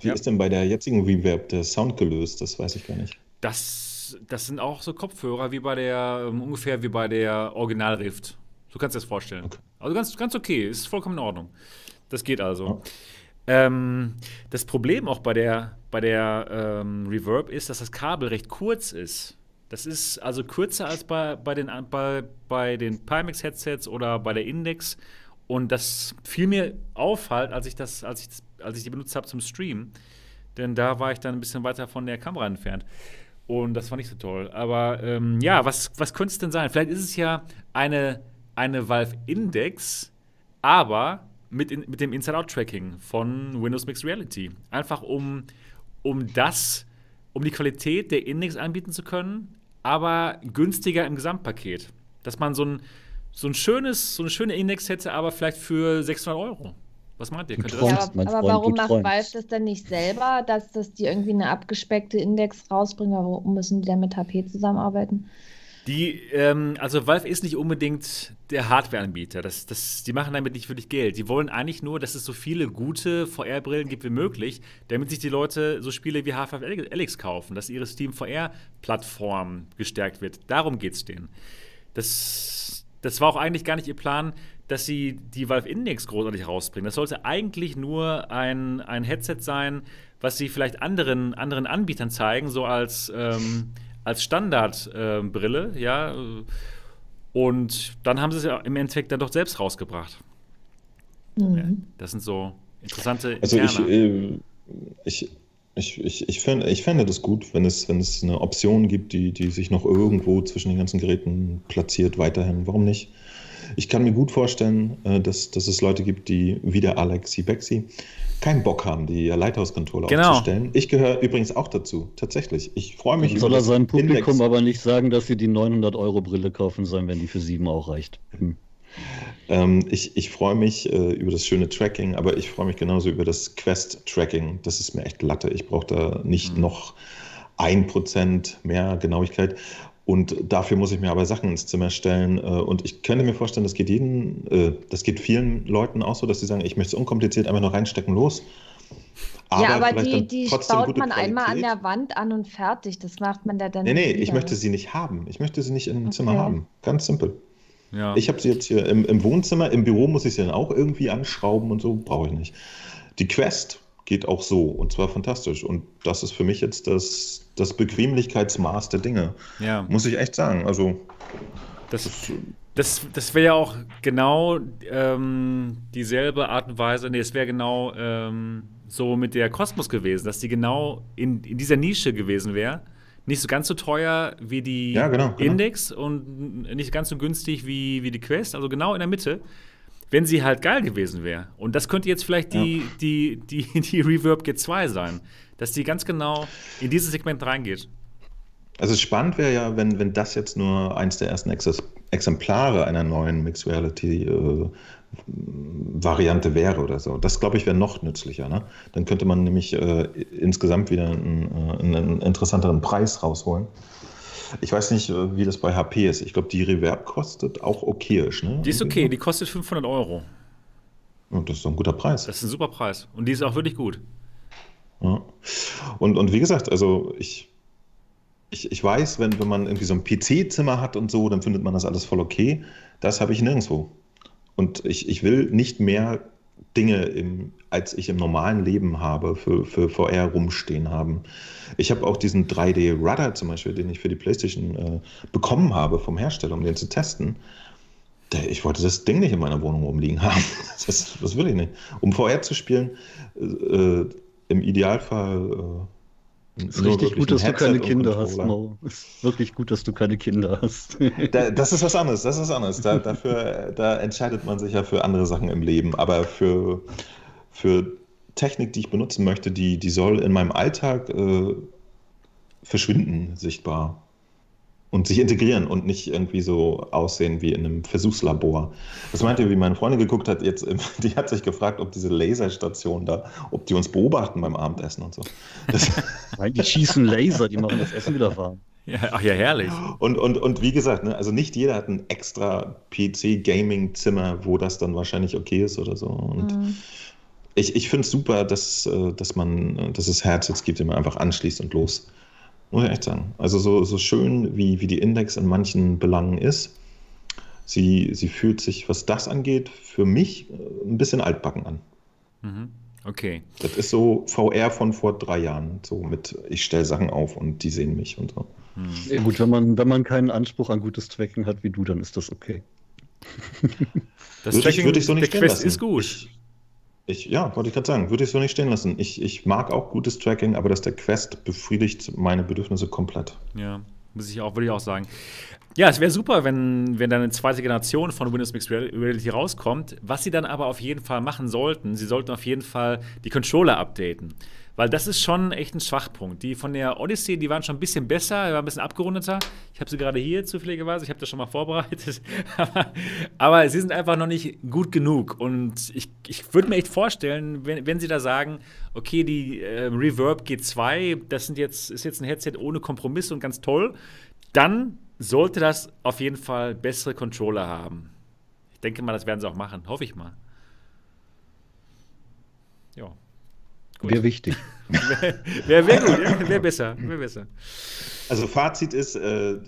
wie Ja. ist denn bei der jetzigen Reverb der Sound gelöst? Das weiß ich gar nicht. das, das sind auch so Kopfhörer wie bei der, ähm, ungefähr wie bei der Original Rift. So kannst du dir das vorstellen. Okay. Also ganz, ganz okay, ist vollkommen in Ordnung. Das geht also. Ja. Ähm, das Problem auch bei der, bei der ähm, Reverb ist, dass das Kabel recht kurz ist. Das ist also kürzer als bei, bei den, bei, bei den Pimax-Headsets oder bei der Index. Und das fiel mir auf halt, als ich, das, als ich, das, als ich die benutzt habe zum Streamen. Denn da war ich dann ein bisschen weiter von der Kamera entfernt. Und das war nicht so toll. Aber ähm, ja, was, was könnte es denn sein? Vielleicht ist es ja eine, eine Valve Index, aber mit, in, mit dem Inside-Out-Tracking von Windows Mixed Reality. Einfach um, um das, um die Qualität der Index anbieten zu können, aber günstiger im Gesamtpaket. Dass man so ein, so ein schönes, so eine schöne Index hätte, aber vielleicht für 600 Euro. Was meint ihr? Du Könnte das. Ja, aber Freund, warum du macht träumst. Valve das denn nicht selber, dass, dass die irgendwie eine abgespeckte Index rausbringen? Warum müssen die dann mit HP zusammenarbeiten? Die, ähm, also Valve ist nicht unbedingt der Hardware-Anbieter. Das, das, die machen damit nicht wirklich Geld. Die wollen eigentlich nur, dass es so viele gute VR-Brillen gibt wie möglich, damit sich die Leute so Spiele wie Half-Life Alyx kaufen, dass ihre Steam VR-Plattform gestärkt wird. Darum geht es denen. Das, das war auch eigentlich gar nicht ihr Plan, dass sie die Valve Index großartig rausbringen. Das sollte eigentlich nur ein, ein Headset sein, was sie vielleicht anderen, anderen Anbietern zeigen, so als, ähm, als Standardbrille, äh, ja. Und dann haben sie es ja im Endeffekt dann doch selbst rausgebracht. Mhm. Ja, das sind so interessante. Also ich, äh, ich, ich, ich, ich, fände, ich fände das gut, wenn es, wenn es eine Option gibt, die, die sich noch irgendwo zwischen den ganzen Geräten platziert, weiterhin. Warum nicht? Ich kann mir gut vorstellen, äh, dass, dass es Leute gibt, die wie der Alexi Bexi keinen Bock haben, die Lighthouse-Controller genau. aufzustellen. Ich gehöre übrigens auch dazu, tatsächlich. Ich freue mich. Dann soll er seinem Publikum Index. aber nicht sagen, dass sie die 900-Euro-Brille kaufen sollen, wenn die für sieben auch reicht. Hm. Ähm, ich ich freue mich äh, über das schöne Tracking, aber ich freue mich genauso über das Quest-Tracking. Das ist mir echt Latte. Ich brauche da nicht mhm. noch ein Prozent mehr Genauigkeit. Und dafür muss ich mir aber Sachen ins Zimmer stellen. Äh, und ich könnte mir vorstellen, das geht jeden, äh, das geht vielen Leuten auch so, dass sie sagen, ich möchte es unkompliziert einfach nur reinstecken, los. Aber ja, aber die, die baut man einmal an der Wand an und fertig. Das macht man da dann. Nee, nee, wieder. ich möchte sie nicht haben. Ich möchte sie nicht im okay. Zimmer haben. Ganz simpel. Ja. Ich habe sie jetzt hier im, im, Wohnzimmer, im Büro muss ich sie dann auch irgendwie anschrauben und so, brauche ich nicht. Die Quest geht auch so und zwar fantastisch. Und das ist für mich jetzt das, das Bequemlichkeitsmaß der Dinge. Ja. Muss ich echt sagen. Also. Das, das, das wäre ja auch genau ähm, dieselbe Art und Weise, nee, es wäre genau ähm, so mit der Kosmos gewesen, dass die genau in, in dieser Nische gewesen wäre. Nicht so ganz so teuer wie die ja, genau, genau. Index und nicht ganz so günstig wie, wie die Quest, also genau in der Mitte wenn sie halt geil gewesen wäre. Und das könnte jetzt vielleicht die, ja. die, die, die Reverb G2 sein, dass die ganz genau in dieses Segment reingeht. Also spannend wäre ja, wenn, wenn das jetzt nur eins der ersten Ex Exemplare einer neuen Mixed Reality äh, Variante wäre oder so. Das glaube ich wäre noch nützlicher. Ne? Dann könnte man nämlich äh, insgesamt wieder einen, äh, einen interessanteren Preis rausholen. Ich weiß nicht, äh, wie das bei HP ist. Ich glaube, die Reverb kostet auch okayisch. Ne? Die ist okay, die kostet 500 Euro. Und das ist doch ein guter Preis. Das ist ein super Preis. Und die ist auch wirklich gut. Ja. Und, und wie gesagt, also ich, ich, ich weiß, wenn, wenn man irgendwie so ein PC-Zimmer hat und so, dann findet man das alles voll okay. Das habe ich nirgendwo. Und ich, ich will nicht mehr Dinge, im, als ich im normalen Leben habe, für, für VR rumstehen haben. Ich habe auch diesen 3D-Rudder zum Beispiel, den ich für die PlayStation äh, bekommen habe vom Hersteller, um den zu testen. Ich wollte das Ding nicht in meiner Wohnung rumliegen haben. *laughs* Das, das will ich nicht. Um VR zu spielen, äh, im Idealfall äh, es ist richtig gut, dass du keine Kinder hast, Mo. Es ist wirklich gut, dass du keine Kinder hast. Da, das ist was anderes, das ist was anderes. Da, dafür, da entscheidet man sich ja für andere Sachen im Leben. Aber für, für Technik, die ich benutzen möchte, die, die soll in meinem Alltag äh, verschwinden, sichtbar und sich integrieren und nicht irgendwie so aussehen wie in einem Versuchslabor. Das meinte, wie meine Freundin geguckt hat, jetzt, *laughs* die hat sich gefragt, ob diese Laserstation da, ob die uns beobachten beim Abendessen und so. Nein, *laughs* die schießen Laser, die machen das Essen wieder warm. Ja, ach ja, herrlich. Und, und, und wie gesagt, ne, also nicht jeder hat ein extra PC-Gaming-Zimmer, wo das dann wahrscheinlich okay ist oder so. Und mhm. ich, ich finde es super, dass, äh, dass man, dass es Herzens gibt, den man einfach anschließt und los muss ich echt sagen. Also so, so schön, wie, wie die Index in manchen Belangen ist, sie, sie fühlt sich, was das angeht, für mich äh, ein bisschen altbacken an. Mhm. Okay. Das ist so VR von vor drei Jahren, so mit ich stelle Sachen auf und die sehen mich und so. Mhm. Ja, gut, wenn man, wenn man keinen Anspruch an gutes Tracking hat wie du, dann ist das okay. Das würde ich, würd ich so nicht der Quest lassen. ist gut. Ich, ich, ja, wollte ich gerade sagen, würde ich so nicht stehen lassen. Ich, ich mag auch gutes Tracking, aber dass der Quest befriedigt meine Bedürfnisse komplett. Ja, muss ich auch, würde ich auch sagen. Ja, es wäre super, wenn, wenn dann eine zweite Generation von Windows Mixed Reality rauskommt. Was sie dann aber auf jeden Fall machen sollten, sie sollten auf jeden Fall die Controller updaten. Weil das ist schon echt ein Schwachpunkt. Die von der Odyssey, die waren schon ein bisschen besser, die waren ein bisschen abgerundeter. Ich habe sie gerade hier zufälligerweise, ich habe das schon mal vorbereitet. *laughs* aber, sie sind einfach noch nicht gut genug. Und ich, ich würde mir echt vorstellen, wenn, wenn sie da sagen, okay, die äh, Reverb G2, das sind jetzt, ist jetzt ein Headset ohne Kompromiss und ganz toll, dann sollte das auf jeden Fall bessere Controller haben. Ich denke mal, das werden sie auch machen. Hoffe ich mal. Ja. Wäre wichtig. *laughs* Wäre wär gut, ja, wäre besser, wär besser. Also Fazit ist, äh,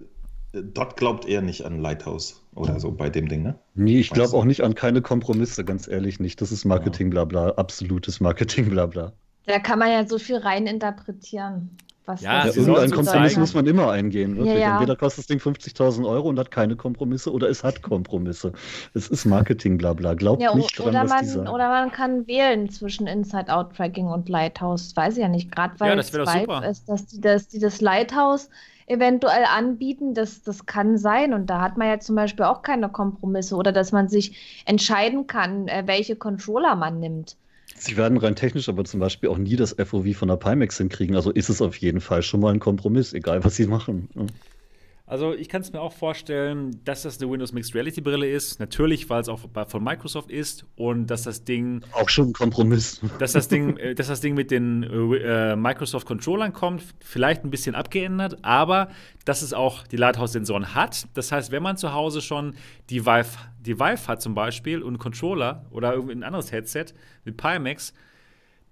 Dot glaubt eher nicht an Lighthouse oder so bei dem Ding, ne? Nee, ich glaube auch nicht an keine Kompromisse, ganz ehrlich nicht. Das ist Marketing, bla bla, absolutes Marketing, bla bla. Da kann man ja so viel reininterpretieren. Was ja, ja irgendein Kompromiss muss man immer eingehen. Wirklich. Ja, ja. Entweder kostet das Ding 50.000 Euro und hat keine Kompromisse oder es hat Kompromisse. es ist Marketing, bla bla. Glaubt ja, nicht dran, oder was man, die sagen. Oder man kann wählen zwischen Inside-Out-Tracking und Lighthouse. Weiß ich ja nicht. Gerade weil es Vibe ist, dass die, dass die das Lighthouse eventuell anbieten, das, das kann sein. Und da hat man ja zum Beispiel auch keine Kompromisse oder dass man sich entscheiden kann, äh, welche Controller man nimmt. Sie werden rein technisch aber zum Beispiel auch nie das FOV von der Pimax hinkriegen. Also ist es auf jeden Fall schon mal ein Kompromiss, egal was sie machen. Also ich kann es mir auch vorstellen, dass das eine Windows Mixed Reality Brille ist. Natürlich, weil es auch von Microsoft ist und dass das Ding auch schon ein Kompromiss. Dass das Ding, äh, dass das Ding mit den äh, Microsoft Controllern kommt, vielleicht ein bisschen abgeändert, aber dass es auch die Lighthouse-Sensoren hat. Das heißt, wenn man zu Hause schon die Vive, die Vive hat zum Beispiel und einen Controller oder ein anderes Headset mit Pimax,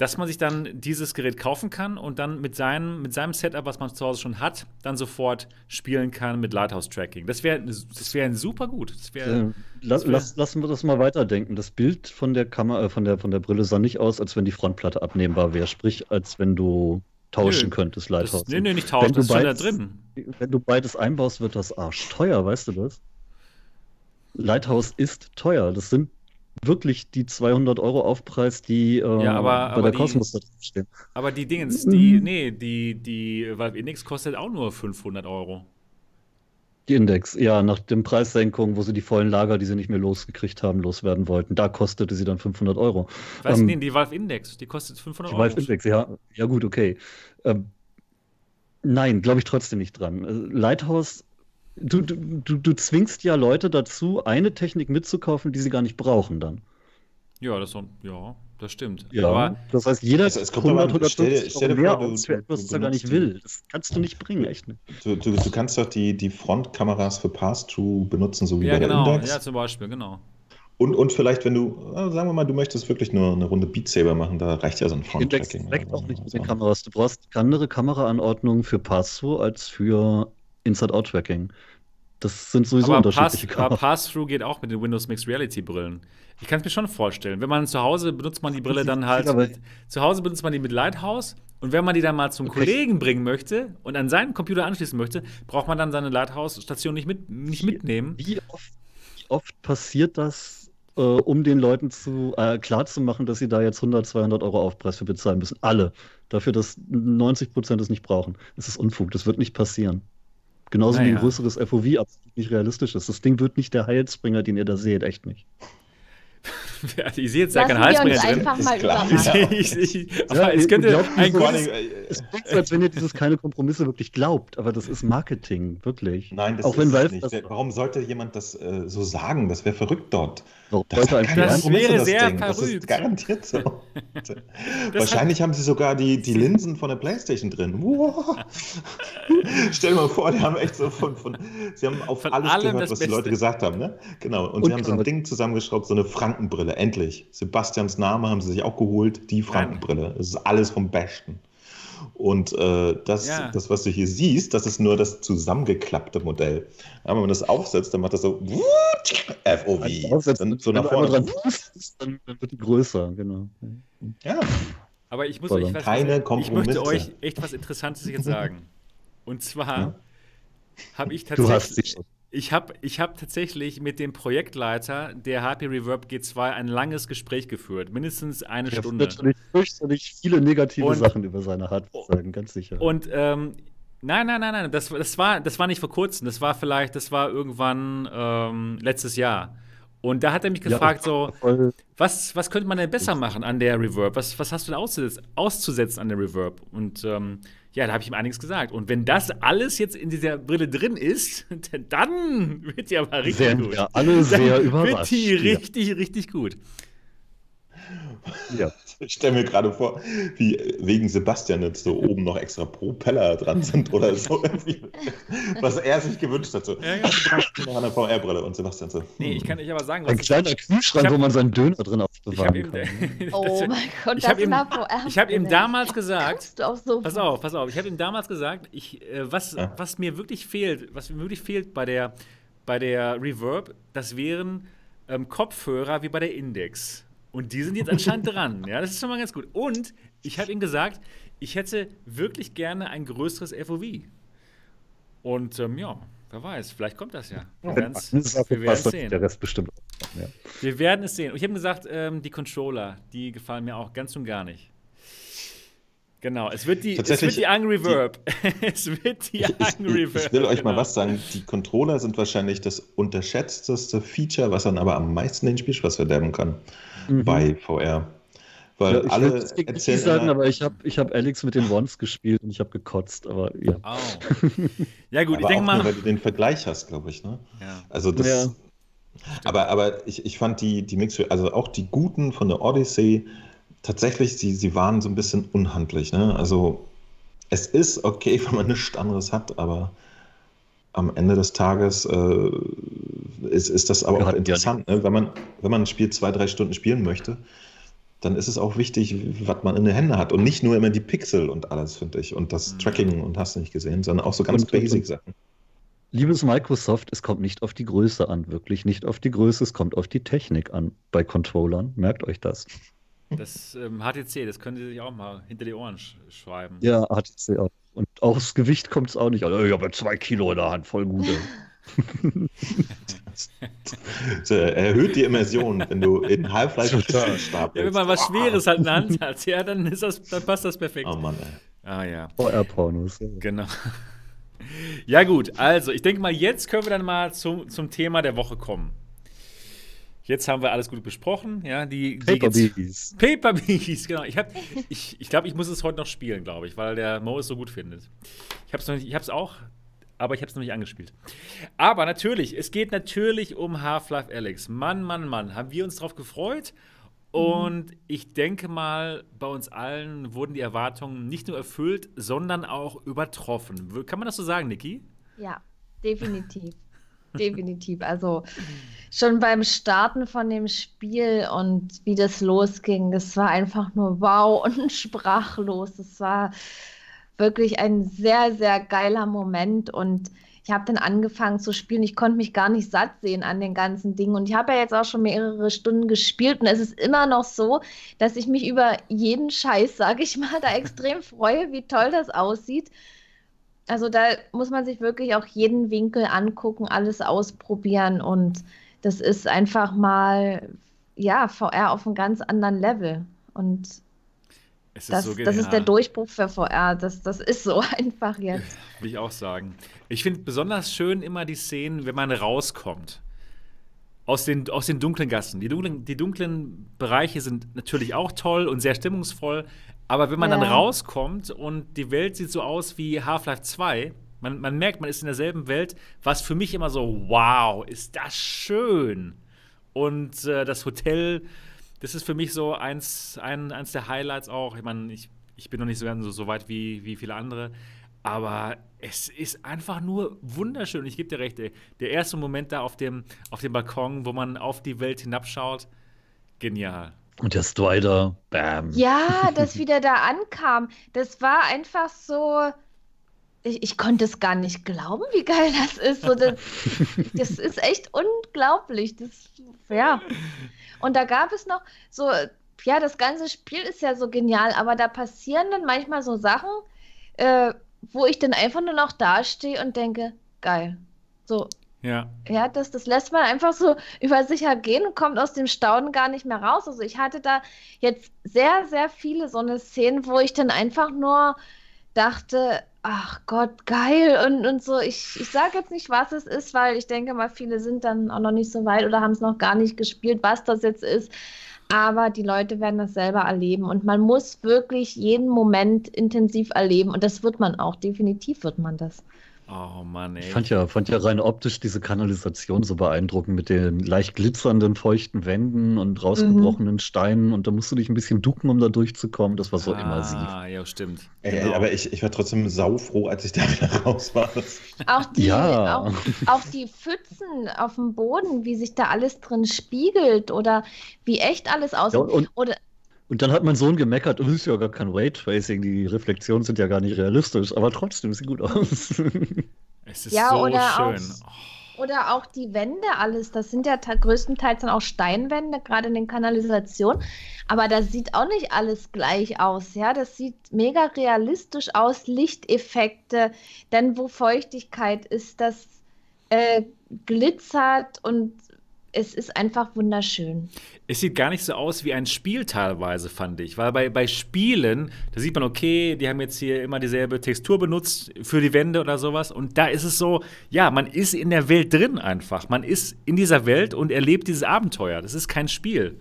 dass man sich dann dieses Gerät kaufen kann und dann mit seinem, mit seinem Setup, was man zu Hause schon hat, dann sofort spielen kann mit Lighthouse-Tracking. Das wäre das wär super gut. Wär, äh, lass, wär lass, lassen wir das mal weiterdenken. Das Bild von der Kamera, äh, von der, von der Brille sah nicht aus, als wenn die Frontplatte abnehmbar wäre. Sprich, als wenn du tauschen nö, könntest, Lighthouse. Das, nee, nee, nicht tauschen, das ist beides, da drin. Wenn du beides einbaust, wird das arschteuer, weißt du das? Lighthouse ist teuer. Das sind wirklich die 200 Euro Aufpreis, die äh, ja, aber, bei aber der die, Cosmos da stehen. Aber die Dingens, die, nee, die, die Valve Index kostet auch nur 500 Euro. Die Index, ja, nach dem Preissenkung, wo sie die vollen Lager, die sie nicht mehr losgekriegt haben, loswerden wollten, da kostete sie dann 500 Euro. Was, ähm, nee, die Valve Index, die kostet 500 die Euro. Die Valve Index, ja, ja gut, okay. Ähm, nein, glaube ich trotzdem nicht dran. Äh, Lighthouse du, du, du zwingst ja Leute dazu, eine Technik mitzukaufen, die sie gar nicht brauchen dann. Ja, das, ja, das stimmt. Ja, aber das heißt, jeder also, es 100, 150 stell, mehr vor, aus für etwas, was er gar nicht will. Das kannst du nicht bringen, echt nicht. Du, du, du kannst doch die, die Frontkameras für Pass-Through benutzen, so wie ja, bei genau. der Index. Ja, zum Beispiel, genau. Und, und vielleicht, wenn du, sagen wir mal, du möchtest wirklich nur eine Runde Beat Saber machen, da reicht ja so ein Front-Tracking. Index auch nicht mit den Kameras. Du brauchst andere Kameraanordnungen für Pass-Through als für Inside-Out-Tracking. Das sind sowieso aber unterschiedliche Pass, Aber Pass-Through geht auch mit den Windows Mixed Reality Brillen. Ich kann es mir schon vorstellen. Wenn man zu Hause benutzt man die Brille dann halt. Mit, zu Hause benutzt man die mit Lighthouse. Und wenn man die dann mal zum okay. Kollegen bringen möchte und an seinen Computer anschließen möchte, braucht man dann seine Lighthouse-Station nicht, mit, nicht mitnehmen. Wie oft, wie oft passiert das, äh, um den Leuten zu, äh, klarzumachen, dass sie da jetzt 100, 200 Euro Aufpreis für bezahlen müssen? Alle. Dafür, dass 90 Prozent es nicht brauchen. Das ist Unfug. Das wird nicht passieren. Genauso naja. wie ein größeres FOV absolut nicht realistisch ist. Das Ding wird nicht der Heilsbringer, den ihr da seht, echt nicht. *laughs* *laughs* ich sehe jetzt da keinen Heilsbringer drin. Einfach mal ich, ich, ich, aber ja, es könnte ein gutes, Es klingt so, als wenn ihr dieses keine Kompromisse wirklich glaubt, aber das ist Marketing, wirklich. Nein, das Auch ist wenn nicht. Das Warum sollte jemand das äh, so sagen? Das wäre verrückt dort. Doch, das, das, das wäre das sehr Ding. verrückt. Das ist garantiert so. *laughs* Wahrscheinlich haben sie sogar die, die Linsen von der Playstation drin. Wow. *laughs* Stell dir mal vor, die haben echt so von, von sie haben auf von alles gehört, was Beste. die Leute gesagt haben. Ne? Genau. Und, Und sie haben so ein Ding zusammengeschraubt, so eine Frankenbrille. Endlich. Sebastians Name haben sie sich auch geholt, die Frankenbrille. Das ist alles vom Besten. Und äh, das, ja. das, was du hier siehst, das ist nur das zusammengeklappte Modell. Aber wenn man das aufsetzt, dann macht das so FOV. Dann, so nach vorne. Dran dann, dann wird die größer, genau. Ja. Aber ich muss euch was, Keine ich möchte euch echt was Interessantes jetzt sagen. Und zwar ja. habe ich tatsächlich. Ich habe ich hab tatsächlich mit dem Projektleiter der HP Reverb G2 ein langes Gespräch geführt, mindestens eine ich Stunde. natürlich fürchterlich viele negative und, Sachen über seine Hardware sagen, ganz sicher. Und ähm, nein, nein, nein, nein, das, das, war, das war nicht vor kurzem, das war vielleicht, das war irgendwann ähm, letztes Jahr. Und da hat er mich gefragt, ja, so, was, was könnte man denn besser machen an der Reverb? Was, was hast du denn auszusetzen, auszusetzen an der Reverb? Und ähm, ja, da habe ich ihm einiges gesagt. Und wenn das alles jetzt in dieser Brille drin ist, *laughs* dann wird die aber richtig Werden gut. Ja, alle sehr dann überrascht. Wird die richtig, richtig gut. Ja. Ich stelle mir gerade vor, wie wegen Sebastian jetzt so oben noch extra Propeller dran sind oder so. was er sich gewünscht hat. So. Ja, ja. Noch eine VR-Brille und Sebastian so. Nee, ich hm. kann euch aber sagen, was Ein kleiner Kühlschrank, hab, wo man seinen Döner drin aufbewahren kann. *laughs* oh mein Gott, ich habe ihm, hab ihm damals gesagt, so pass auf, pass auf, ich habe ihm damals gesagt, ich, äh, was, ja. was mir wirklich fehlt, was mir wirklich fehlt bei der, bei der Reverb, das wären ähm, Kopfhörer wie bei der Index. Und die sind jetzt anscheinend dran. Ja, das ist schon mal ganz gut. Und ich habe ihm gesagt, ich hätte wirklich gerne ein größeres FOV. Und ähm, ja, wer weiß, vielleicht kommt das ja. Wir, werden es sehen. Der Rest bestimmt. Ja. Wir werden es sehen. Und ich habe gesagt, ähm, die Controller, die gefallen mir auch ganz und gar nicht. Genau, es wird die, es wird die Angry Verb. *laughs* es wird die Angry Verb. Ich, ich will euch genau. mal was sagen. Die Controller sind wahrscheinlich das unterschätzteste Feature, was dann aber am meisten den Spielspaß verderben kann mhm. bei VR. Weil ja, alle erzählen. Ich sagen, aber ich habe ich hab Alex mit den Ones gespielt und ich habe gekotzt, aber ja. Oh. *laughs* Ja, gut, aber ich denke mal. Nur, weil du den Vergleich hast, glaube ich, ne? Ja. Also das. Ja. Aber, aber ich, ich fand die, die Mix, also auch die guten von der Odyssey, tatsächlich, sie, sie waren so ein bisschen unhandlich. Ne? Also es ist okay, *laughs* wenn man nichts anderes hat, aber am Ende des Tages äh, ist, ist das aber auch interessant. Ne? Wenn, man, wenn man ein Spiel zwei, drei Stunden spielen möchte, dann ist es auch wichtig, was man in den Händen hat. Und nicht nur immer die Pixel und alles, finde ich. Und das mhm. Tracking und hast du nicht gesehen, sondern auch so ganz und, basic Sachen. Liebes Microsoft, es kommt nicht auf die Größe an, wirklich nicht auf die Größe, es kommt auf die Technik an bei Controllern. Merkt euch das. Das ähm, HTC, das können Sie sich auch mal hinter die Ohren sch schreiben. Ja, HTC auch. Und auch das Gewicht kommt es auch nicht an. Ich habe zwei Kilo in der Hand, voll gute. *laughs* so, erhöht die Immersion, wenn du in Half-Life stapelst. Ja, wenn man was Schweres halt in der Hand hat, ja, dann, ist das, dann passt das perfekt. Oh Mann, ey. Ah ja. VR-Pornos. Genau. Ja gut, also ich denke mal, jetzt können wir dann mal zum, zum Thema der Woche kommen. Jetzt haben wir alles gut besprochen. Ja, die, Paper Bees. Paper Bees, *laughs* genau. Ich, ich, ich glaube, ich muss es heute noch spielen, glaube ich, weil der Mo es so gut findet. Ich habe es ich habe es auch, aber ich habe es noch nicht angespielt. Aber natürlich, es geht natürlich um Half-Life Alex. Mann, Mann, Mann, haben wir uns darauf gefreut. Und mhm. ich denke mal, bei uns allen wurden die Erwartungen nicht nur erfüllt, sondern auch übertroffen. Kann man das so sagen, Niki? Ja, definitiv. Definitiv. Also schon beim Starten von dem Spiel und wie das losging, das war einfach nur wow *laughs* und sprachlos. Es war wirklich ein sehr, sehr geiler Moment und ich habe dann angefangen zu spielen. Ich konnte mich gar nicht satt sehen an den ganzen Dingen. Und ich habe ja jetzt auch schon mehrere Stunden gespielt. Und es ist immer noch so, dass ich mich über jeden Scheiß, sage ich mal, da *laughs* extrem freue, wie toll das aussieht. Also da muss man sich wirklich auch jeden Winkel angucken, alles ausprobieren und das ist einfach mal, ja, VR auf einem ganz anderen Level. Und das, so das, ist der Durchbruch für VR. Das, das ist so *laughs* einfach jetzt. Will ich auch sagen. Ich finde besonders schön immer die Szenen, wenn man rauskommt. Aus den, aus den dunklen Gassen. Die dunklen, die dunklen Bereiche sind natürlich auch toll und sehr stimmungsvoll, aber wenn man ja. dann rauskommt und die Welt sieht so aus wie Half-Life 2, man, man merkt, man ist in derselben Welt, was für mich immer so, wow, ist das schön. Und äh, das Hotel, das ist für mich so eins, ein, eins der Highlights auch. Ich meine, ich, ich bin noch nicht so, so, so weit wie, wie viele andere, aber es ist einfach nur wunderschön. Ich gebe dir recht, ey. der erste Moment da auf dem, auf dem Balkon, wo man auf die Welt hinabschaut, genial. Und der Strider, bam. Ja, *laughs* das wieder da ankam. Das war einfach so. Ich, ich konnte es gar nicht glauben, wie geil das ist. So, das, *laughs* das ist echt unglaublich. Das, ja. Und da gab es noch so, ja, das ganze Spiel ist ja so genial, aber da passieren dann manchmal so Sachen, äh, wo ich dann einfach nur noch dastehe und denke, geil. So, ja. Ja, das, das lässt man einfach so über sich ergehen und kommt aus dem Staunen gar nicht mehr raus. Also ich hatte da jetzt sehr, sehr viele so eine Szenen, wo ich dann einfach nur dachte, ach Gott, geil und, und so. Ich, ich sage jetzt nicht, was es ist, weil ich denke mal, viele sind dann auch noch nicht so weit oder haben es noch gar nicht gespielt, was das jetzt ist. Aber die Leute werden das selber erleben und man muss wirklich jeden Moment intensiv erleben und das wird man auch, definitiv wird man das. Oh Mann, ey. Ich fand ja, fand ja rein optisch diese Kanalisation so beeindruckend mit den leicht glitzernden, feuchten Wänden und rausgebrochenen Steinen. Und da musst du dich ein bisschen ducken, um da durchzukommen. Das war so immersiv. Ah, ja, stimmt. Ey, Genau. Aber ich, ich war trotzdem saufroh, als ich da wieder *laughs* raus war. Das, Auch die, Ja. auch, auch die Pfützen auf dem Boden, wie sich da alles drin spiegelt oder wie echt alles Ja, aussieht. und, Oder und dann hat mein Sohn gemeckert, oh, das ist ja gar kein Raytracing, die Reflexionen sind ja gar nicht realistisch, aber trotzdem sieht gut aus. *laughs* Es ist Ja, so oder schön. auch- Oder auch die Wände, alles. Das sind ja größtenteils dann auch Steinwände, gerade in den Kanalisationen. Aber das sieht auch nicht alles gleich aus. Ja, das sieht mega realistisch aus. Lichteffekte, dann wo Feuchtigkeit ist, das äh, glitzert und es ist einfach wunderschön. Es sieht gar nicht so aus wie ein Spiel teilweise, fand ich. Weil bei, bei Spielen, da sieht man, okay, die haben jetzt hier immer dieselbe Textur benutzt für die Wände oder sowas. Und da ist es so, ja, man ist in der Welt drin einfach. Man ist in dieser Welt und erlebt dieses Abenteuer. Das ist kein Spiel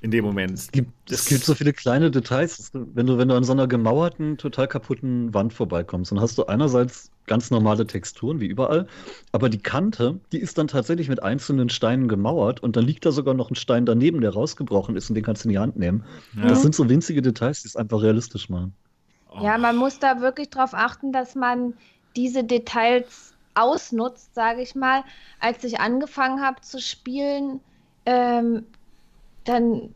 in dem Moment. Es gibt, es gibt so viele kleine Details. Wenn du, wenn du an so einer gemauerten, total kaputten Wand vorbeikommst, dann hast du einerseits ganz normale Texturen, wie überall, aber die Kante, die ist dann tatsächlich mit einzelnen Steinen gemauert und dann liegt da sogar noch ein Stein daneben, der rausgebrochen ist und den kannst du in die Hand nehmen. Ja. Das sind so winzige Details, die es einfach realistisch machen. Oh. Ja, man muss da wirklich darauf achten, dass man diese Details ausnutzt, sage ich mal. Als ich angefangen habe zu spielen, ähm, dann,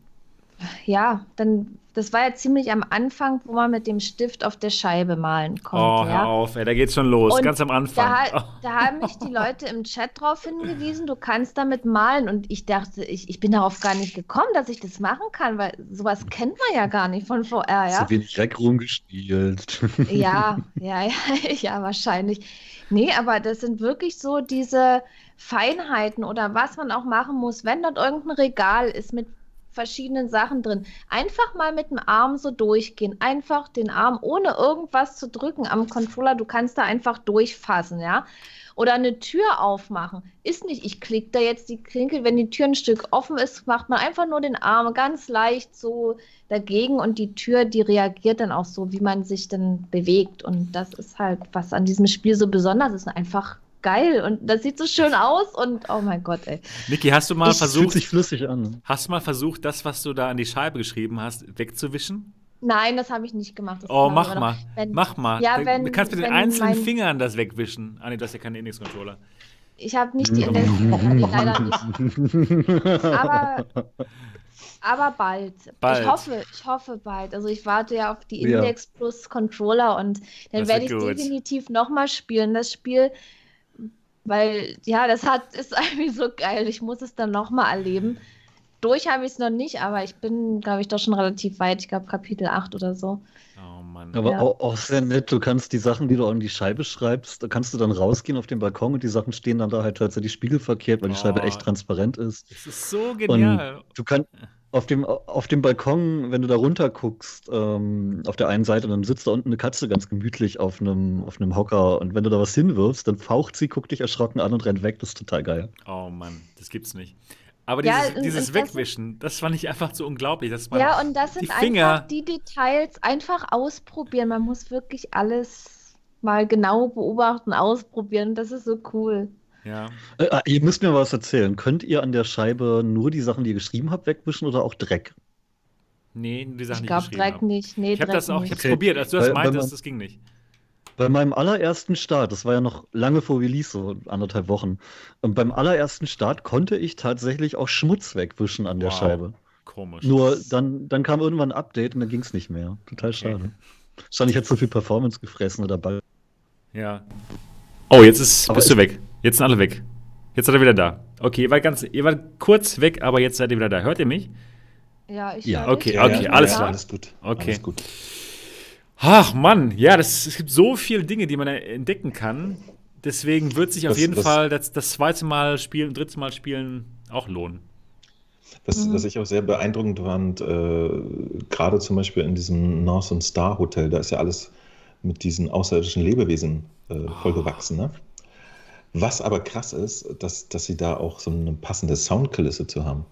ja, dann, das war ja ziemlich am Anfang, wo man mit dem Stift auf der Scheibe malen Oh, konnte. hör ja. auf, ey, da geht's schon los, Und ganz am Anfang. Da, da haben mich die Leute im Chat drauf hingewiesen, du kannst damit malen. Und ich dachte, ich, ich bin darauf gar nicht gekommen, dass ich das machen kann, weil sowas kennt man ja gar nicht von VR, ja. So wenig Dreck rumgespielt. Ja, ja, *laughs* ja, *laughs* ja, wahrscheinlich. Nee, aber das sind wirklich so diese Feinheiten oder was man auch machen muss, wenn dort irgendein Regal ist mit verschiedenen Sachen drin. Einfach mal mit dem Arm so durchgehen. Einfach den Arm ohne irgendwas zu drücken am Controller. Du kannst da einfach durchfassen, ja. Oder eine Tür aufmachen. Ist nicht, ich klicke da jetzt die Klinke, wenn die Tür ein Stück offen ist, macht man einfach nur den Arm ganz leicht so dagegen und die Tür, die reagiert dann auch so, wie man sich dann bewegt. Und das ist halt, was an diesem Spiel so besonders ist, einfach geil. Und das sieht so schön aus und oh mein Gott, ey. Niki, hast du mal Ich- Fühlt versucht, sich flüssig an. hast du mal versucht, das, was du da an die Scheibe geschrieben hast, wegzuwischen? Nein, das habe ich nicht gemacht. Das Oh, mach mal. Wenn, Mach mal. Ja, Du- wenn- du kannst mit den einzelnen mein- Fingern das wegwischen. Ah, nee, du hast ja keinen Index-Controller. Ich habe nicht die Index, nee, leider nicht. Aber, aber bald. Bald. Ich hoffe, ich hoffe bald. Also ich warte ja auf die Ja. Index Plus Controller und dann Das werde ich gut. definitiv nochmal spielen, das Spiel. Weil, ja, das hat, *laughs* ist irgendwie so geil. Ich muss es dann nochmal erleben. Durch habe ich es noch nicht, aber ich bin, glaube ich, doch schon relativ weit. Ich glaube, Kapitel 8 oder so. Oh Mann. Aber Ja. auch, auch sehr nett, du kannst die Sachen, die du an die Scheibe schreibst, da kannst du dann rausgehen auf den Balkon und die Sachen stehen dann da halt tatsächlich spiegelverkehrt, weil die Scheibe Oh. echt transparent ist. Das ist so genial. Du kannst *laughs* auf dem, auf dem Balkon, wenn du da runter guckst, ähm, auf der einen Seite, dann sitzt da unten eine Katze ganz gemütlich auf einem, auf einem Hocker und wenn du da was hinwirfst, dann faucht sie, guckt dich erschrocken an und rennt weg. Das ist total geil. Oh Mann, das gibt's nicht. Aber Ja, dieses, und- dieses und das- Wegwischen, das fand ich einfach so unglaublich. Dass man, Ja, und das die sind Finger- einfach die Details einfach ausprobieren. Man muss wirklich alles mal genau beobachten, ausprobieren. Das ist so cool. Ja. Äh, ah, ihr müsst mir was erzählen. Könnt ihr an der Scheibe nur die Sachen, die ihr geschrieben habt, wegwischen oder auch Dreck? Nee, die Sachen, Ich die glaube, geschrieben Dreck habe. nicht. Nee, Ich habe das auch, ich hab's Okay. probiert, als du das meintest, man- das ging nicht. Bei meinem allerersten Start, das war ja noch lange vor Release, so anderthalb Wochen, und beim allerersten Start konnte ich tatsächlich auch Schmutz wegwischen an der Wow. Scheibe. Komisch. Nur dann, dann kam irgendwann ein Update und dann ging es nicht mehr. Total schade. Wahrscheinlich hat so viel Performance gefressen oder Ball. Ja. Oh, jetzt ist, Aber bist du ich- weg. Jetzt sind alle weg. Jetzt seid ihr wieder da. Okay, ihr wart, ganz, ihr wart kurz weg, aber jetzt seid ihr wieder da. Hört ihr mich? Ja, ich Ja, höre okay, dich. okay, alles ja. klar. Alles gut. Okay. Alles gut. Ach Mann, ja, das, es gibt so viele Dinge, die man entdecken kann. Deswegen wird sich auf jeden was- Fall das, das zweite Mal spielen, dritte Mal spielen auch lohnen. Was, Mhm. was ich auch sehr beeindruckend fand, äh, gerade zum Beispiel in diesem Northern Star Hotel, da ist ja alles mit diesen außerirdischen Lebewesen äh, vollgewachsen. Ne? Was aber krass ist, dass, dass sie da auch so eine passende Soundkulisse zu haben.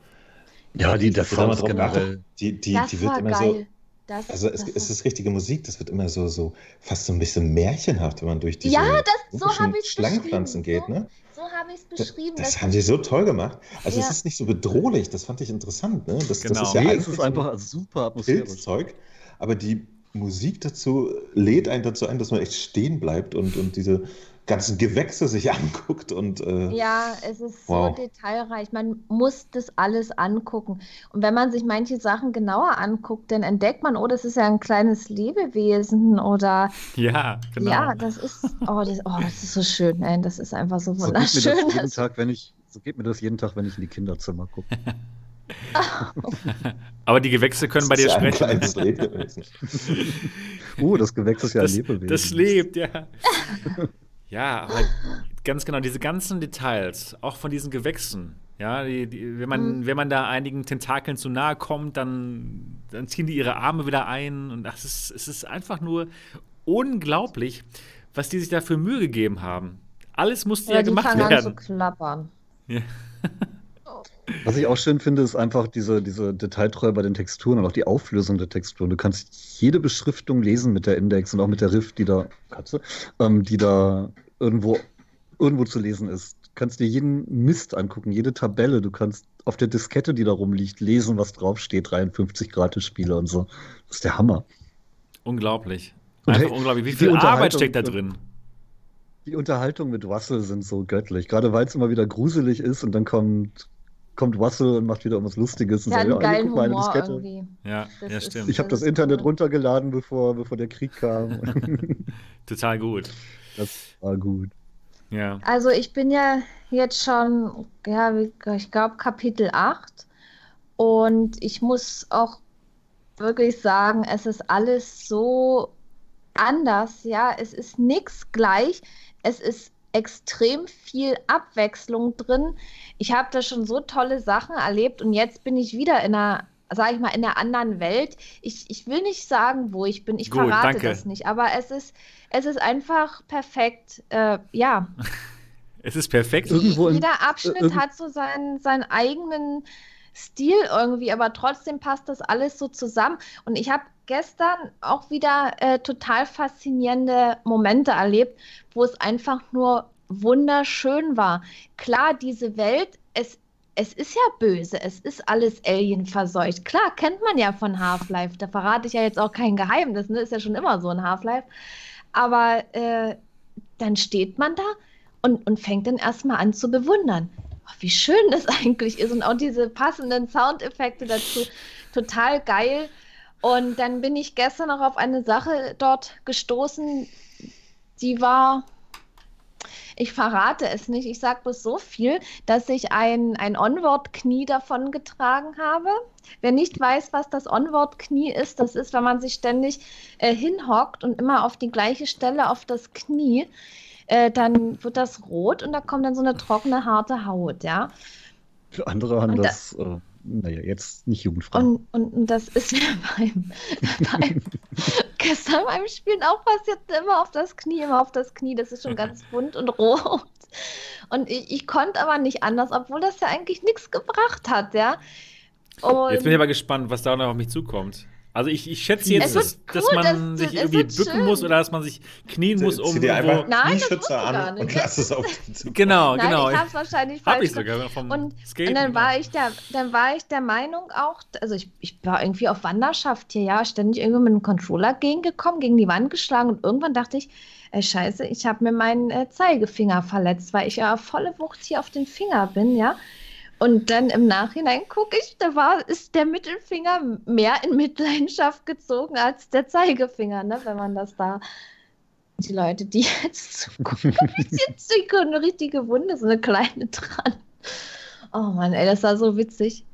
Ja, die, der Sound generell. Die, die, Das die wird war immer geil. so, Das, Also es, das es ist richtige Musik, das wird immer so, so fast so ein bisschen märchenhaft, wenn man durch diese Ja, das- so Schlangenpflanzen geht, beschrieben, ne? so habe ich es Das, beschrieben. das haben sie so toll gemacht. Also Ja. es ist nicht so bedrohlich, das fand ich interessant, ne? Das, Genau. das ist ja nee, eigentlich es ist so einfach super atmosphärisch. Pilzzeug, aber die Musik dazu lädt einen dazu ein, dass man echt stehen bleibt und, und diese ganzen Gewächse sich *laughs* anguckt und äh, Ja, es ist Wow. so detailreich. Man muss das alles angucken. Und wenn man sich manche Sachen genauer anguckt, dann entdeckt man, oh, das ist ja ein kleines Lebewesen oder *laughs* Ja, genau. ja, das ist, oh, das, oh, das ist so schön, ey. Das ist einfach so So geht mir das wunderschön. jeden Tag, wenn ich, so geht mir das jeden Tag, wenn ich in die Kinderzimmer gucke. *laughs* Aber die Gewächse können bei das dir ist ja ein sprechen. kleines Lebewesen. Oh, das Gewächs ist ja Das, ein Lebewesen. das lebt, ja. Ja, aber ganz genau, diese ganzen Details, auch von diesen Gewächsen, ja, die, die, wenn, man, Mhm. wenn man da einigen Tentakeln zu nahe kommt, dann, dann ziehen die ihre Arme wieder ein und das ist, es ist einfach nur unglaublich, was die sich da für Mühe gegeben haben. Alles musste ja, Ja, die gemacht fangen an zu werden. klappern. Ja. *laughs* Was ich auch schön finde, ist einfach diese, diese Detailtreue bei den Texturen und auch die Auflösung der Texturen. Du kannst jede Beschriftung lesen mit der Index und auch mit der Riff, die da, Katze, ähm, die da irgendwo, irgendwo zu lesen ist. Du kannst dir jeden Mist angucken, jede Tabelle. Du kannst auf der Diskette, die da rumliegt, lesen, was draufsteht, 53 Gratis-Spiele und so. Das ist der Hammer. Unglaublich. Einfach hey, unglaublich. Wie viel Arbeit steckt da drin? Die Unterhaltung mit Russell sind so göttlich, gerade weil es immer wieder gruselig ist und dann kommt, kommt Russell und macht wieder irgendwas Lustiges und hat einen sagt, ja, guck mal, eine Humor Diskette. irgendwie. Ja, Das ja ist- stimmt. Ich habe das Internet runtergeladen, bevor, bevor der Krieg kam. *laughs* Total gut. das war gut. Ja. Also ich bin ja jetzt schon, ja, ich glaube Kapitel 8 und ich muss auch wirklich sagen, es ist alles so anders, ja, es ist nichts gleich, es ist extrem viel Abwechslung drin. Ich habe da schon so tolle Sachen erlebt und jetzt bin ich wieder in einer, sage ich mal, in einer anderen Welt. Ich, ich will nicht sagen, wo ich bin, ich Gut, verrate danke. das nicht, aber es ist, es ist einfach perfekt, äh, ja. *laughs* Es ist perfekt. Irgendwo Jeder Abschnitt irgend- hat so seinen, seinen eigenen Stil irgendwie, aber trotzdem passt das alles so zusammen. Und ich habe gestern auch wieder äh, total faszinierende Momente erlebt, wo es einfach nur wunderschön war. Klar, diese Welt, es, es ist ja böse, es ist alles Alien-verseucht. Klar, kennt man ja von Half-Life. Da verrate ich ja jetzt auch kein Geheimnis, ne? Ist ja schon immer so ein Half-Life. Aber äh, dann steht man da und, und fängt dann erstmal an zu bewundern. Oh, wie schön das *laughs* eigentlich ist und auch diese passenden Soundeffekte dazu. Total geil. Und dann bin ich gestern noch auf eine Sache dort gestoßen, die war, ich verrate es nicht, ich sage bloß so viel, dass ich ein, ein Onward-Knie davon getragen habe. Wer nicht weiß, was das Onward-Knie ist, das ist, wenn man sich ständig äh, hinhockt und immer auf die gleiche Stelle auf das Knie, äh, dann wird das rot und da kommt dann so eine trockene, harte Haut, ja. Für andere haben Und das, äh, naja, jetzt nicht jugendfrei. Und, und, das ist mir *laughs* beim, beim *laughs* gestern beim Spielen auch passiert, immer auf das Knie, immer auf das Knie. Das ist schon ganz *laughs* bunt und rot. Und ich, ich konnte aber nicht anders, obwohl das ja eigentlich nichts gebracht hat, ja. Und Jetzt bin ich aber gespannt, was da noch auf mich zukommt. Also ich, ich schätze jetzt, dass, dass cool, man das- sich es irgendwie bücken schön. muss oder dass man sich knien muss, um Zieh dir einfach irgendwo. Nein, das musst du gar an und lass es auf. *laughs* Genau, Nein, genau. ich habe es wahrscheinlich Hab falsch ich sogar vom Und, Skaten. und dann war ich der, dann war ich der Meinung auch, also ich, ich war irgendwie auf Wanderschaft hier, ja, ständig irgendwie mit dem Controller gegengekommen, gegen die Wand geschlagen und irgendwann dachte ich, ey, scheiße, ich habe mir meinen äh, Zeigefinger verletzt, weil ich ja volle Wucht hier auf den Finger bin, ja. Und dann im Nachhinein gucke ich, da war, ist der Mittelfinger mehr in Mitleidenschaft gezogen als der Zeigefinger, ne, wenn man das da die Leute, die jetzt zugucken, *laughs* jetzt eine richtige Wunde, so eine kleine dran. Oh Mann, ey, das war so witzig.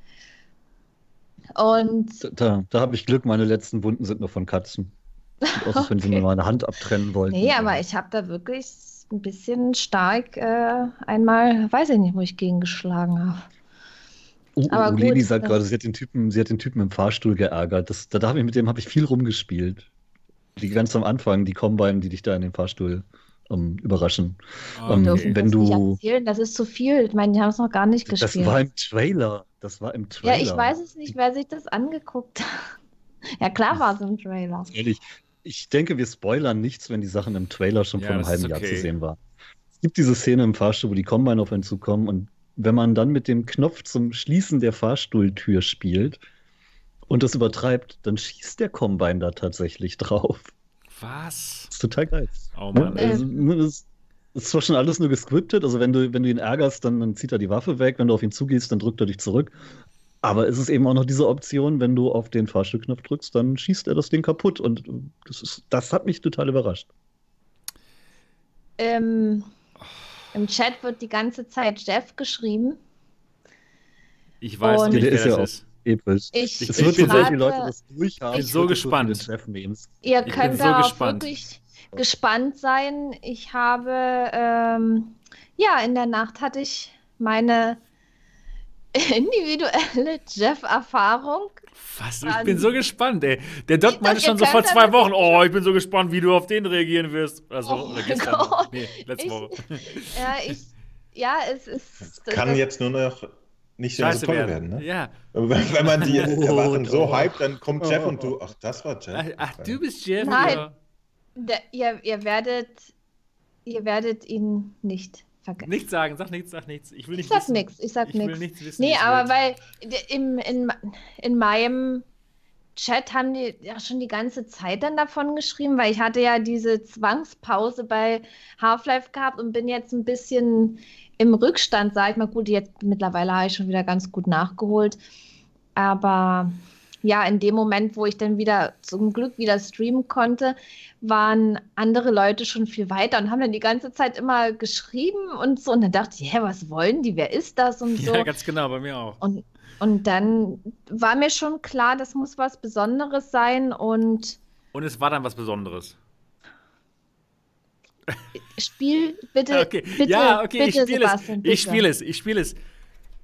Und Da, da habe ich Glück, meine letzten Wunden sind nur von Katzen. Aus, als wenn sie *laughs* Okay. mir meine Hand abtrennen wollten. nee, aber ich habe da wirklich ein bisschen stark äh, einmal, weiß ich nicht, wo ich gegengeschlagen habe. Oh, aber oh, gut, Leni sagt das- gerade, sie hat den Typen, sie hat den Typen im Fahrstuhl geärgert. Das, da hab ich, mit dem habe ich viel rumgespielt. Die ganz am Anfang, die Combine, die dich da in den Fahrstuhl ähm, überraschen. Ah, ähm, okay. wenn das nicht du- erzählen, das ist zu viel. Ich meine, die haben es noch gar nicht Das gespielt. war im Trailer. Das war im ja, Trailer. ich weiß es nicht, wer sich das angeguckt hat. *laughs* Ja, klar war es im Trailer. Ehrlich, ich denke, wir spoilern nichts, wenn die Sachen im Trailer schon Ja, vor einem halben ist Jahr okay. zu sehen waren. Es gibt diese Szene im Fahrstuhl, wo die Combine auf einen zukommen und wenn man dann mit dem Knopf zum Schließen der Fahrstuhltür spielt und das übertreibt, dann schießt der Combine da tatsächlich drauf. Was? Das ist total geil. Oh? Mann. Also, das ist zwar schon alles nur gescriptet, also wenn du, wenn du ihn ärgerst, dann, dann zieht er die Waffe weg, wenn du auf ihn zugehst, dann drückt er dich zurück. Aber es ist eben auch noch diese Option, wenn du auf den Fahrstuhlknopf drückst, dann schießt er das Ding kaputt. Und das, ist, das hat mich total überrascht. Ähm, Im Chat wird die ganze Zeit Jeff geschrieben. Ich weiß Und- nicht, Der wer ist ja das auch- ist. Episch. Ich, Es ich wird warte- viele Leute das durchhaben. bin so gespannt. Jeff-Memes. Ihr Ich bin könnt so darauf gespannt. wirklich gespannt sein. Ich habe, ähm, ja, in der Nacht hatte ich meine *laughs* individuelle Jeff-Erfahrung. Was? Ich bin so gespannt, ey. Der Doc meinte schon so vor zwei Wochen, oh, ich bin so gespannt, wie du auf den reagieren wirst. Also, Oh gestern. Gott. Nee, letzte Ich- Woche. Ja, ich, ja, es ist. Kann das- jetzt nur noch nicht so toll werden. werden, ne? Ja. Wenn wenn man die *laughs* Oh, Erwartung so oh. hype, dann kommt Jeff Oh, und du, ach, das war Jeff. Ach, ach, du bist Jeff? Nein. Ja. Der, ihr, ihr werdet, ihr werdet ihn nicht vergessen. Nichts sagen, sag nichts, sag nichts. Ich will Ich nicht sag wissen. nichts, ich sag Ich will nichts. nichts wissen. Nee, aber weil im, in, in meinem Chat haben die ja schon die ganze Zeit dann davon geschrieben, weil ich hatte ja diese Zwangspause bei Half-Life gehabt und bin jetzt ein bisschen im Rückstand, sag ich mal. Gut, jetzt mittlerweile habe ich schon wieder ganz gut nachgeholt. Aber ja, in dem Moment, wo ich dann wieder zum Glück wieder streamen konnte, waren andere Leute schon viel weiter und haben dann die ganze Zeit immer geschrieben und so. Und dann dachte ich, hä, was wollen die? Wer ist das? Und so. Ja, ganz genau, bei mir auch. Und, und dann war mir schon klar, das muss was Besonderes sein und Und es war dann was Besonderes. Spiel bitte, *laughs* Okay. bitte, ja, okay, ich bitte, spiele es. Ich spiele es. Ich spiele es.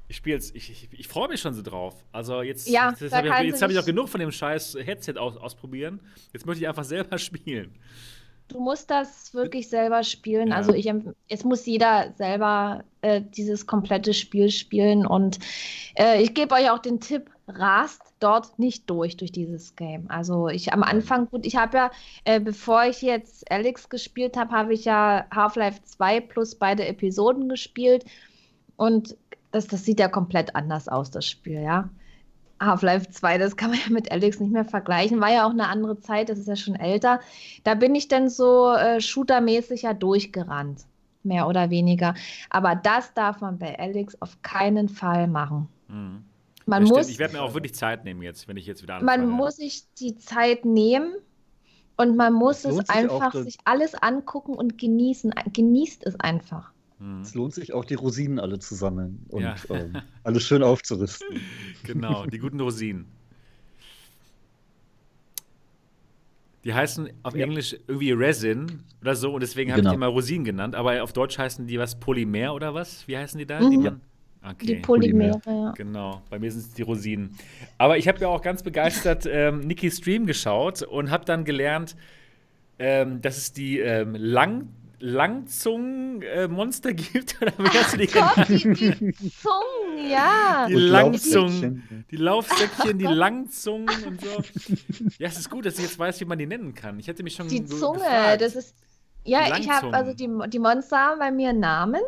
Ich spiele es. Ich, ich, ich freue mich schon so drauf. Also jetzt, Ja, jetzt habe ich, jetzt du hab ich auch genug von dem scheiß Headset aus, ausprobieren. Jetzt möchte ich einfach selber *laughs* spielen. Du musst das wirklich selber spielen. Ja. Also ich, es muss jeder selber äh, dieses komplette Spiel spielen und äh, ich gebe euch auch den Tipp, rast dort nicht durch, durch dieses Game. Also ich am Anfang, gut, ich habe ja, äh, bevor ich jetzt Alex gespielt habe, habe ich ja Half-Life 2 plus beide Episoden gespielt und das, das sieht ja komplett anders aus, das Spiel, ja. Half-Life 2, das kann man ja mit Alex nicht mehr vergleichen. War ja auch eine andere Zeit, das ist ja schon älter. Da bin ich dann so äh, shootermäßig ja durchgerannt. Mehr oder weniger. Aber das darf man bei Alex auf keinen Fall machen. Mhm. Man Das stimmt. muss, Ich werde mir auch wirklich Zeit nehmen jetzt, wenn ich jetzt wieder anfange. man muss sich die Zeit nehmen und man muss Es einfach sich alles angucken und genießen. Genießt es einfach. Mhm. Es lohnt sich auch, die Rosinen alle zu sammeln und Ja. ähm, *laughs* alles schön aufzurüsten. Genau, die *laughs* guten Rosinen. Die heißen auf Ja. Englisch irgendwie Resin oder so und deswegen habe Genau. ich die mal Rosinen genannt, aber auf Deutsch heißen die was Polymer oder was? Wie heißen die da? Mhm. Die man, okay. Die Polymere, ja. Genau, bei mir sind es die Rosinen. Aber ich habe ja auch ganz begeistert *laughs* ähm, Niki Stream geschaut und habe dann gelernt, ähm, dass es die ähm, Lang Langzungen-Monster gibt. Oder wie hast du die genannt? Gott, die, die Zungen, ja. Die Und Langzungen, Laufsäckchen. die Laufsäckchen, die *laughs* Langzungen und so. Ja, es ist gut, dass ich jetzt weiß, wie man die nennen kann. Ich hätte mich schon Die ge- Zunge, gefragt. das ist. Ja, ich habe also die, die Monster haben bei mir Namen.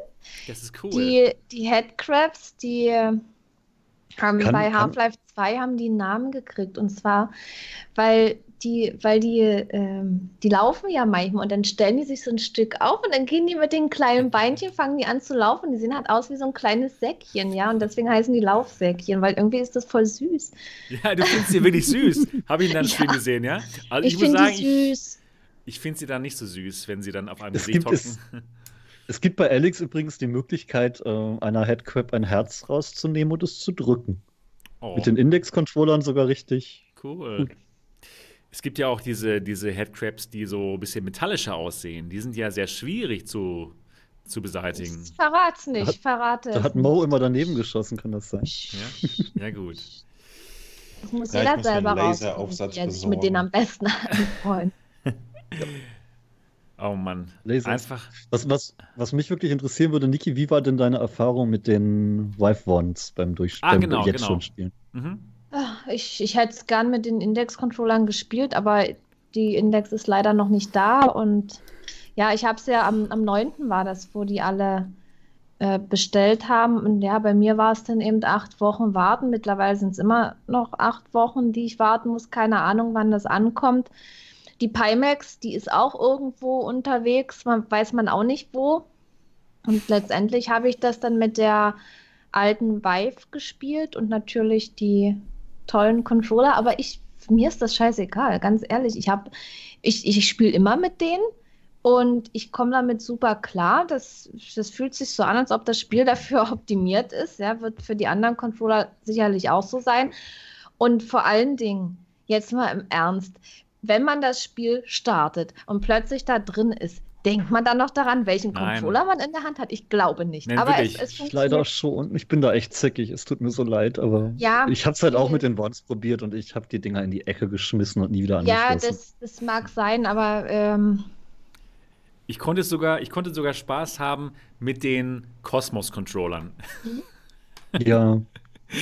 Das ist cool. Die, die Headcrabs, die haben Kann- bei Half-Life 2 haben die einen Namen gekriegt. Und zwar, weil die, weil die, ähm, die laufen ja manchmal und dann stellen die sich so ein Stück auf und dann gehen die mit den kleinen Beinchen, fangen die an zu laufen. Die sehen halt aus wie so ein kleines Säckchen, ja. Und deswegen heißen die Laufsäckchen, weil irgendwie ist das voll süß. ja, du findest sie wirklich süß. *laughs* Habe ich in deinem Ja. Stream gesehen, ja? Also ich, Ich muss finde sagen, die ich, süß. ich finde sie dann nicht so süß, wenn sie dann auf einem Es gibt hocken. es- *laughs* Es gibt bei Alex übrigens die Möglichkeit, äh, einer Headcrab ein Herz rauszunehmen und es zu drücken. Oh, Mit den Index-Controllern sogar richtig. cool. gut. Es gibt ja auch diese, diese Headcrabs, die so ein bisschen metallischer aussehen. Die sind ja sehr schwierig zu, zu beseitigen. Ich verrat's nicht, Da hat- verrate Da es hat nicht. Mo immer daneben geschossen, kann das sein? Ja, ja gut. Das muss jeder muss selber rausfinden, der sich mit denen am besten *laughs* anfreundet. Oh Mann. Laser. Einfach. Was, was, was mich wirklich interessieren würde, Niki, wie war denn deine Erfahrung mit den Wife Wands beim, Durch Ah, beim genau, jetzt genau. schon Spielen? Mhm. Ich, ich hätte es gern mit den Index-Controllern gespielt, aber die Index ist leider noch nicht da. Und ja, ich habe es ja am, am 9. war das, wo die alle äh, bestellt haben. Und ja, bei mir war es dann eben acht Wochen warten. Mittlerweile sind es immer noch acht Wochen, die ich warten muss. Keine Ahnung, wann das ankommt. Die Pimax, die ist auch irgendwo unterwegs, man, weiß man auch nicht wo. Und letztendlich habe ich das dann mit der alten Vive gespielt und natürlich die tollen Controller, aber ich, mir ist das scheißegal, ganz ehrlich. Ich habe, ich, ich spiele immer mit denen und ich komme damit super klar. Das, das fühlt sich so an, als ob das Spiel *laughs* dafür optimiert ist. Ja, wird für die anderen Controller sicherlich auch so sein. Und vor allen Dingen, jetzt mal im Ernst, wenn man das Spiel startet und plötzlich da drin ist, denkt man dann noch daran, welchen Nein. Controller man in der Hand hat? Ich glaube nicht. Nein, aber es, es leider schon. Ich bin da echt zickig. Es tut mir so leid, aber Ja, ich habe es halt auch mit den Wands probiert und ich habe die Dinger in die Ecke geschmissen und nie wieder Ja, angeschlossen. das, das mag sein, aber ähm, Ich konnte sogar, ich konnte sogar Spaß haben mit den Cosmos-Controllern. Ja,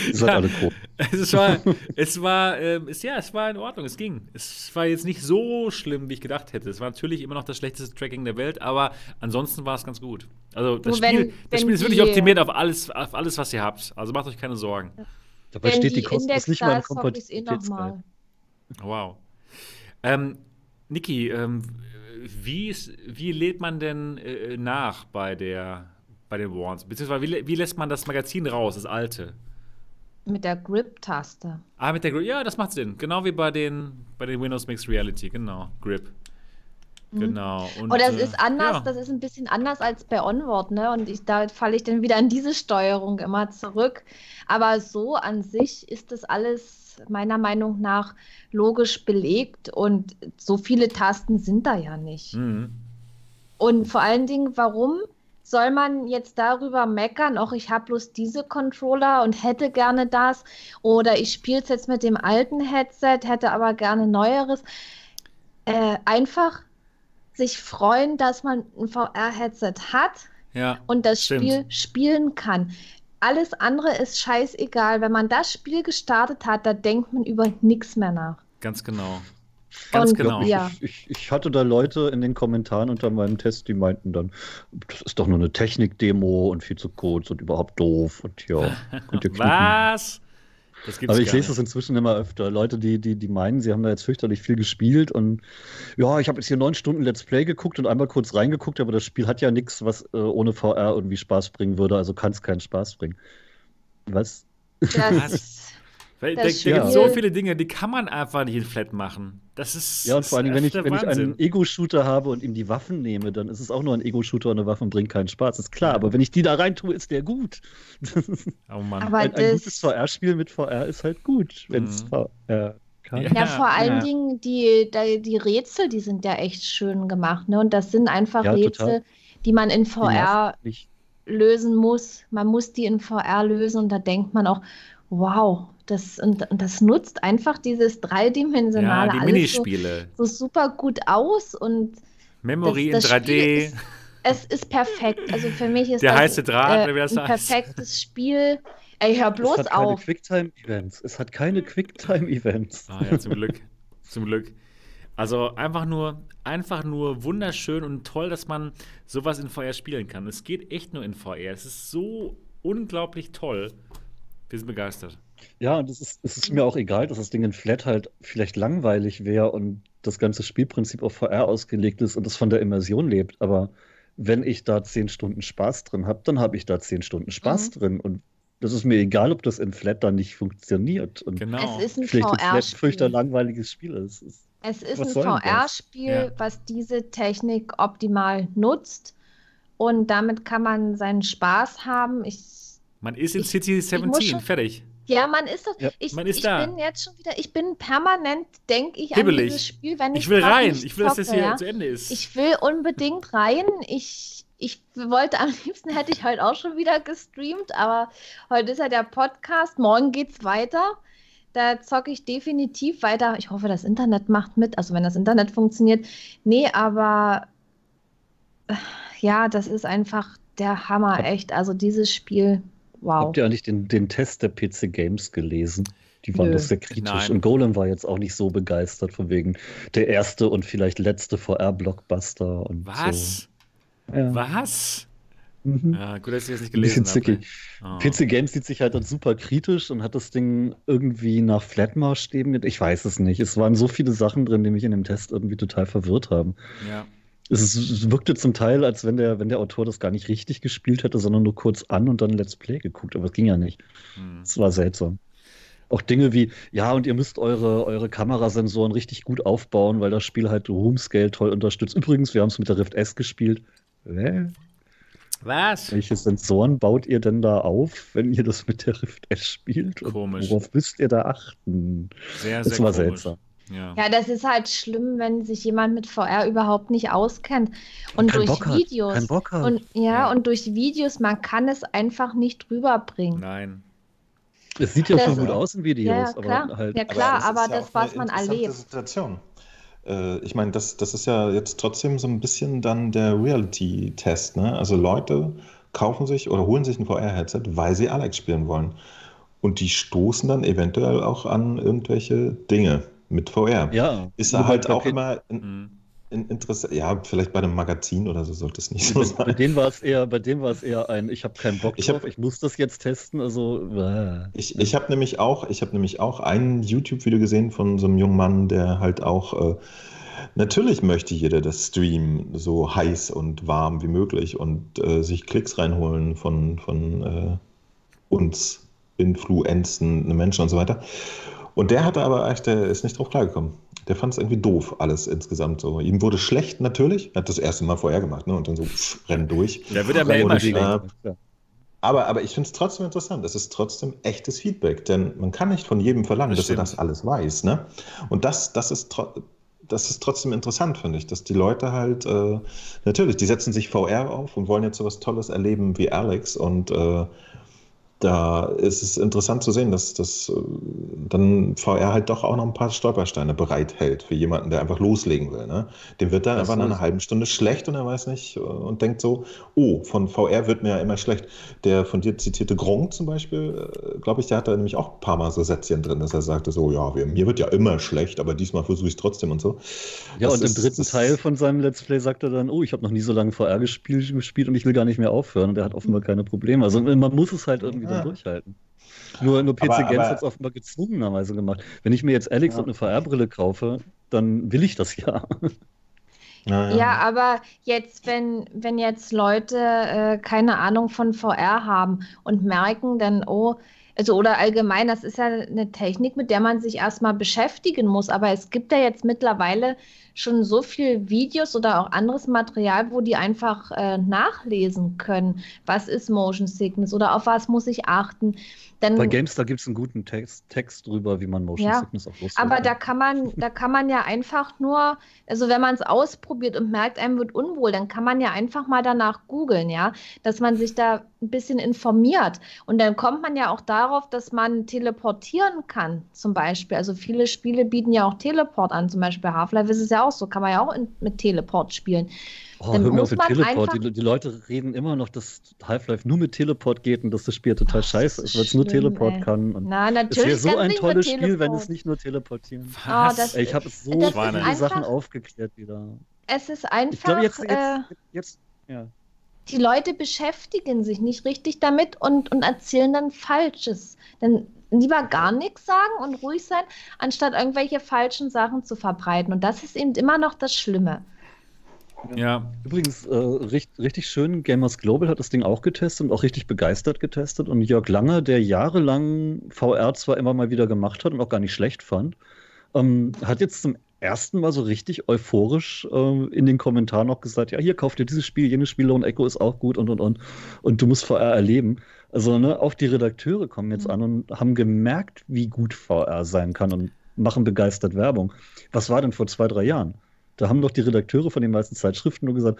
ihr seid Ja. alle cool. Es war, *laughs* es war, ähm, es, ja, es war in Ordnung, es ging. Es war jetzt nicht so schlimm, wie ich gedacht hätte. Es war natürlich immer noch das schlechteste Tracking der Welt, aber ansonsten war es ganz gut. Also das wenn- Spiel, das wenn Spiel ist wirklich optimiert auf alles, auf alles, was ihr habt. Also macht euch keine Sorgen. Dabei wenn steht die die Kosmos Index nicht da mal ist, ich es eh. Wow. Ähm, Niki, ähm, wie, ist, wie lädt man denn äh, nach bei der bei den Warns? Beziehungsweise wie, wie lässt man das Magazin raus, das alte? Mit der Grip-Taste. Ah, mit der Grip. Ja, das macht Sinn. Genau wie bei den, bei den Windows Mixed Reality. Genau. Grip. Genau. Und, Und das äh, ist anders, ja. das ist ein bisschen anders als bei Onward, ne? Und ich, da falle ich dann wieder an diese Steuerung immer zurück. Aber so an sich ist das alles meiner Meinung nach logisch belegt und so viele Tasten sind da ja nicht. Mhm. Und vor allen Dingen, warum soll man jetzt darüber meckern, auch ich habe bloß diese Controller und hätte gerne das oder ich spiele es jetzt mit dem alten Headset, hätte aber gerne neueres. Äh, einfach sich freuen, dass man ein VR-Headset hat Ja. und das Stimmt. Spiel spielen kann. Alles andere ist scheißegal. Wenn man das Spiel gestartet hat, da denkt man über nichts mehr nach. Ganz genau. Ganz Und- genau. Ja. Ich, ich, ich hatte da Leute in den Kommentaren unter meinem Test, die meinten dann, das ist doch nur eine Technik-Demo und viel zu kurz und überhaupt doof und ja, *laughs* könnt ihr knicken. Was? Das gibt's Aber ich lese das inzwischen immer öfter. Leute, die, die, die meinen, sie haben da jetzt fürchterlich viel gespielt und ja, ich habe jetzt hier neun Stunden Let's Play geguckt und einmal kurz reingeguckt, aber das Spiel hat ja nichts, was äh, ohne VR irgendwie Spaß bringen würde, also kann es keinen Spaß bringen. Was? Was? *laughs* Weil da da Das gibt Spiel- so viele Dinge, die kann man einfach nicht in Flat machen. Das ist. Ja, und vor allem, wenn ich, wenn ich einen Ego-Shooter habe und ihm die Waffen nehme, dann ist es auch nur ein Ego-Shooter und eine Waffe bringt keinen Spaß. Ist klar, aber wenn ich die da rein tue, ist der gut. *laughs* Oh Mann. Aber ein, ein das- gutes VR-Spiel mit VR ist halt gut, wenn es Mhm. VR kann. Ja. Ja, vor allen ja. Dingen die, die, Rätsel, die sind ja echt schön gemacht. Ne? Und das sind einfach Ja, Rätsel, total. die man in VR lösen muss. Man muss die in VR lösen und da denkt man auch, wow, das, und, und das nutzt einfach dieses ja, dreidimensionale die alles so, Minispiele. so super gut aus und Memory das in Spiel 3D. ist- es ist perfekt. Also für mich ist *laughs* Der das heiße Draht, äh, wie das ein heißt. perfektes Spiel. Ey, hör es bloß hat keine auf. Quicktime-Events. Es hat keine Quicktime-Events. Ah ja, zum Glück. zum Glück. Also einfach nur, einfach nur wunderschön und toll, dass man sowas in VR spielen kann. Es geht echt nur in VR. Es ist so unglaublich toll. Wir sind begeistert. Ja, und es ist, es ist mir auch egal, dass das Ding in Flat halt vielleicht langweilig wäre und das ganze Spielprinzip auf VR ausgelegt ist und es von der Immersion lebt. Aber wenn ich da zehn Stunden Spaß drin habe, dann habe ich da zehn Stunden Spaß Mhm. drin. Und das ist mir egal, ob das in Flat dann nicht funktioniert. Und Genau. Es ist ein vielleicht fürchter langweiliges Spiel ist. Es- Es ist Was ein das? VR-Spiel, Ja. was diese Technik optimal nutzt. Und damit kann man seinen Spaß haben. Ich, Man ist in Ich- City muss 17, schon- fertig. Ja, man ist das. Ja, ich, ist ich bin jetzt schon wieder, ich bin permanent, denke ich, an Hibbelig. dieses Spiel, wenn ich Ich will rein. Ich will, dass das hier ja. zu Ende ist. Ich will unbedingt rein. Ich, ich wollte am liebsten, hätte ich heute auch schon wieder gestreamt, aber heute ist ja der Podcast, morgen geht's weiter. Da zocke ich definitiv weiter. Ich hoffe, das Internet macht mit, also wenn das Internet funktioniert. Nee, aber äh, ja, das ist einfach der Hammer, echt. Also dieses Spiel, wow. Habt ihr eigentlich den, den Test der PC Games gelesen? Die waren Nö. doch sehr kritisch. Nein. Und Golem war jetzt auch nicht so begeistert von wegen der erste und vielleicht letzte VR-Blockbuster und Was? so. Ja. Was? Mhm. Ja, gut, dass ich das nicht gelesen habe. zickig. Oh. PC Games sieht sich halt dann super kritisch und hat das Ding irgendwie nach Flatmaßstäben. Ich weiß es nicht. Es waren so viele Sachen drin, die mich in dem Test irgendwie total verwirrt haben. Ja. Es, wirkte zum Teil, als wenn der, wenn der Autor das gar nicht richtig gespielt hätte, sondern nur kurz an und dann Let's Play geguckt. Aber es ging ja nicht. Hm. Es war seltsam. Auch Dinge wie, ja, und ihr müsst eure, eure Kamerasensoren richtig gut aufbauen, weil das Spiel halt Room-Scale toll unterstützt. Übrigens, wir haben es mit der Rift S gespielt. Hä? Was? Welche Sensoren baut ihr denn da auf, wenn ihr das mit der Rift S spielt? Und Komisch. Worauf müsst ihr da achten? Sehr, Das sehr war komisch. seltsam. Ja. Ja, das ist halt schlimm, wenn sich jemand mit VR überhaupt nicht auskennt und Keinen durch Bock hat, Videos keinen Bock hat. und ja, Ja. und durch Videos, man kann es einfach nicht rüberbringen. Nein. Es sieht ja Das- schon gut aus in Videos, Ja, klar. aber halt. Ja, klar, es ist aber ja das, was eine man erlebt. Situation. Äh, ich meine, das, das ist ja jetzt trotzdem so ein bisschen dann der Reality-Test. Ne? Also Leute kaufen sich oder holen sich ein VR-Headset, weil sie Alex spielen wollen. Und die stoßen dann eventuell auch an irgendwelche Dinge mit VR. ja, Ist er halt auch immer in, Hm. in Interesse. Ja, vielleicht bei einem Magazin oder so sollte es nicht so Bei, bei sein. denen war es eher, bei dem war es eher ein, ich habe keinen Bock Ich drauf, hab- ich muss das jetzt testen, also äh. Ich, ich habe nämlich auch, ich habe nämlich auch ein YouTube-Video gesehen von so einem jungen Mann, der halt auch, äh, natürlich möchte jeder das Stream so heiß und warm wie möglich und äh, sich Klicks reinholen von, von äh, uns influenzenden Menschen und so weiter. Und der hatte aber echt, der ist nicht drauf klargekommen. Der fand es irgendwie doof, alles insgesamt so. Ihm wurde schlecht natürlich, hat das erste Mal vorher gemacht, ne? Und dann so pff, renn durch. Da wird er Rein immer oder die- schlecht. Ja. Aber, aber ich finde es trotzdem interessant. Es ist trotzdem echtes Feedback, denn man kann nicht von jedem verlangen, Das dass er stimmt. das alles weiß. Ne? Und das, das, ist tro- das ist trotzdem interessant, finde ich, dass die Leute halt, äh, natürlich, die setzen sich VR auf und wollen jetzt so was Tolles erleben wie Alex. Und äh, da ist es interessant zu sehen, dass, dass äh, dann VR halt doch auch noch ein paar Stolpersteine bereithält für jemanden, der einfach loslegen will. Ne? Dem wird dann Das einfach nach einer halben Stunde schlecht und er weiß nicht äh, und denkt so, oh, von VR wird mir ja immer schlecht. Der von dir zitierte Gronk zum Beispiel, glaube ich, der hatte nämlich auch ein paar Mal so Sätzchen drin, dass er sagte so, ja, mir wird ja immer schlecht, aber diesmal versuche ich es trotzdem und so. Ja, Das und im ist- dritten das- Teil von seinem Let's Play sagt er dann, oh, ich habe noch nie so lange VR gespielt, gespielt und ich will gar nicht mehr aufhören. Und er hat offenbar keine Probleme. Also man muss es halt irgendwie Ja. dann durchhalten. Nur, nur PC Aber- Games hat es offenbar gezwungenerweise gemacht. Wenn ich mir jetzt Alex Ja. und eine VR-Brille kaufe, dann will ich das ja. Ja, Ja, aber jetzt, wenn, wenn jetzt Leute äh, keine Ahnung von VR haben und merken dann, oh, also oder allgemein, das ist ja eine Technik, mit der man sich erstmal beschäftigen muss. Aber es gibt ja jetzt mittlerweile schon so viel Videos oder auch anderes Material, wo die einfach äh, nachlesen können, was ist Motion Sickness oder auf was muss ich achten. Dann, Bei GameStar gibt es einen guten Text, Text drüber, wie man Motion Ja, Sickness auch loswerden Aber da kann man, da kann man ja einfach nur, also wenn man es ausprobiert und merkt, einem wird unwohl, dann kann man ja einfach mal danach googeln, ja, dass man sich da ein bisschen informiert. Und dann kommt man ja auch darauf, dass man teleportieren kann, zum Beispiel. Also viele Spiele bieten ja auch Teleport an, zum Beispiel Half-Life ist es ja auch so, kann man ja auch in, mit Teleport spielen. Oh, dann hör mir auf mit Teleport. einfach- Die, die Leute reden immer noch, dass Half-Life nur mit Teleport geht und dass das Spiel total Ach, scheiße ist, weil es nur Teleport ey. kann. Und Na, es natürlich wäre so ein tolles Spiel, wenn es nicht nur teleportieren Oh, das- Ey, ich habe so viele einfach- Sachen aufgeklärt wieder. Es ist Ich einfach, glaube, jetzt, jetzt, äh, jetzt, ja. die Leute beschäftigen sich nicht richtig damit und, und erzählen dann Falsches. Dann lieber gar nichts sagen und ruhig sein, anstatt irgendwelche falschen Sachen zu verbreiten. Und das ist eben immer noch das Schlimme. Ja, Übrigens, äh, richtig, richtig schön, Gamers Global hat das Ding auch getestet und auch richtig begeistert getestet. Und Jörg Lange, der jahrelang VR zwar immer mal wieder gemacht hat und auch gar nicht schlecht fand, ähm, hat jetzt zum ersten Mal so richtig euphorisch äh, in den Kommentaren noch gesagt, ja, hier kauft ihr dieses Spiel, jenes Spiel und Echo ist auch gut und und und. Und du musst VR erleben. Also, ne, auch die Redakteure kommen jetzt Mhm. an und haben gemerkt, wie gut VR sein kann und machen begeistert Werbung. Was war denn vor zwei, drei Jahren? Da haben doch die Redakteure von den meisten Zeitschriften nur gesagt,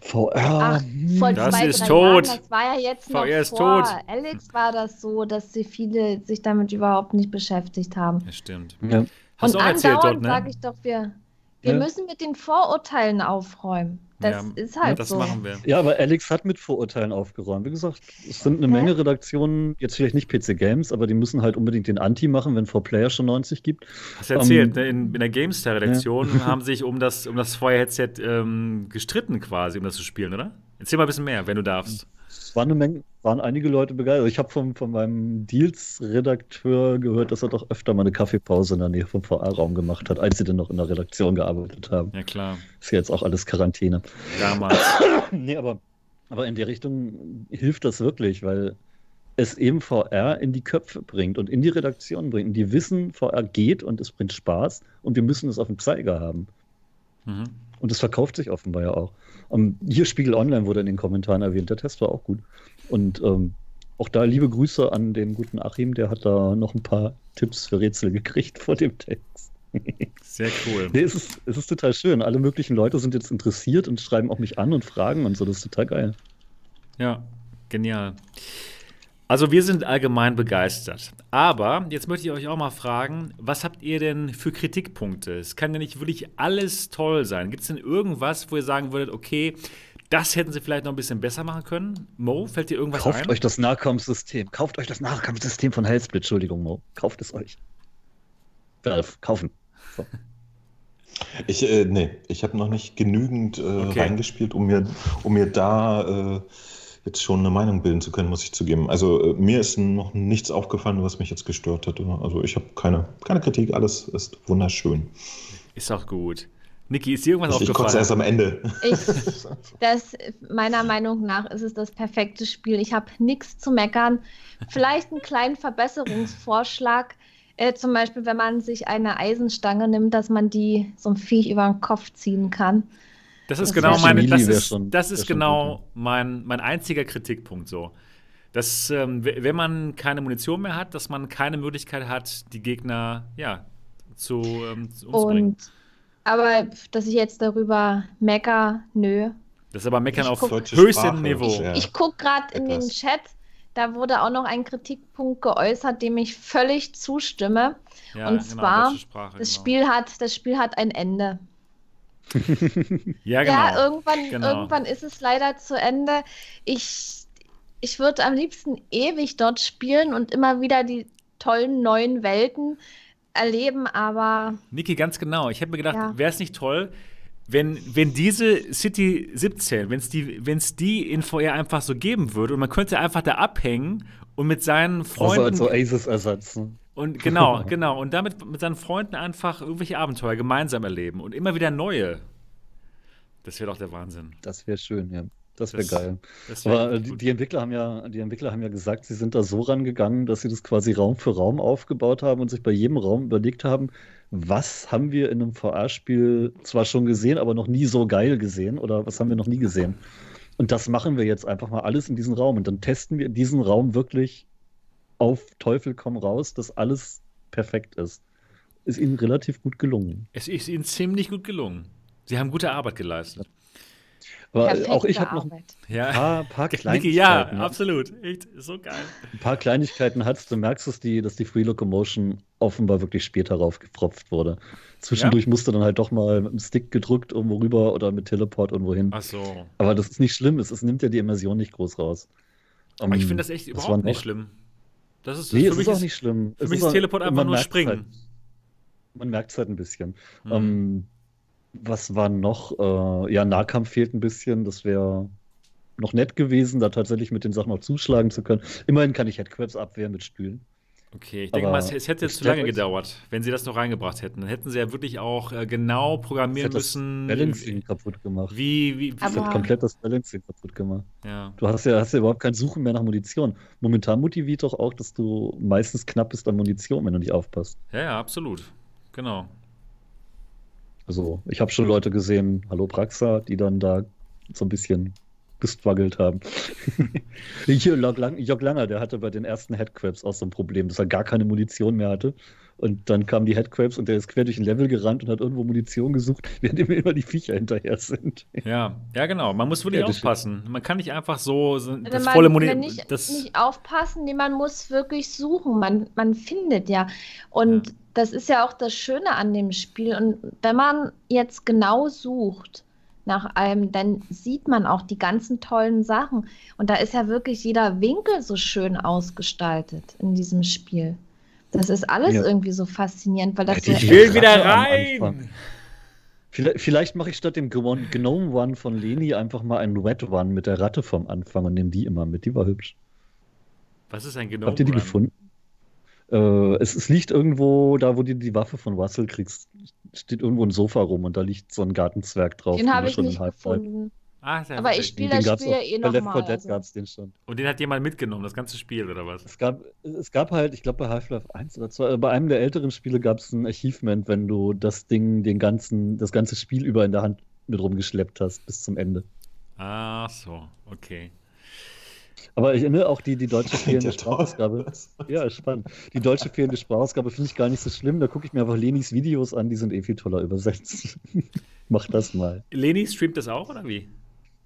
VR. Ach, hm, vor Das zwei, ist tot. Jahren, das war ja jetzt noch VR ist vor tot. Alex war das so, dass sie viele sich damit überhaupt nicht beschäftigt haben. das stimmt. ja. Hast und du auch erzählt dort, ne? sage ich doch, wir, Wir Ja. müssen mit den Vorurteilen aufräumen. Das Ja, ist halt das so. machen wir. Ja, aber Alex hat mit Vorurteilen aufgeräumt. Wie gesagt, es sind eine Hä? Menge Redaktionen, jetzt vielleicht nicht PC Games, aber die müssen halt unbedingt den Anti machen, wenn 4Player schon 90 gibt. Hast du erzählt, Ähm, ne? in, in der GameStar-Redaktion *laughs* haben sich um das, um das Feuer-Headset ähm, gestritten quasi, um das zu spielen, oder? Erzähl mal ein bisschen mehr, wenn du darfst. Es waren, eine Menge, waren einige Leute begeistert. Ich habe von, von meinem Deals-Redakteur gehört, dass er doch öfter mal eine Kaffeepause in der Nähe vom VR-Raum gemacht hat, als sie denn noch in der Redaktion gearbeitet haben. Ja, klar. Ist ja jetzt auch alles Quarantäne. Damals. *coughs* nee, aber, aber in der Richtung hilft das wirklich, weil es eben VR in die Köpfe bringt und in die Redaktion bringt. Und die wissen, VR geht und es bringt Spaß und wir müssen es auf dem Zeiger haben. Mhm. Und es verkauft sich offenbar ja auch. Um, hier Spiegel Online wurde in den Kommentaren erwähnt, der Test war auch gut. Und ähm, auch da liebe Grüße an den guten Achim, der hat da noch ein paar Tipps für Rätsel gekriegt vor dem Text. Sehr cool. Nee, es ist, es ist total schön. Alle möglichen Leute sind jetzt interessiert und schreiben auch mich an und fragen und so. Das ist total geil. Ja, genial. Also wir sind allgemein begeistert. Aber jetzt möchte ich euch auch mal fragen, was habt ihr denn für Kritikpunkte? Es kann ja nicht wirklich alles toll sein. Gibt es denn irgendwas, wo ihr sagen würdet, okay, das hätten sie vielleicht noch ein bisschen besser machen können? Mo, fällt dir irgendwas Kauft ein? euch das Nahkampfsystem. Kauft euch das Nahkampfsystem von Hellsplit. Entschuldigung, Mo. Kauft es euch. Valve, kaufen. So. Ich, äh, nee, ich habe noch nicht genügend äh, Okay. reingespielt, um mir, um mir da äh, jetzt schon eine Meinung bilden zu können, muss ich zugeben. Also äh, mir ist noch nichts aufgefallen, was mich jetzt gestört hat. Also ich habe keine, keine Kritik, alles ist wunderschön. Ist doch gut. Niki, ist dir irgendwas Ich, ich kotze aufgefallen? erst am Ende. Ich, *laughs* das, meiner Meinung nach ist es das perfekte Spiel. Ich habe nichts zu meckern. Vielleicht einen kleinen Verbesserungsvorschlag. Äh, zum Beispiel, wenn man sich eine Eisenstange nimmt, dass man die so ein Viech über den Kopf ziehen kann. Das ist genau meine, das ist, das ist genau mein, mein einziger Kritikpunkt so. Dass, ähm, wenn man keine Munition mehr hat, dass man keine Möglichkeit hat, die Gegner, ja, zu, ähm, zu umzubringen. Und aber dass ich jetzt darüber mecker, nö. Das ist aber Meckern Ich auf höchstem Niveau. Ich gucke gerade in den. Chat, da wurde auch noch ein Kritikpunkt geäußert, dem ich völlig zustimme. Ja, und genau, zwar, Sprache, Das genau. Spiel hat, das Spiel hat ein Ende. *laughs* Ja, genau. Ja, irgendwann, Genau. irgendwann ist es leider zu Ende. Ich, ich würde am liebsten ewig dort spielen und immer wieder die tollen neuen Welten erleben, aber Niki, ganz genau. Ich habe mir gedacht, Ja. wäre es nicht toll, wenn, wenn diese City 17, wenn es die, wenn's die in VR einfach so geben würde und man könnte einfach da abhängen und mit seinen Freunden als so Aces-Ersatz. Und genau, *laughs* genau und damit mit seinen Freunden einfach irgendwelche Abenteuer gemeinsam erleben und immer wieder neue. Das wäre doch der Wahnsinn. Das wäre schön, ja. Das wäre geil. Das wär Aber äh, die, gut. die, Entwickler haben ja, die Entwickler haben ja gesagt, sie sind da so rangegangen, dass sie das quasi Raum für Raum aufgebaut haben und sich bei jedem Raum überlegt haben, was haben wir in einem VR-Spiel zwar schon gesehen, aber noch nie so geil gesehen oder was haben wir noch nie gesehen. Und das machen wir jetzt einfach mal alles in diesen Raum und dann testen wir diesen Raum wirklich auf Teufel komm raus, dass alles perfekt ist. Ist ihnen relativ gut gelungen. es ist ihnen ziemlich gut gelungen. Sie haben gute Arbeit geleistet. Aber perfekte auch ich habe noch ein Arbeit. Ja. paar, *laughs* paar Kleinigkeiten. ja, absolut. Echt, so geil. Ein paar Kleinigkeiten hat's. Du merkst, dass die, dass die Free Locomotion offenbar wirklich später raufgepfropft wurde. Zwischendurch musste dann halt doch mal mit dem Stick gedrückt irgendwo rüber oder mit Teleport irgendwo hin. Ach so. Aber das ist nicht schlimm. Es, es nimmt ja die Immersion nicht groß raus. Aber ich Ähm, finde das echt überhaupt war nicht schlimm. Das ist, Nee, für es mich ist auch nicht schlimm. Für Es mich ist auch- Teleport einfach nur merkt's springen. Halt. Man merkt es halt ein bisschen. Mhm. Ähm, was war noch? Äh, ja, Nahkampf fehlt ein bisschen. Das wäre noch nett gewesen, da tatsächlich mit den Sachen auch zuschlagen zu können. Immerhin kann ich Headcrabs abwehren mit Stühlen. Okay, ich denke Aber mal, es, es hätte das zu lange gedauert, wenn sie das noch reingebracht hätten. Dann hätten sie ja wirklich auch äh, genau Das programmieren hat das müssen. Balancing kaputt gemacht. Wie, wie, wie Das hat komplett das Balancing kaputt gemacht. ja. Du hast ja, hast ja überhaupt kein Suchen mehr nach Munition. Momentan motiviert doch auch, dass du meistens knapp bist an Munition, wenn du nicht aufpasst. ja, ja, absolut. Genau. Also, ich habe schon Leute gesehen, hallo Praxa, die dann da so ein bisschen gestruggelt haben. Hier, *laughs* Jörg, Lang, Jörg Langer, der hatte bei den ersten Headcrabs auch so ein Problem, dass er gar keine Munition mehr hatte. Und dann kamen die Headcrabs und der ist quer durch ein Level gerannt und hat irgendwo Munition gesucht, *laughs* während ihm immer die Viecher hinterher sind. Ja, ja, genau. Man muss wirklich Ja, das aufpassen. Man kann nicht einfach so, so das Also man, volle Munition. nicht, Das, nicht aufpassen, nee, man muss wirklich suchen. Man, man findet ja. Und Ja. das ist ja auch das Schöne an dem Spiel. Und wenn man jetzt genau sucht nach allem, dann sieht man auch die ganzen tollen Sachen. Und da ist ja wirklich jeder Winkel so schön ausgestaltet in diesem Spiel. Das ist alles Ja. irgendwie so faszinierend, weil das Ja, ich will wieder rein! Vielleicht, vielleicht mache ich statt dem Gnome Gnome One von Leni einfach mal einen Red One mit der Ratte vom Anfang und nehme die immer mit. Die war hübsch. Was ist ein Gnome? Habt ihr die Run? gefunden? Äh, es, es liegt irgendwo, da wo du die Waffe von Russell kriegst, steht irgendwo ein Sofa rum und da liegt so ein Gartenzwerg drauf. Den habe ich schon in nicht gefunden. Ah, ja Aber ich witzig. spiel Den das Spiel ja eh Bei noch Left mal, 4 Dead also. gab es den schon. Und den hat jemand mitgenommen, das ganze Spiel, oder was? Es gab, es gab halt, ich glaube bei Half-Life 1 oder 2, äh, bei einem der älteren Spiele gab es ein Achievement, wenn du das Ding, den ganzen, das ganze Spiel über in der Hand mit rumgeschleppt hast bis zum Ende. Ach so, okay. Aber ich erinnere auch die, die *laughs* deutsche fehlende ja. Sprachausgabe. Ja, spannend. Die deutsche fehlende Sprachausgabe finde ich gar nicht so schlimm. Da gucke ich mir einfach Lenis Videos an, die sind eh viel toller übersetzt. *laughs* Mach das mal. Leni streamt das auch, oder wie?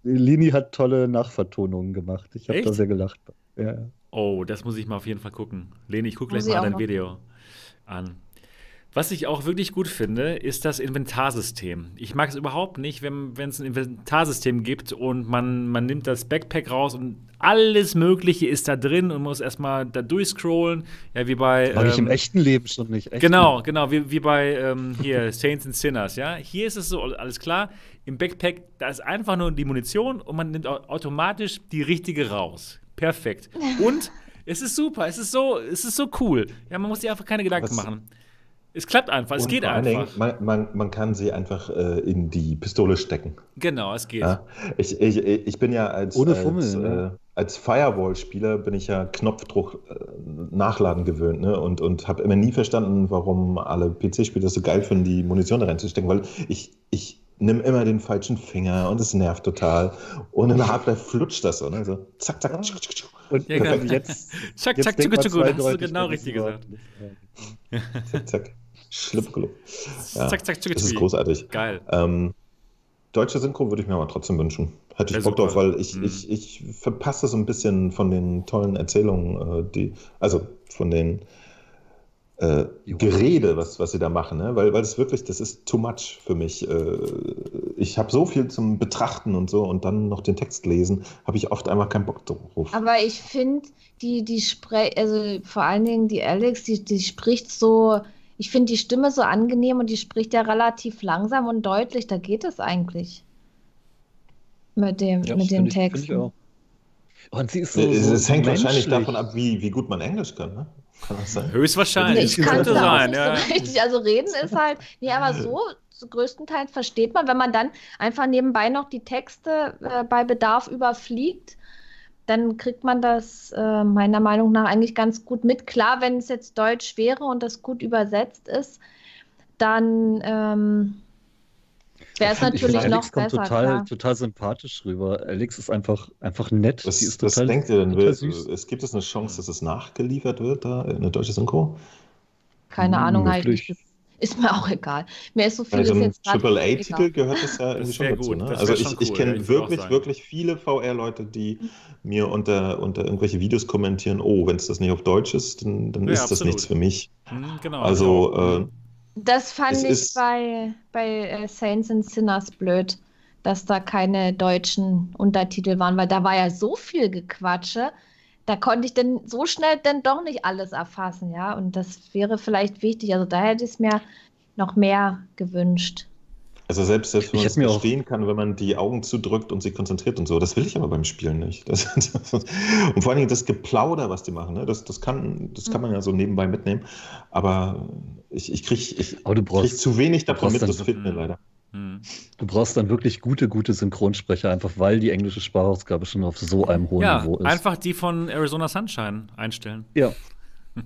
Leni hat tolle Nachvertonungen gemacht. Ich habe da sehr gelacht. Ja. Oh, das muss ich mal auf jeden Fall gucken. Leni, ich gucke gleich ich mal dein. Video an. Was ich auch wirklich gut finde, ist das Inventarsystem. Ich mag es überhaupt nicht, wenn es ein Inventarsystem gibt und man, man nimmt das Backpack raus und alles Mögliche ist da drin und muss erstmal da durchscrollen. Ja, wie bei. Mag ich im ähm, echten Leben schon nicht. Echt Genau, genau, wie, wie bei ähm, hier Saints and Sinners, ja. Hier ist es so, alles klar. Im Backpack, da ist einfach nur die Munition und man nimmt au- automatisch die richtige raus. Perfekt. *laughs* Und es ist super, es ist so, es ist so cool. Ja, man muss sich einfach keine Gedanken Was- machen. Es klappt einfach, es Und geht vor allen Dingen, einfach. man, man, man kann sie einfach äh, in die Pistole stecken. Genau, es geht. Ja? Ich, ich, ich bin ja als, Ohne als, ne? äh, als Firewall-Spieler bin ich ja Knopfdruck äh, nachladen gewöhnt ne? und, und habe immer nie verstanden, warum alle PC-Spieler das so geil finden, die Munition da reinzustecken, weil ich, ich nehme immer den falschen Finger und es nervt total. Und in Half-Life flutscht das so, ne? so zack, zack, tschuk, tschuk, tschuk. Und Ja, genau. jetzt, Zack, jetzt zack, tschuk, tschuk, das hast du genau richtig gesagt. Zack, zack. Schlippgelup. Ja, Zack, zack, tschuk, das ist großartig. Geil. Ähm, deutsche Synchro würde ich mir aber trotzdem wünschen. Hätte ich Bock super. drauf, weil ich, Mhm. ich, ich verpasse so ein bisschen von den tollen Erzählungen, äh, die, also von den äh. Gerede, was, was sie da machen, ne? weil, weil das wirklich, das ist too much für mich. Äh, ich habe so viel zum Betrachten und so und dann noch den Text lesen, habe ich oft einfach keinen Bock drauf. Aber ich finde, die, die Spre also vor allen Dingen die Alex, die, die spricht so, ich finde die Stimme so angenehm und die spricht ja relativ langsam und deutlich. Da geht es eigentlich. Mit dem, Ja, mit. Ich auch. Und sie ist so. es, so es hängt wahrscheinlich davon ab, wie, wie gut man Englisch kann. Ne? Kann das sein? Höchstwahrscheinlich. ich Ich kann könnte es auch sein, nicht ja. so richtig. Also reden ist halt, nee, aber so, so größtenteils versteht man, wenn man dann einfach nebenbei noch die Texte äh, bei Bedarf überfliegt, dann kriegt man das äh, meiner Meinung nach eigentlich ganz gut mit. Klar, wenn es jetzt Deutsch wäre und das gut übersetzt ist, dann ähm, wäre es Ich natürlich noch Alex kommt besser. total, klar. total sympathisch rüber. Alex ist einfach, einfach nett. Was, die ist was total, denkt ihr denn? Will-. Es gibt es eine Chance, dass es nachgeliefert wird, da in der deutsche Synchro? Keine Ahnung, halt möglich. Ist mir auch egal. Mir ist so viel Bei so ist einem jetzt AAA-Titel egal. gehört es ja irgendwie Das schon dazu. gut, Ne? das Also ich, schon ich cool, kenne ja, wirklich, wirklich viele VR-Leute, die mir unter, unter irgendwelche Videos kommentieren, oh, wenn es das nicht auf Deutsch ist, dann, dann Ja, ist das absolut. nichts für mich. Hm, genau. Also, genau. äh, Das fand ich bei, bei äh, Saints and Sinners blöd, dass da keine deutschen Untertitel waren, weil da war ja so viel Gequatsche. Da konnte ich dann so schnell dann doch nicht alles erfassen, ja. Und das wäre vielleicht wichtig. Also da hätte ich es mir noch mehr gewünscht. Also selbst, selbst wenn Ich man es verstehen kann, wenn man die Augen zudrückt und sich konzentriert und so, das will ich aber beim Spielen nicht. Das, *laughs* und vor allen Dingen das Geplauder, was die machen, ne? das, das, kann, das kann man ja so nebenbei mitnehmen. Aber ich, ich kriege ich Aber krieg zu wenig davon mit, das fehlt mir leider. Hm. du brauchst dann wirklich gute, gute Synchronsprecher, einfach weil die englische Sprachausgabe schon auf so einem hohen Ja, Niveau ist. einfach die von Arizona Sunshine einstellen. Ja.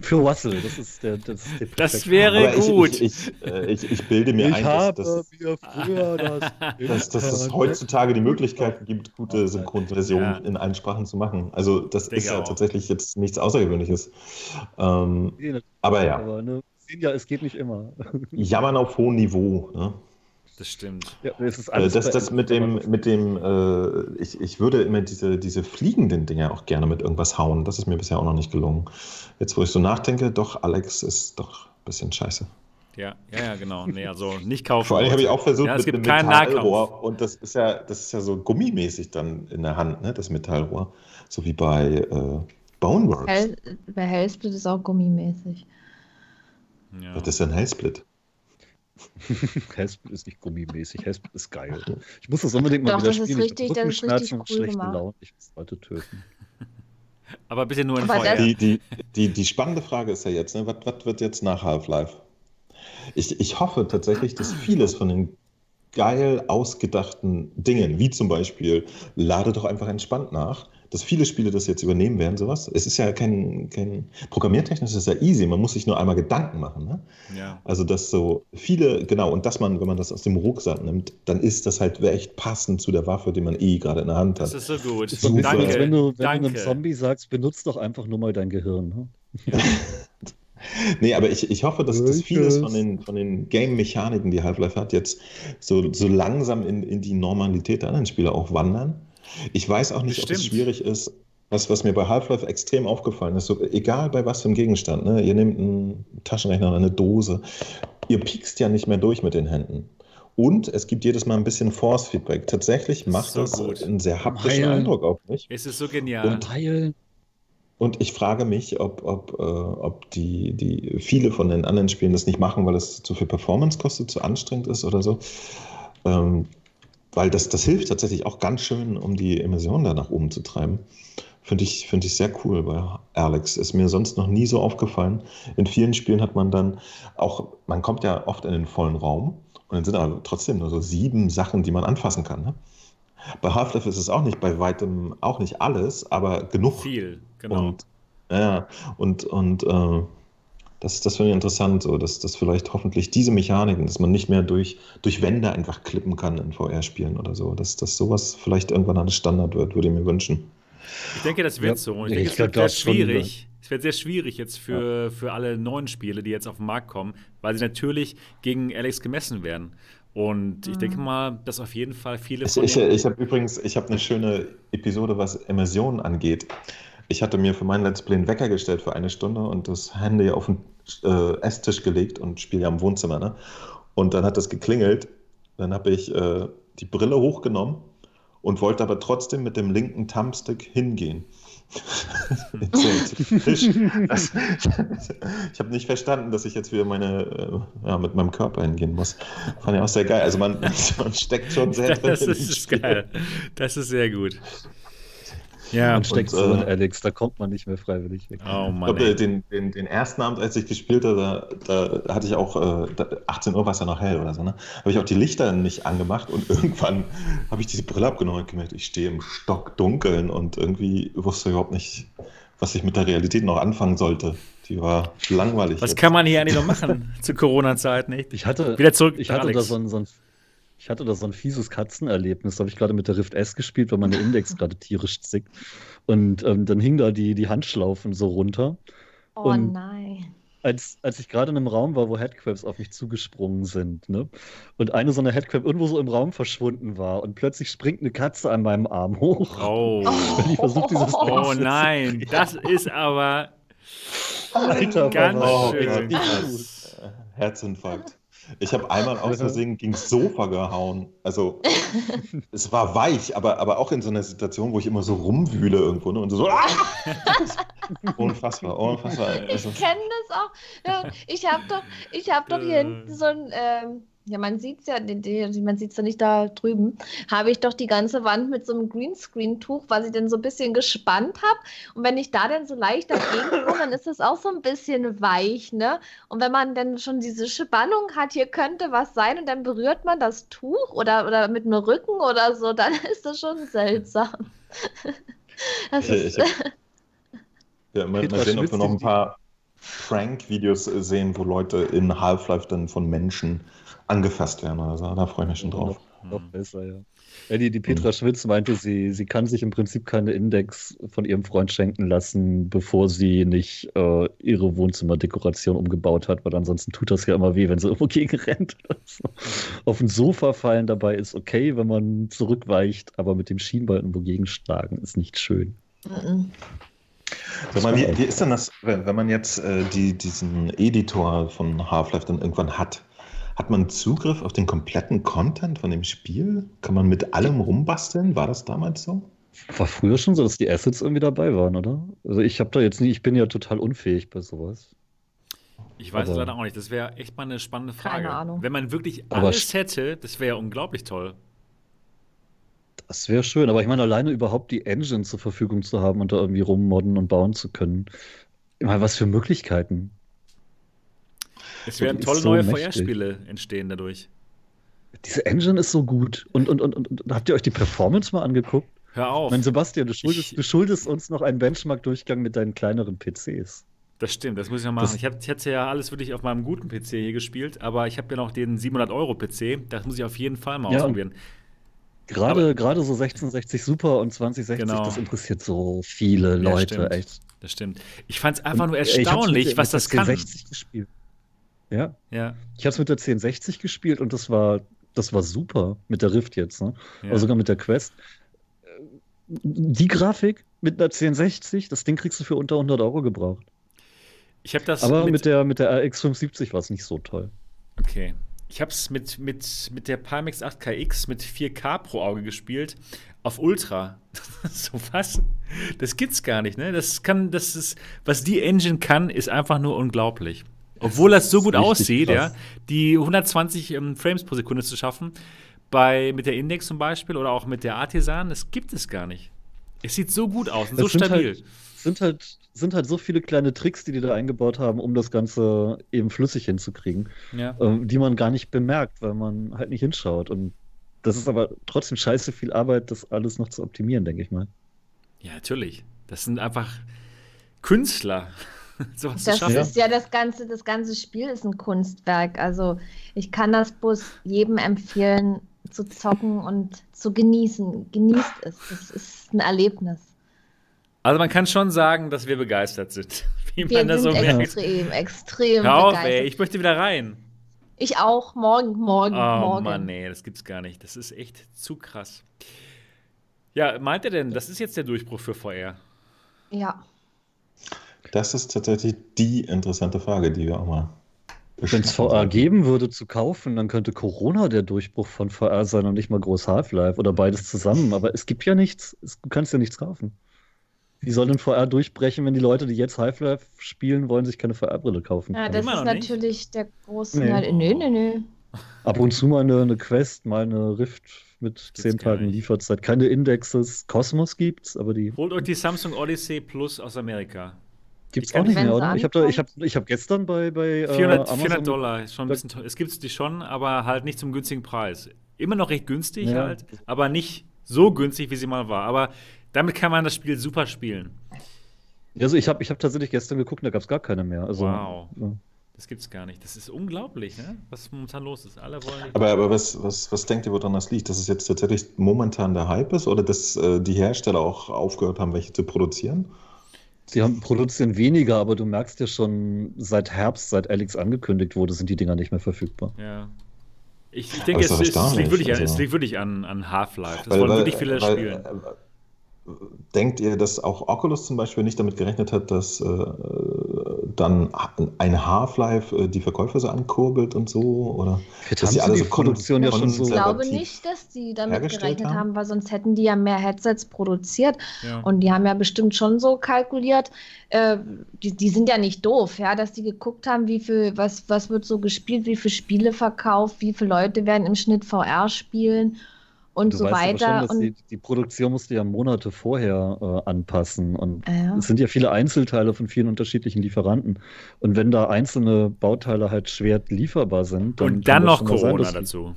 Für Russell, das ist der. Das, ist der Das wäre Aber gut. Ich, ich, ich, ich bilde mir Ich ein, dass, dass, *laughs* dass, dass es heutzutage die Möglichkeit gibt, gute Synchronversionen Ja. in allen Sprachen zu machen. Also das ist ja auch. tatsächlich jetzt nichts Außergewöhnliches. Ähm, Nee, aber ja. Aber ne, sehen ja, es geht nicht immer. Jammern auf hohem Niveau. Ne? Das stimmt. Ja, Äh, Das, das beendet, mit dem, mit dem äh, ich, ich würde immer diese, diese fliegenden Dinger auch gerne mit irgendwas hauen. Das ist mir bisher auch noch nicht gelungen. Jetzt, wo ich so nachdenke, doch, Alex ist doch ein bisschen scheiße. Ja, ja, ja, genau. Nee, also nicht kaufen. Vor allem habe ich auch versucht ja, es mit gibt einem. Metallrohr und das ist ja, das ist ja so gummimäßig dann in der Hand, ne, das Metallrohr. So wie bei äh, Boneworks. Hell, bei Hellsplit ist auch gummimäßig. Ja. Das ist ja ein Hellsplit. *laughs* Hellsplit ist nicht gummimäßig, Hellsplit ist geil. Ich muss das unbedingt mal Doch, wieder das ist spielen. Ich hab richtig- das ist richtig und cool schlechte gemacht. Laune. Ich muss Leute töten. *laughs* Aber bitte nur in Aber Feuer. das- Die, die, die, die spannende Frage ist ja jetzt, ne, was, was wird jetzt nach Half-Life? Ich, ich hoffe tatsächlich, dass vieles von den geil ausgedachten Dingen, wie zum Beispiel, lade doch einfach entspannt nach, dass viele Spiele das jetzt übernehmen werden, sowas. Es ist ja kein, kein Programmiertechnisch ist ja easy, man muss sich nur einmal Gedanken machen. Ne? Ja. Also, dass so viele, genau, und dass man, wenn man das aus dem Rucksack nimmt, dann ist das halt echt passend zu der Waffe, die man eh gerade in der Hand Das hat. ist so gut. Ist Danke. als wenn du, wenn du Danke. einem Zombie sagst, benutzt doch einfach nur mal dein Gehirn. Ne? *laughs* Nee, aber ich, ich hoffe, dass, dass vieles von den, von den Game-Mechaniken, die Half-Life hat, jetzt so, so langsam in, in die Normalität der anderen Spiele auch wandern. Ich weiß auch nicht, ob es Bestimmt. schwierig ist. Was, was mir bei Half-Life extrem aufgefallen ist, so, egal bei was für einem Gegenstand, ne? ihr nehmt einen Taschenrechner oder eine Dose, ihr piekst ja nicht mehr durch mit den Händen. Und es gibt jedes Mal ein bisschen Force-Feedback. Tatsächlich macht so das gut. einen sehr haptischen Heilen. Eindruck auf mich. Es ist so genial. Und-. Und ich frage mich, ob, ob, äh, ob die, die viele von den anderen Spielen das nicht machen, weil es zu viel Performance kostet, zu anstrengend ist oder so. Ähm, weil das, das hilft tatsächlich auch ganz schön, um die Immersion da nach oben zu treiben. Finde ich, finde ich sehr cool bei Alex. Ist mir sonst noch nie so aufgefallen. In vielen Spielen hat man dann auch, man kommt ja oft in den vollen Raum und dann sind aber trotzdem nur so sieben Sachen, die man anfassen kann. Ne? Bei Half-Life ist es auch nicht bei weitem auch nicht alles, aber genug. Viel, genau. Und, ja, und, und äh, das, das finde ich interessant, so, dass, dass vielleicht hoffentlich diese Mechaniken, dass man nicht mehr durch, durch Wände einfach klippen kann in VR-Spielen oder so, dass, dass sowas vielleicht irgendwann alles Standard wird, würde ich mir wünschen. Ich denke, das wird Ja, so. Und ich ich denke, es wird sehr schwierig. Es wird sehr schwierig jetzt für, für alle neuen Spiele, die jetzt auf den Markt kommen, weil sie natürlich gegen Alex gemessen werden. Und ich denke mal, dass auf jeden Fall viele Ich, ich, ich habe übrigens, ich habe eine schöne Episode, was Immersion angeht. Ich hatte mir für mein Let's Play einen Wecker gestellt für eine Stunde und das Handy auf den äh, Esstisch gelegt und spiele ja im Wohnzimmer. Ne? Und dann hat das geklingelt. Dann habe ich äh, die Brille hochgenommen und wollte aber trotzdem mit dem linken Thumbstick hingehen. *laughs* *laughs* Das, *laughs* ich habe nicht verstanden, dass ich jetzt wieder meine, äh, ja, mit meinem Körper hingehen muss. Fand ich auch sehr geil. Also man, man steckt schon sehr drin das ist geil. Das ist sehr gut. Ja, Man steckt und, so in äh, Alex, da kommt man nicht mehr freiwillig weg. oh Ich Mann. glaube, ey. den, den, den ersten Abend, als ich gespielt habe, da, da hatte ich auch, äh, da, 18 Uhr war es ja noch hell oder so, ne? Habe ich auch die Lichter nicht angemacht und *laughs* irgendwann habe ich diese Brille abgenommen und gemerkt, ich stehe im Stockdunkeln und irgendwie wusste überhaupt nicht, was ich mit der Realität noch anfangen sollte. Die war langweilig. Was jetzt. kann man hier eigentlich noch machen *laughs* zu Corona-Zeit, nicht? Ich hatte, Wieder zurück ich hatte, da so ein, so ein, ich hatte da so ein fieses Katzenerlebnis. Da habe ich gerade mit der Rift S gespielt, weil meine Index *laughs* gerade tierisch zickt. Und ähm, dann hing da die, die Handschlaufen so runter. Oh Und- nein. Als, als ich gerade in einem Raum war, wo Headcrabs auf mich zugesprungen sind, ne? Und eine so eine Headcrab irgendwo so im Raum verschwunden war und plötzlich springt eine Katze an meinem Arm hoch. Oh. *laughs* Wenn ich versuche, dieses Oh Ding zu nein, *laughs* das ist aber Alter, ganz Mama. schön. Herzinfarkt. Ich habe einmal aus Versehen gegen das Sofa gehauen. Also, *laughs* es war weich, aber, aber auch in so einer Situation, wo ich immer so rumwühle irgendwo ne? und so. Ah! *laughs* unfassbar, unfassbar. Also, Ich kenne das auch. Ich habe doch, ich hab doch hier hinten so ein, ähm, ja, man sieht es ja, man sieht es ja nicht da drüben, habe ich doch die ganze Wand mit so einem Greenscreen-Tuch, was ich dann so ein bisschen gespannt habe. Und wenn ich da dann so leicht dagegen komme, dann ist das auch so ein bisschen weich, ne? Und wenn man dann schon diese Spannung hat, hier könnte was sein und dann berührt man das Tuch oder, oder mit dem Rücken oder so, *laughs* dann ist das schon seltsam. *laughs* Das ich, ist, ja, mal, mal sehen, ob wir noch ein paar Prank-Videos sehen, wo Leute in Half-Life dann von Menschen angefasst werden oder so. Da freue ich mich schon drauf. Noch besser, ja. ja die, die Petra Schmitz meinte, sie, sie kann sich im Prinzip keine Index von ihrem Freund schenken lassen, bevor sie nicht äh, ihre Wohnzimmerdekoration umgebaut hat, weil ansonsten tut das ja immer weh, wenn sie *laughs* irgendwo gegen rennt. Auf ein Sofa fallen dabei ist okay, wenn man zurückweicht, aber mit dem Schienbein irgendwo gegenschlagen ist nicht schön. Mhm. Sag mal, wie, wie ist denn das, wenn, wenn man jetzt äh, die, diesen Editor von Half-Life dann irgendwann hat? Hat man Zugriff auf den kompletten Content von dem Spiel? Kann man mit allem rumbasteln? War das damals so? War früher schon so, dass die Assets irgendwie dabei waren, oder? Also ich habe da jetzt nicht, ich bin ja total unfähig bei sowas. Ich weiß es Aber- leider auch nicht. Das wäre echt mal eine spannende Frage. Keine Ahnung. Wenn man wirklich alles hätte, das wäre ja unglaublich toll. Das wäre schön, aber ich meine, alleine überhaupt die Engine zur Verfügung zu haben und da irgendwie rummodden und bauen zu können. Ich meine, was für Möglichkeiten. Es werden tolle so neue mächtig. VR-Spiele entstehen dadurch. Diese Engine ist so gut. Und, und, und, und habt ihr euch die Performance mal angeguckt? Hör auf. Mein Sebastian, du schuldest, Ich- du schuldest uns noch einen Benchmark-Durchgang mit deinen kleineren PCs. Das stimmt, das muss ich noch machen. Das- ich, hab, ich hatte ja alles wirklich auf meinem guten PC hier gespielt, aber ich habe ja noch den 700-Euro-PC. Das muss ich auf jeden Fall mal Ja, ausprobieren. Gerade, gerade so 1660 Super und 2060, Genau. das interessiert so viele Ja, Leute, stimmt. echt. Das stimmt. Ich fand es einfach Und, nur erstaunlich, mit was mit das kann. 1060 gespielt. Ja, Ja, ich habe es mit der 1060 gespielt und das war, das war super mit der Rift jetzt, ne? ja. Aber sogar mit der Quest. Die Grafik mit einer 1060, das Ding kriegst du für unter 100 Euro gebraucht. ich habe das Aber mit, der, mit der RX 570 war es nicht so toll. Okay. Ich habe es mit, mit, mit der Pimax 8KX mit 4K pro Auge gespielt. Auf Ultra. *laughs* so was? Das gibt's gar nicht, ne? Das kann, das ist, was die Engine kann, ist einfach nur unglaublich. *laughs* Obwohl das so gut richtig aussieht, ja, die 120 ähm, Frames pro Sekunde zu schaffen, bei, mit der Index zum Beispiel oder auch mit der Artisan, das gibt es gar nicht. Es sieht so gut aus und so Das sind stabil. Halt, sind, halt, sind halt so viele kleine Tricks, die die da eingebaut haben, um das Ganze eben flüssig hinzukriegen, ja. ähm, die man gar nicht bemerkt, weil man halt nicht hinschaut. Und das ist aber trotzdem scheiße viel Arbeit, das alles noch zu optimieren, denke ich mal. ja, natürlich. Das sind einfach Künstler. *laughs* Sowas Das ist ja das ganze, das ganze Spiel ist ein Kunstwerk. Also ich kann das bloß jedem empfehlen, zu zocken und zu genießen. Genießt es. Das ist ein Erlebnis. Also man kann schon sagen, dass wir begeistert sind. *laughs* Wie Wir man das so sind merkt. extrem, extrem Hör auf, begeistert. ey, ich möchte wieder rein. Ich auch. Morgen, morgen, Oh morgen. Mann, nee, das gibt's gar nicht. Das ist echt zu krass. Ja, meint ihr denn, das ist jetzt der Durchbruch für VR? Ja. Das ist tatsächlich die interessante Frage, die wir auch mal. Wenn es VR geben würde zu kaufen, dann könnte Corona der Durchbruch von VR sein und nicht mal groß Half-Life oder beides zusammen. Aber es gibt ja nichts. Es, du kannst ja nichts kaufen. Wie soll denn VR durchbrechen, wenn die Leute, die jetzt Half-Life spielen wollen, sich keine VR-Brille kaufen Ja, das ist noch nicht? natürlich der große. Nee. Nee. Nö, nö, nö. Ab und zu mal eine, eine Quest, mal eine Rift mit Gibt's zehn gar Tagen nicht. Lieferzeit. Keine Indexes. Cosmos gibt's, aber die Holt euch die Samsung Odyssey Plus aus Amerika. Gibt's Die kann auch nicht ich- mehr, oder? Ich habe hab, ich hab gestern bei, bei äh, 400, Amazon 400 Dollar, ist schon ein bisschen teuer. Es gibt die schon, aber halt nicht zum günstigen Preis. Immer noch recht günstig Ja. halt, aber nicht so günstig, wie sie mal war. Aber damit kann man das Spiel super spielen. Also ich habe ich hab tatsächlich gestern geguckt, da gab es gar keine mehr. Also, Wow. ja. Das gibt's gar nicht. Das ist unglaublich, ne? was momentan los ist. Alle wollen Aber, aber was, was, was denkt ihr, woran das liegt? Dass es jetzt tatsächlich momentan der Hype ist oder dass äh, die Hersteller auch aufgehört haben, welche zu produzieren? Sie haben produzieren weniger, aber du merkst ja schon seit Herbst, seit Alex angekündigt wurde, sind die Dinger nicht mehr verfügbar. Ja. Ich, ich denke, es, es, es liegt wirklich, an, es also. liegt wirklich an, an Half-Life. Das wollen wirklich viele weil, spielen. äh, Denkt ihr, dass auch Oculus zum Beispiel nicht damit gerechnet hat, dass äh, dann ein Half-Life äh, die Verkäufe so ankurbelt und so? Oder Vielleicht dass haben die sie alle die so Produktion ja schon Ich so. konservativ- glaube nicht, dass die damit gerechnet haben? haben, weil sonst hätten die ja mehr Headsets produziert. Ja. Und die haben ja bestimmt schon so kalkuliert, äh, die, die sind ja nicht doof, ja, dass die geguckt haben, wie viel, was, was wird so gespielt, wie viele Spiele verkauft, wie viele Leute werden im Schnitt VR spielen und Du so weißt aber weiter. schon, dass und die, die Produktion musste ja Monate vorher äh, anpassen. Und Ja. es sind ja viele Einzelteile von vielen unterschiedlichen Lieferanten. Und wenn da einzelne Bauteile halt schwer lieferbar sind, dann Und dann noch schon sein, Corona dass die- dazu.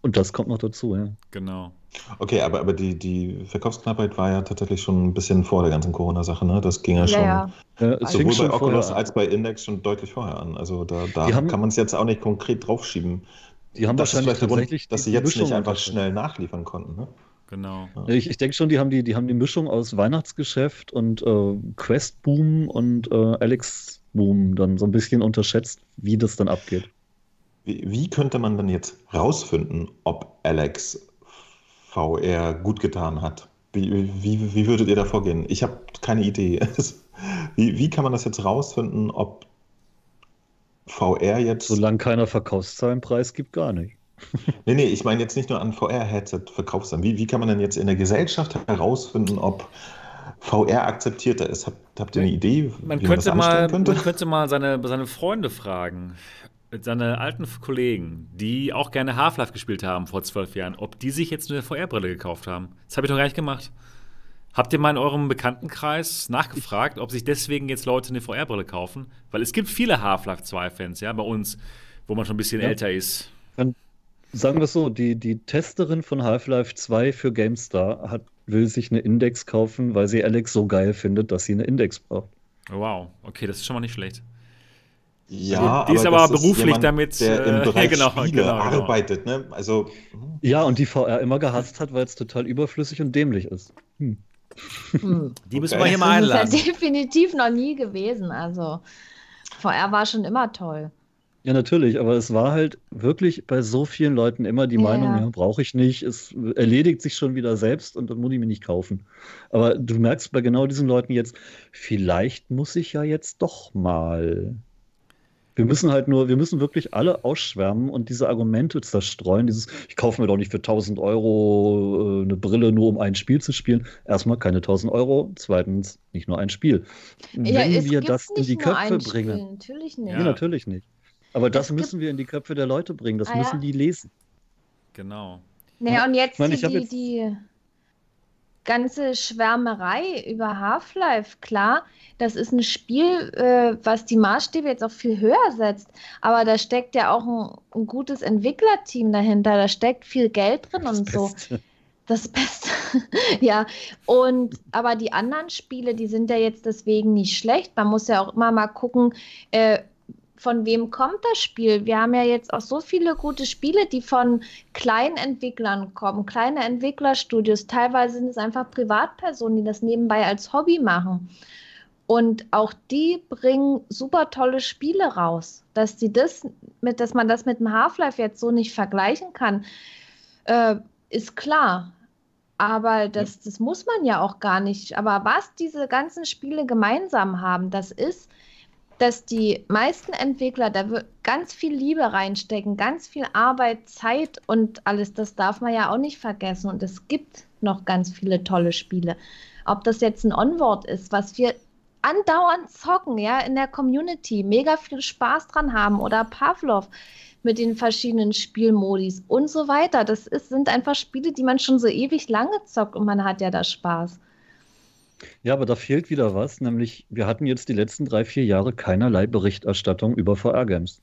Und das kommt noch dazu, ja. Genau. Okay, aber, aber die, die Verkaufsknappheit war ja tatsächlich schon ein bisschen vor der ganzen Corona-Sache, ne? Das ging ja, schon ja, ja. ja fing sowohl schon bei Oculus als bei Index schon deutlich vorher an. Also da, da kann man es jetzt auch nicht konkret draufschieben. Die haben das wahrscheinlich der Grund, dass die sie jetzt Mischung nicht einfach schnell nachliefern konnten. Ne? Genau. Ich, ich denke schon, die haben die, die haben die Mischung aus Weihnachtsgeschäft und äh, Quest-Boom und äh, Alex-Boom dann so ein bisschen unterschätzt, wie das dann abgeht. Wie, wie könnte man denn jetzt rausfinden, ob Alex VR gut getan hat? Wie, wie, wie würdet ihr da vorgehen? Ich habe keine Idee. *laughs* Wie, wie kann man das jetzt rausfinden, ob VR jetzt. Solange keiner Verkaufszahlen preisgibt, gar nicht. *laughs* Nee, nee, ich meine jetzt nicht nur an VR-Headset-Verkaufszahlen. Wie, wie kann man denn jetzt in der Gesellschaft herausfinden, ob VR akzeptierter ist? Habt, habt ihr eine Idee, Man wie könnte, man das mal, anstellen könnte? man könnte mal seine, seine Freunde fragen, seine alten Kollegen, die auch gerne Half-Life gespielt haben vor zwölf Jahren, ob die sich jetzt eine VR-Brille gekauft haben. Das habe ich doch gar nicht gemacht. Habt ihr mal in eurem Bekanntenkreis nachgefragt, ob sich deswegen jetzt Leute eine VR-Brille kaufen? Weil es gibt viele Half-Life 2-Fans, ja, bei uns, wo man schon ein bisschen Ja. älter ist. Sagen wir es so, die, die Testerin von Half-Life 2 für GameStar hat, will sich eine Index kaufen, weil sie Alex so geil findet, dass sie eine Index braucht. Wow, okay, das ist schon mal nicht schlecht. Ja, Die ist aber beruflich jemand, damit, Der äh, im *laughs* Bereich genau, Spiele genau, genau. arbeitet, ne? Also. hm. Ja, und die VR immer gehasst hat, weil es total überflüssig und dämlich ist. Hm. Hm. Die müssen Okay. wir hier mal Das ist ja einladen. definitiv noch nie gewesen. Also VR war schon immer toll. Ja, natürlich, aber es war halt wirklich bei so vielen Leuten immer die Ja, Meinung, ja, brauche ich nicht, es erledigt sich schon wieder selbst und dann muss ich mir nicht kaufen. Aber du merkst bei genau diesen Leuten jetzt, vielleicht muss ich ja jetzt doch mal. Wir müssen halt nur, wir müssen wirklich alle ausschwärmen und diese Argumente zerstreuen. Dieses, ich kaufe mir doch nicht für 1000 Euro äh, eine Brille, nur um ein Spiel zu spielen. Erstmal keine 1000 Euro, zweitens nicht nur ein Spiel. Ja, Wenn wir das in die Köpfe bringen. Natürlich nicht. Nee, Ja. natürlich nicht. Aber das gibt- müssen wir in die Köpfe der Leute bringen. Das Ah, ja. müssen die lesen. Genau. Naja, und jetzt Ich meine, ich die, jetzt- die ganze Schwärmerei über Half-Life, klar, das ist ein Spiel, äh, was die Maßstäbe jetzt auch viel höher setzt. Aber da steckt ja auch ein, ein gutes Entwicklerteam dahinter. Da steckt viel Geld drin und so. Beste. Das Beste. *laughs* ja, und aber die anderen Spiele, die sind ja jetzt deswegen nicht schlecht. Man muss ja auch immer mal gucken, äh, von wem kommt das Spiel. Wir haben ja jetzt auch so viele gute Spiele, die von kleinen Entwicklern kommen, kleine Entwicklerstudios. Teilweise sind es einfach Privatpersonen, die das nebenbei als Hobby machen. Und auch die bringen super tolle Spiele raus. Dass die das mit, dass man das mit dem Half-Life jetzt so nicht vergleichen kann, äh, ist klar. Aber das, das muss man ja auch gar nicht. Aber was diese ganzen Spiele gemeinsam haben, das ist, dass die meisten Entwickler da ganz viel Liebe reinstecken, ganz viel Arbeit, Zeit und alles. Das darf man ja auch nicht vergessen. Und es gibt noch ganz viele tolle Spiele. Ob das jetzt ein Onward ist, was wir andauernd zocken, ja, in der Community, mega viel Spaß dran haben oder Pavlov mit den verschiedenen Spielmodis und so weiter. Das ist, sind einfach Spiele, die man schon so ewig lange zockt und man hat ja da Spaß. Ja, aber da fehlt wieder was, nämlich wir hatten jetzt die letzten drei, vier Jahre keinerlei Berichterstattung über VR-Games.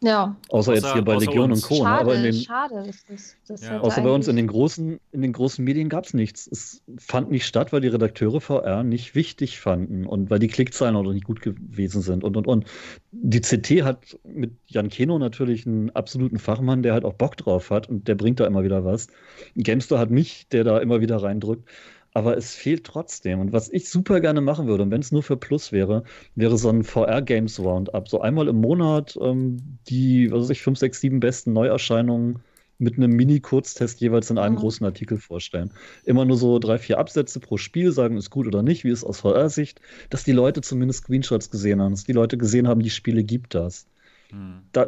Ja, Außer, jetzt Außer- hier bei Legion uns. und Co. ne? schade, Aber in den, schade. Das, das, das Ja. außer bei uns in den großen, in den großen Medien gab es nichts. Es fand nicht statt, weil die Redakteure VR nicht wichtig fanden und weil die Klickzahlen auch noch nicht gut gewesen sind und und und. Die CT hat mit Jan Keno natürlich einen absoluten Fachmann, der halt auch Bock drauf hat und der bringt da immer wieder was. Gamester hat mich, der da immer wieder reindrückt. Aber es fehlt trotzdem. Und was ich super gerne machen würde, und wenn es nur für Plus wäre, wäre so ein VR-Games Roundup. So einmal im Monat ähm, die, was weiß ich, fünf, sechs, sieben besten Neuerscheinungen mit einem Mini-Kurztest jeweils in einem Mhm. großen Artikel vorstellen. Immer nur so drei, vier Absätze pro Spiel, sagen, ist gut oder nicht, wie ist aus VR-Sicht, dass die Leute zumindest Screenshots gesehen haben, dass die Leute gesehen haben, die Spiele gibt das. Hm. Da,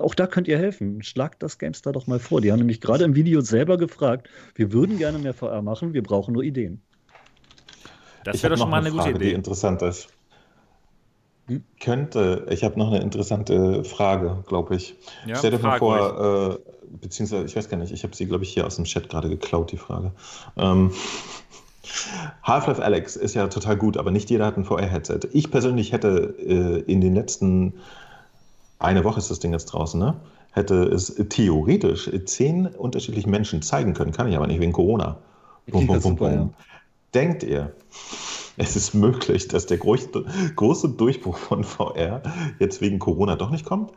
auch da könnt ihr helfen. Schlagt das GameStar doch mal vor. Die haben nämlich gerade im Video selber gefragt, wir würden gerne mehr VR machen, wir brauchen nur Ideen. Das Ich wäre habe doch schon noch mal eine gute Frage, die Idee. interessant ist. Hm? Könnte, ich habe noch eine interessante Frage, glaube ich. Ja, Stell dir mal vor, äh, beziehungsweise, ich weiß gar nicht, ich habe sie, glaube ich, hier aus dem Chat gerade geklaut, die Frage. Ähm, *laughs* Half-Life Alex ist ja total gut, aber nicht jeder hat ein VR-Headset. Ich persönlich hätte äh, in den letzten, eine Woche ist das Ding jetzt draußen, ne? hätte es theoretisch zehn unterschiedlichen Menschen zeigen können, kann ich aber nicht wegen Corona. Bum, bum, bum, super, ja. Denkt ihr, es ist möglich, dass der große Durchbruch von VR jetzt wegen Corona doch nicht kommt?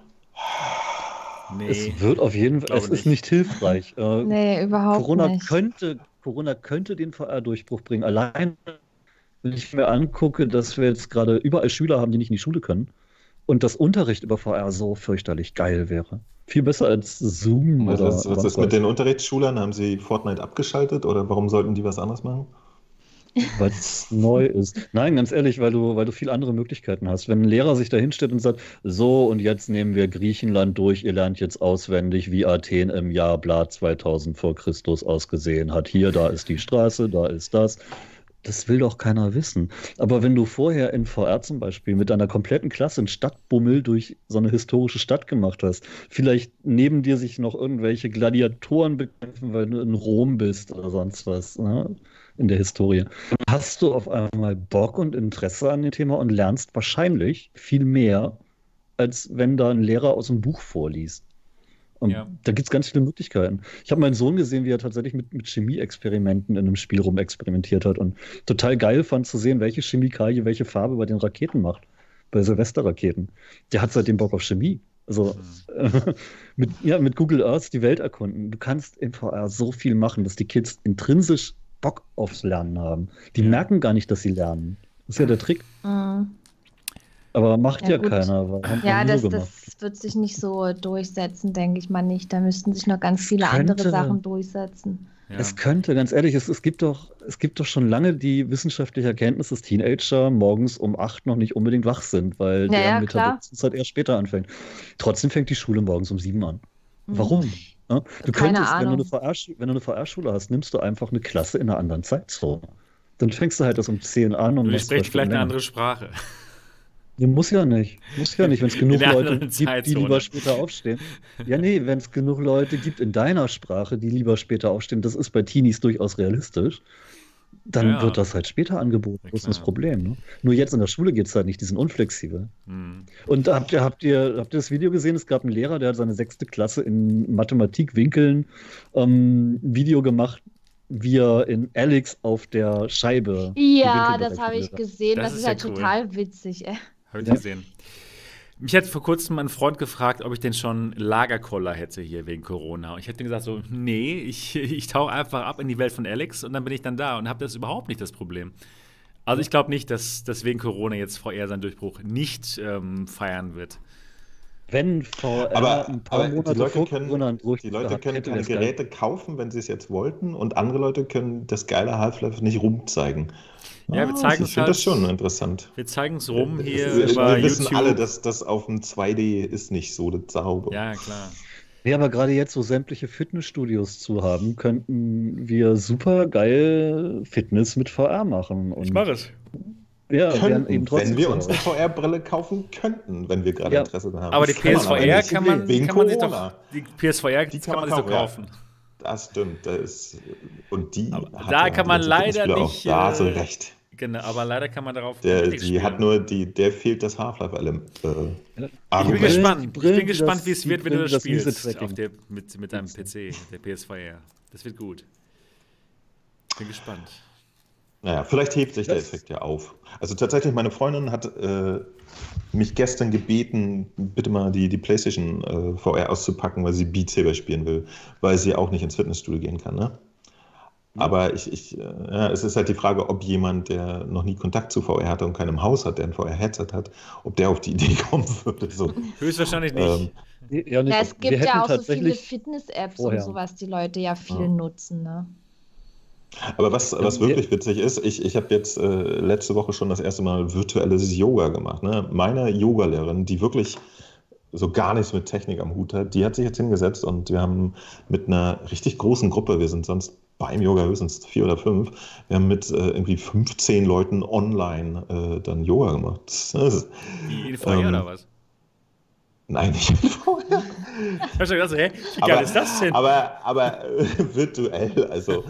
Nee, es wird auf jeden Fall, es nicht. ist nicht hilfreich. Äh, nee, überhaupt Corona nicht. Könnte, Corona könnte den VR-Durchbruch bringen. Allein, wenn ich mir angucke, dass wir jetzt gerade überall Schüler haben, die nicht in die Schule können und das Unterricht über VR so fürchterlich geil wäre. Viel besser als Zoom. Was, oder was, was ist mit den Unterrichtsschülern? Haben sie Fortnite abgeschaltet oder warum sollten die was anderes machen? Weil es neu ist. Nein, ganz ehrlich, weil du, weil du viel andere Möglichkeiten hast. Wenn ein Lehrer sich da hinstellt und sagt, so und jetzt nehmen wir Griechenland durch, ihr lernt jetzt auswendig, wie Athen im Jahr bla 2000 vor Christus ausgesehen hat. Hier, da ist die Straße, da ist das. Das will doch keiner wissen. Aber wenn du vorher in VR zum Beispiel mit einer kompletten Klasse einen Stadtbummel durch so eine historische Stadt gemacht hast, vielleicht neben dir sich noch irgendwelche Gladiatoren bekämpfen, weil du in Rom bist oder sonst was. Ne? in der Historie. Hast du auf einmal Bock und Interesse an dem Thema und lernst wahrscheinlich viel mehr, als wenn da ein Lehrer aus dem Buch vorliest. Und ja. da gibt es ganz viele Möglichkeiten. Ich habe meinen Sohn gesehen, wie er tatsächlich mit, mit Chemieexperimenten in einem Spiel rumexperimentiert hat und total geil fand zu sehen, welche Chemikalie welche Farbe bei den Raketen macht. Bei Silvesterraketen. Der hat seitdem Bock auf Chemie. Also mhm. *laughs* mit, ja, mit Google Earth die Welt erkunden. Du kannst in VR so viel machen, dass die Kids intrinsisch Bock aufs Lernen haben. Die ja. merken gar nicht, dass sie lernen. Das ist ja der Trick. Mhm. Aber macht ja, ja keiner. Ja, das, das, wird sich nicht so durchsetzen, denke ich mal nicht. Da müssten sich noch ganz viele könnte, andere Sachen durchsetzen. Ja. Es könnte, ganz ehrlich, es, es, gibt doch, es gibt doch schon lange die wissenschaftliche Erkenntnis, dass Teenager morgens um acht noch nicht unbedingt wach sind, weil ja, der Metabolismus halt erst später anfängt. Trotzdem fängt die Schule morgens um sieben an. Mhm. Warum? Ja? Du Keine könntest, Ahnung. wenn du eine VR-Schule hast, nimmst du einfach eine Klasse in einer anderen Zeitzone. Dann fängst du halt das um 10 an und. Du sprichst vielleicht eine andere Sprache. Nee, muss ja nicht. Muss ja nicht, wenn es genug Leute gibt, die lieber später aufstehen. Ja, nee, wenn es genug Leute gibt in deiner Sprache, die lieber später aufstehen, das ist bei Teenies durchaus realistisch dann ja. wird das halt später angeboten. Ja, das ist das Problem. Ne? Nur jetzt in der Schule geht es halt nicht, die sind unflexibel. Mhm. Und habt ihr, habt, ihr, habt ihr das Video gesehen? Es gab einen Lehrer, der hat seine sechste Klasse in Mathematik Winkeln ähm, Video gemacht, wie er in Alex auf der Scheibe. Ja, das habe ich gesehen. Das, das ist, ist halt cool. total witzig. Habe ich gesehen. Mich hat vor kurzem ein Freund gefragt, ob ich denn schon Lagerkoller hätte hier wegen Corona. Und ich hätte gesagt so, nee, ich, *laughs* ich tauche einfach ab in die Welt von Alex und dann bin ich dann da und habe das überhaupt nicht das Problem. Also ich glaube nicht, dass, dass wegen Corona jetzt VR seinen Durchbruch nicht ähm, feiern wird. Wenn VR aber, ein paar aber Monate die Leute können, die Leute können keine Geräte kaufen, wenn sie es jetzt wollten, und andere Leute können das geile Half-Life nicht rumzeigen. Ja, wir ah, zeigen es Ich finde das schon interessant. Wir zeigen es rum hier wir, über Wir wissen YouTube. alle, dass das auf dem 2D ist nicht so das sauber. Ja, klar. Ja, aber gerade jetzt, wo sämtliche Fitnessstudios zu haben, könnten wir super geil Fitness mit VR machen. Und ich mache es. Ja, könnten, eben trotzdem wenn wir uns eine VR-Brille kaufen könnten, wenn wir gerade ja. Interesse haben. Aber die PSVR kann man, wegen kann man sich doch, die PSVR die kann, man, sich doch kaufen. Das stimmt. Das ist, und die. da kann man leider nicht. Da hast du äh, recht. Genau, aber leider kann man darauf der, die spielen. hat nur die, der fehlt das Half-Life-Element. Äh, ich bin gespannt, ich bin gespannt wie es wird, wenn du das spielst auf der, mit, mit deinem PC, der PS4. Das wird gut. Bin gespannt. Naja, vielleicht hebt sich das der Effekt ja auf. Also tatsächlich, meine Freundin hat äh, mich gestern gebeten, bitte mal die, die PlayStation äh, VR auszupacken, weil sie Beat Saber spielen will, weil sie auch nicht ins Fitnessstudio gehen kann. Ne? Aber ich, ich, äh, ja, es ist halt die Frage, ob jemand, der noch nie Kontakt zu VR hatte und keinem Haus hat, der ein VR-Headset hat, ob der auf die Idee *laughs* kommen würde. So. Höchstwahrscheinlich nicht. Ähm, ja, ja, es gibt ja auch so viele Fitness-Apps und sowas, die Leute ja viel ja. nutzen. Ne? Aber was, was wirklich witzig ist, ich, ich habe jetzt äh, letzte Woche schon das erste Mal virtuelles Yoga gemacht. Ne? Meine Yogalehrerin, die wirklich so gar nichts mit Technik am Hut hat, die hat sich jetzt hingesetzt und wir haben mit einer richtig großen Gruppe, wir sind sonst beim Yoga höchstens vier oder fünf. Wir haben mit äh, irgendwie 15 Leuten online äh, dann Yoga gemacht. Wie in VR ähm, oder was? Nein, nicht in VR. *laughs* Ich habe schon gedacht, hä, wie geil aber, ist das denn? Aber, aber äh, virtuell, also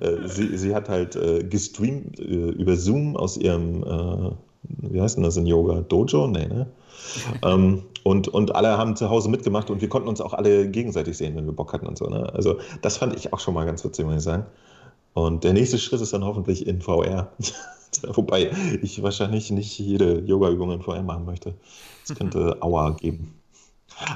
äh, sie, sie hat halt äh, gestreamt äh, über Zoom aus ihrem, wie heißt denn das in Yoga? Dojo? Nee, ne? ähm, und, und alle haben zu Hause mitgemacht und wir konnten uns auch alle gegenseitig sehen, wenn wir Bock hatten und so. Ne? Also das fand ich auch schon mal ganz witzig, muss ich sagen. Und der nächste Schritt ist dann hoffentlich in VR. *laughs* Wobei ich wahrscheinlich nicht jede Yoga-Übung in VR machen möchte. Es könnte *laughs* Aua geben.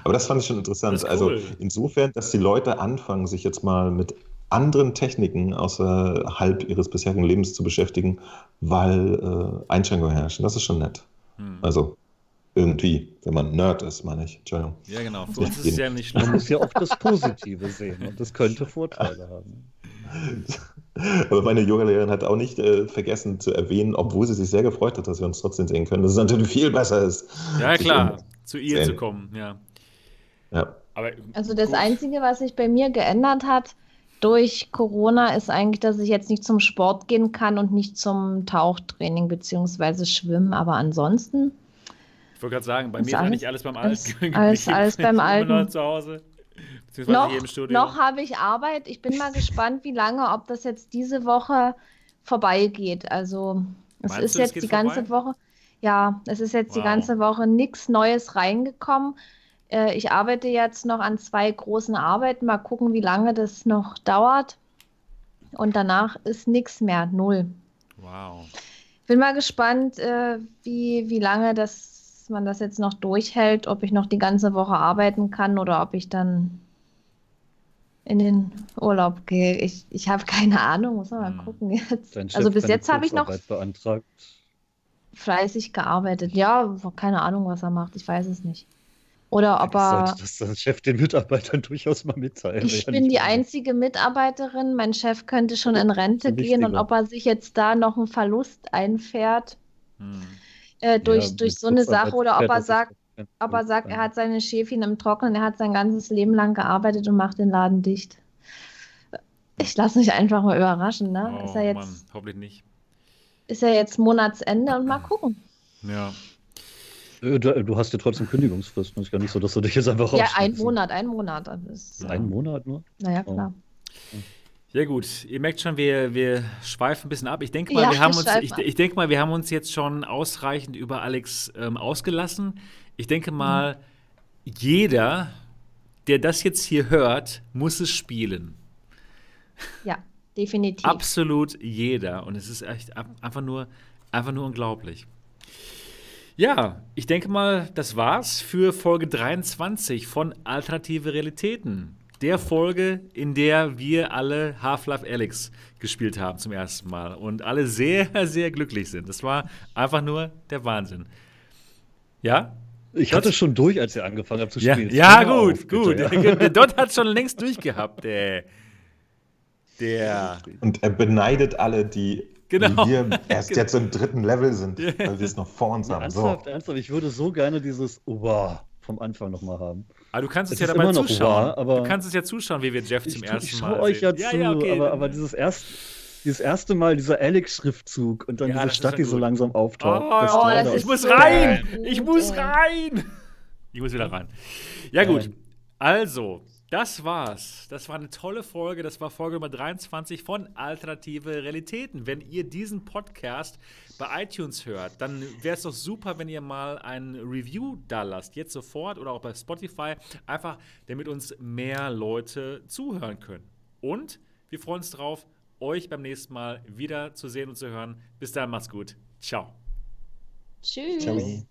Aber das fand ich schon interessant. Also cool. insofern, dass die Leute anfangen, sich jetzt mal mit anderen Techniken außerhalb ihres bisherigen Lebens zu beschäftigen, weil äh, Einschränkungen herrschen. Das ist schon nett. Hm. Also irgendwie, wenn man Nerd ist, meine ich. Entschuldigung. Ja, genau. Für uns ist es ja nicht Man schlimm. muss ja auch das Positive sehen und das könnte Vorteile haben. *laughs* Aber meine Yoga-Lehrerin hat auch nicht äh, vergessen zu erwähnen, obwohl sie sich sehr gefreut hat, dass wir uns trotzdem sehen können, dass es natürlich viel besser ist. Ja, klar. Zu ihr sehen. zu kommen, ja. Ja. Aber Also das gut. Einzige, was sich bei mir geändert hat durch Corona, ist eigentlich, dass ich jetzt nicht zum Sport gehen kann und nicht zum Tauchtraining beziehungsweise Schwimmen. Aber ansonsten, Ich wollte gerade sagen, bei Ist mir ist alles- eigentlich alles beim Alten. *laughs* alles- alles beim Ich bin immer Alten. noch zu Hause. Beziehungsweise noch, noch habe ich Arbeit. Ich bin mal gespannt, wie lange, ob das jetzt diese Woche vorbeigeht. Also es Meinst ist du, jetzt die ganze vorbei? Woche, ja, es ist jetzt die Wow. ganze Woche nichts Neues reingekommen. Äh, Ich arbeite jetzt noch an zwei großen Arbeiten. Mal gucken, wie lange das noch dauert. Und danach ist nichts mehr, null. Wow. Bin mal gespannt, äh, wie, wie lange das, man das jetzt noch durchhält, ob ich noch die ganze Woche arbeiten kann oder ob ich dann in den Urlaub gehe. Ich, ich habe keine Ahnung, muss man mal Hm. gucken jetzt. Dein Chef Also bis jetzt habe ich noch beantragt. fleißig gearbeitet. Ja, keine Ahnung, was er macht. Ich weiß es nicht. Oder ob er. Sollte das der Chef den Mitarbeitern durchaus mal mitteilen. Ich bin die einzige Mitarbeiterin. Mein Chef könnte schon in Rente gehen und ob er sich jetzt da noch einen Verlust einfährt Hm. Äh, durch, Ja, durch so eine Sache oder ob er sagt, ob er sagt, er hat seine Schäfchen im Trocknen, er hat sein ganzes Leben lang gearbeitet und macht den Laden dicht. Ich lasse mich einfach mal überraschen, ne? Oh, ist, er Mann, jetzt, hoffentlich nicht. ist er jetzt Monatsende und mal gucken. Ja. Äh, Du, du hast ja trotzdem Kündigungsfrist. Das ist gar nicht so, dass du dich jetzt einfach Ja, ein. Monat, ein Monat. Ist, Ja. Ein Monat nur? naja, klar. Ja gut, ihr merkt schon, wir, wir schweifen ein bisschen ab. Ich denke mal, Ja, wir haben uns, ich, ich denke mal, wir haben uns jetzt schon ausreichend über Alex ähm, ausgelassen. Ich denke mal, jeder, der das jetzt hier hört, muss es spielen. Ja, definitiv. Absolut jeder. Und es ist echt einfach nur, einfach nur unglaublich. Ja, ich denke mal, das war's für Folge 23 von Alternative Realitäten. Der Folge, in der wir alle Half-Life Alyx gespielt haben zum ersten Mal und alle sehr, *laughs* sehr glücklich sind. Das war einfach nur der Wahnsinn. Ja? Ich hatte schon durch, als ihr angefangen habt zu Ja, spielen. ja Hör gut, auf, gut. bitte, ja. *laughs* Der Dot hat schon längst durchgehabt, der. Der. Und er beneidet alle, die Genau. wie wir *laughs* erst jetzt im dritten Level sind, weil wir es noch vor uns haben. So. Ernsthaft, ernsthaft, ich würde so gerne dieses Wow vom Anfang nochmal haben. Aber du kannst es Es ja dabei immer noch zuschauen. wahr, aber- du kannst es ja zuschauen, wie wir Jeff Ich, zum tu- ersten ich Mal schaue euch ja sehen. zu, ja, okay, aber, aber dieses, erst, dieses erste Mal, dieser Alex-Schriftzug und dann Ja, diese Stadt, die so langsam auftaucht. Oh, das Oh, das da ich muss so rein! gut, Ich muss rein! Ich muss wieder rein. Ja, gut. Also, das war's. Das war eine tolle Folge. Das war Folge Nummer 23 von Alternative Realitäten. Wenn ihr diesen Podcast bei iTunes hört, dann wäre es doch super, wenn ihr mal ein Review da lasst. Jetzt sofort oder auch bei Spotify. Einfach, damit uns mehr Leute zuhören können. Und wir freuen uns drauf, euch beim nächsten Mal wieder zu sehen und zu hören. Bis dann, macht's gut. Ciao. Tschüss. Ciao.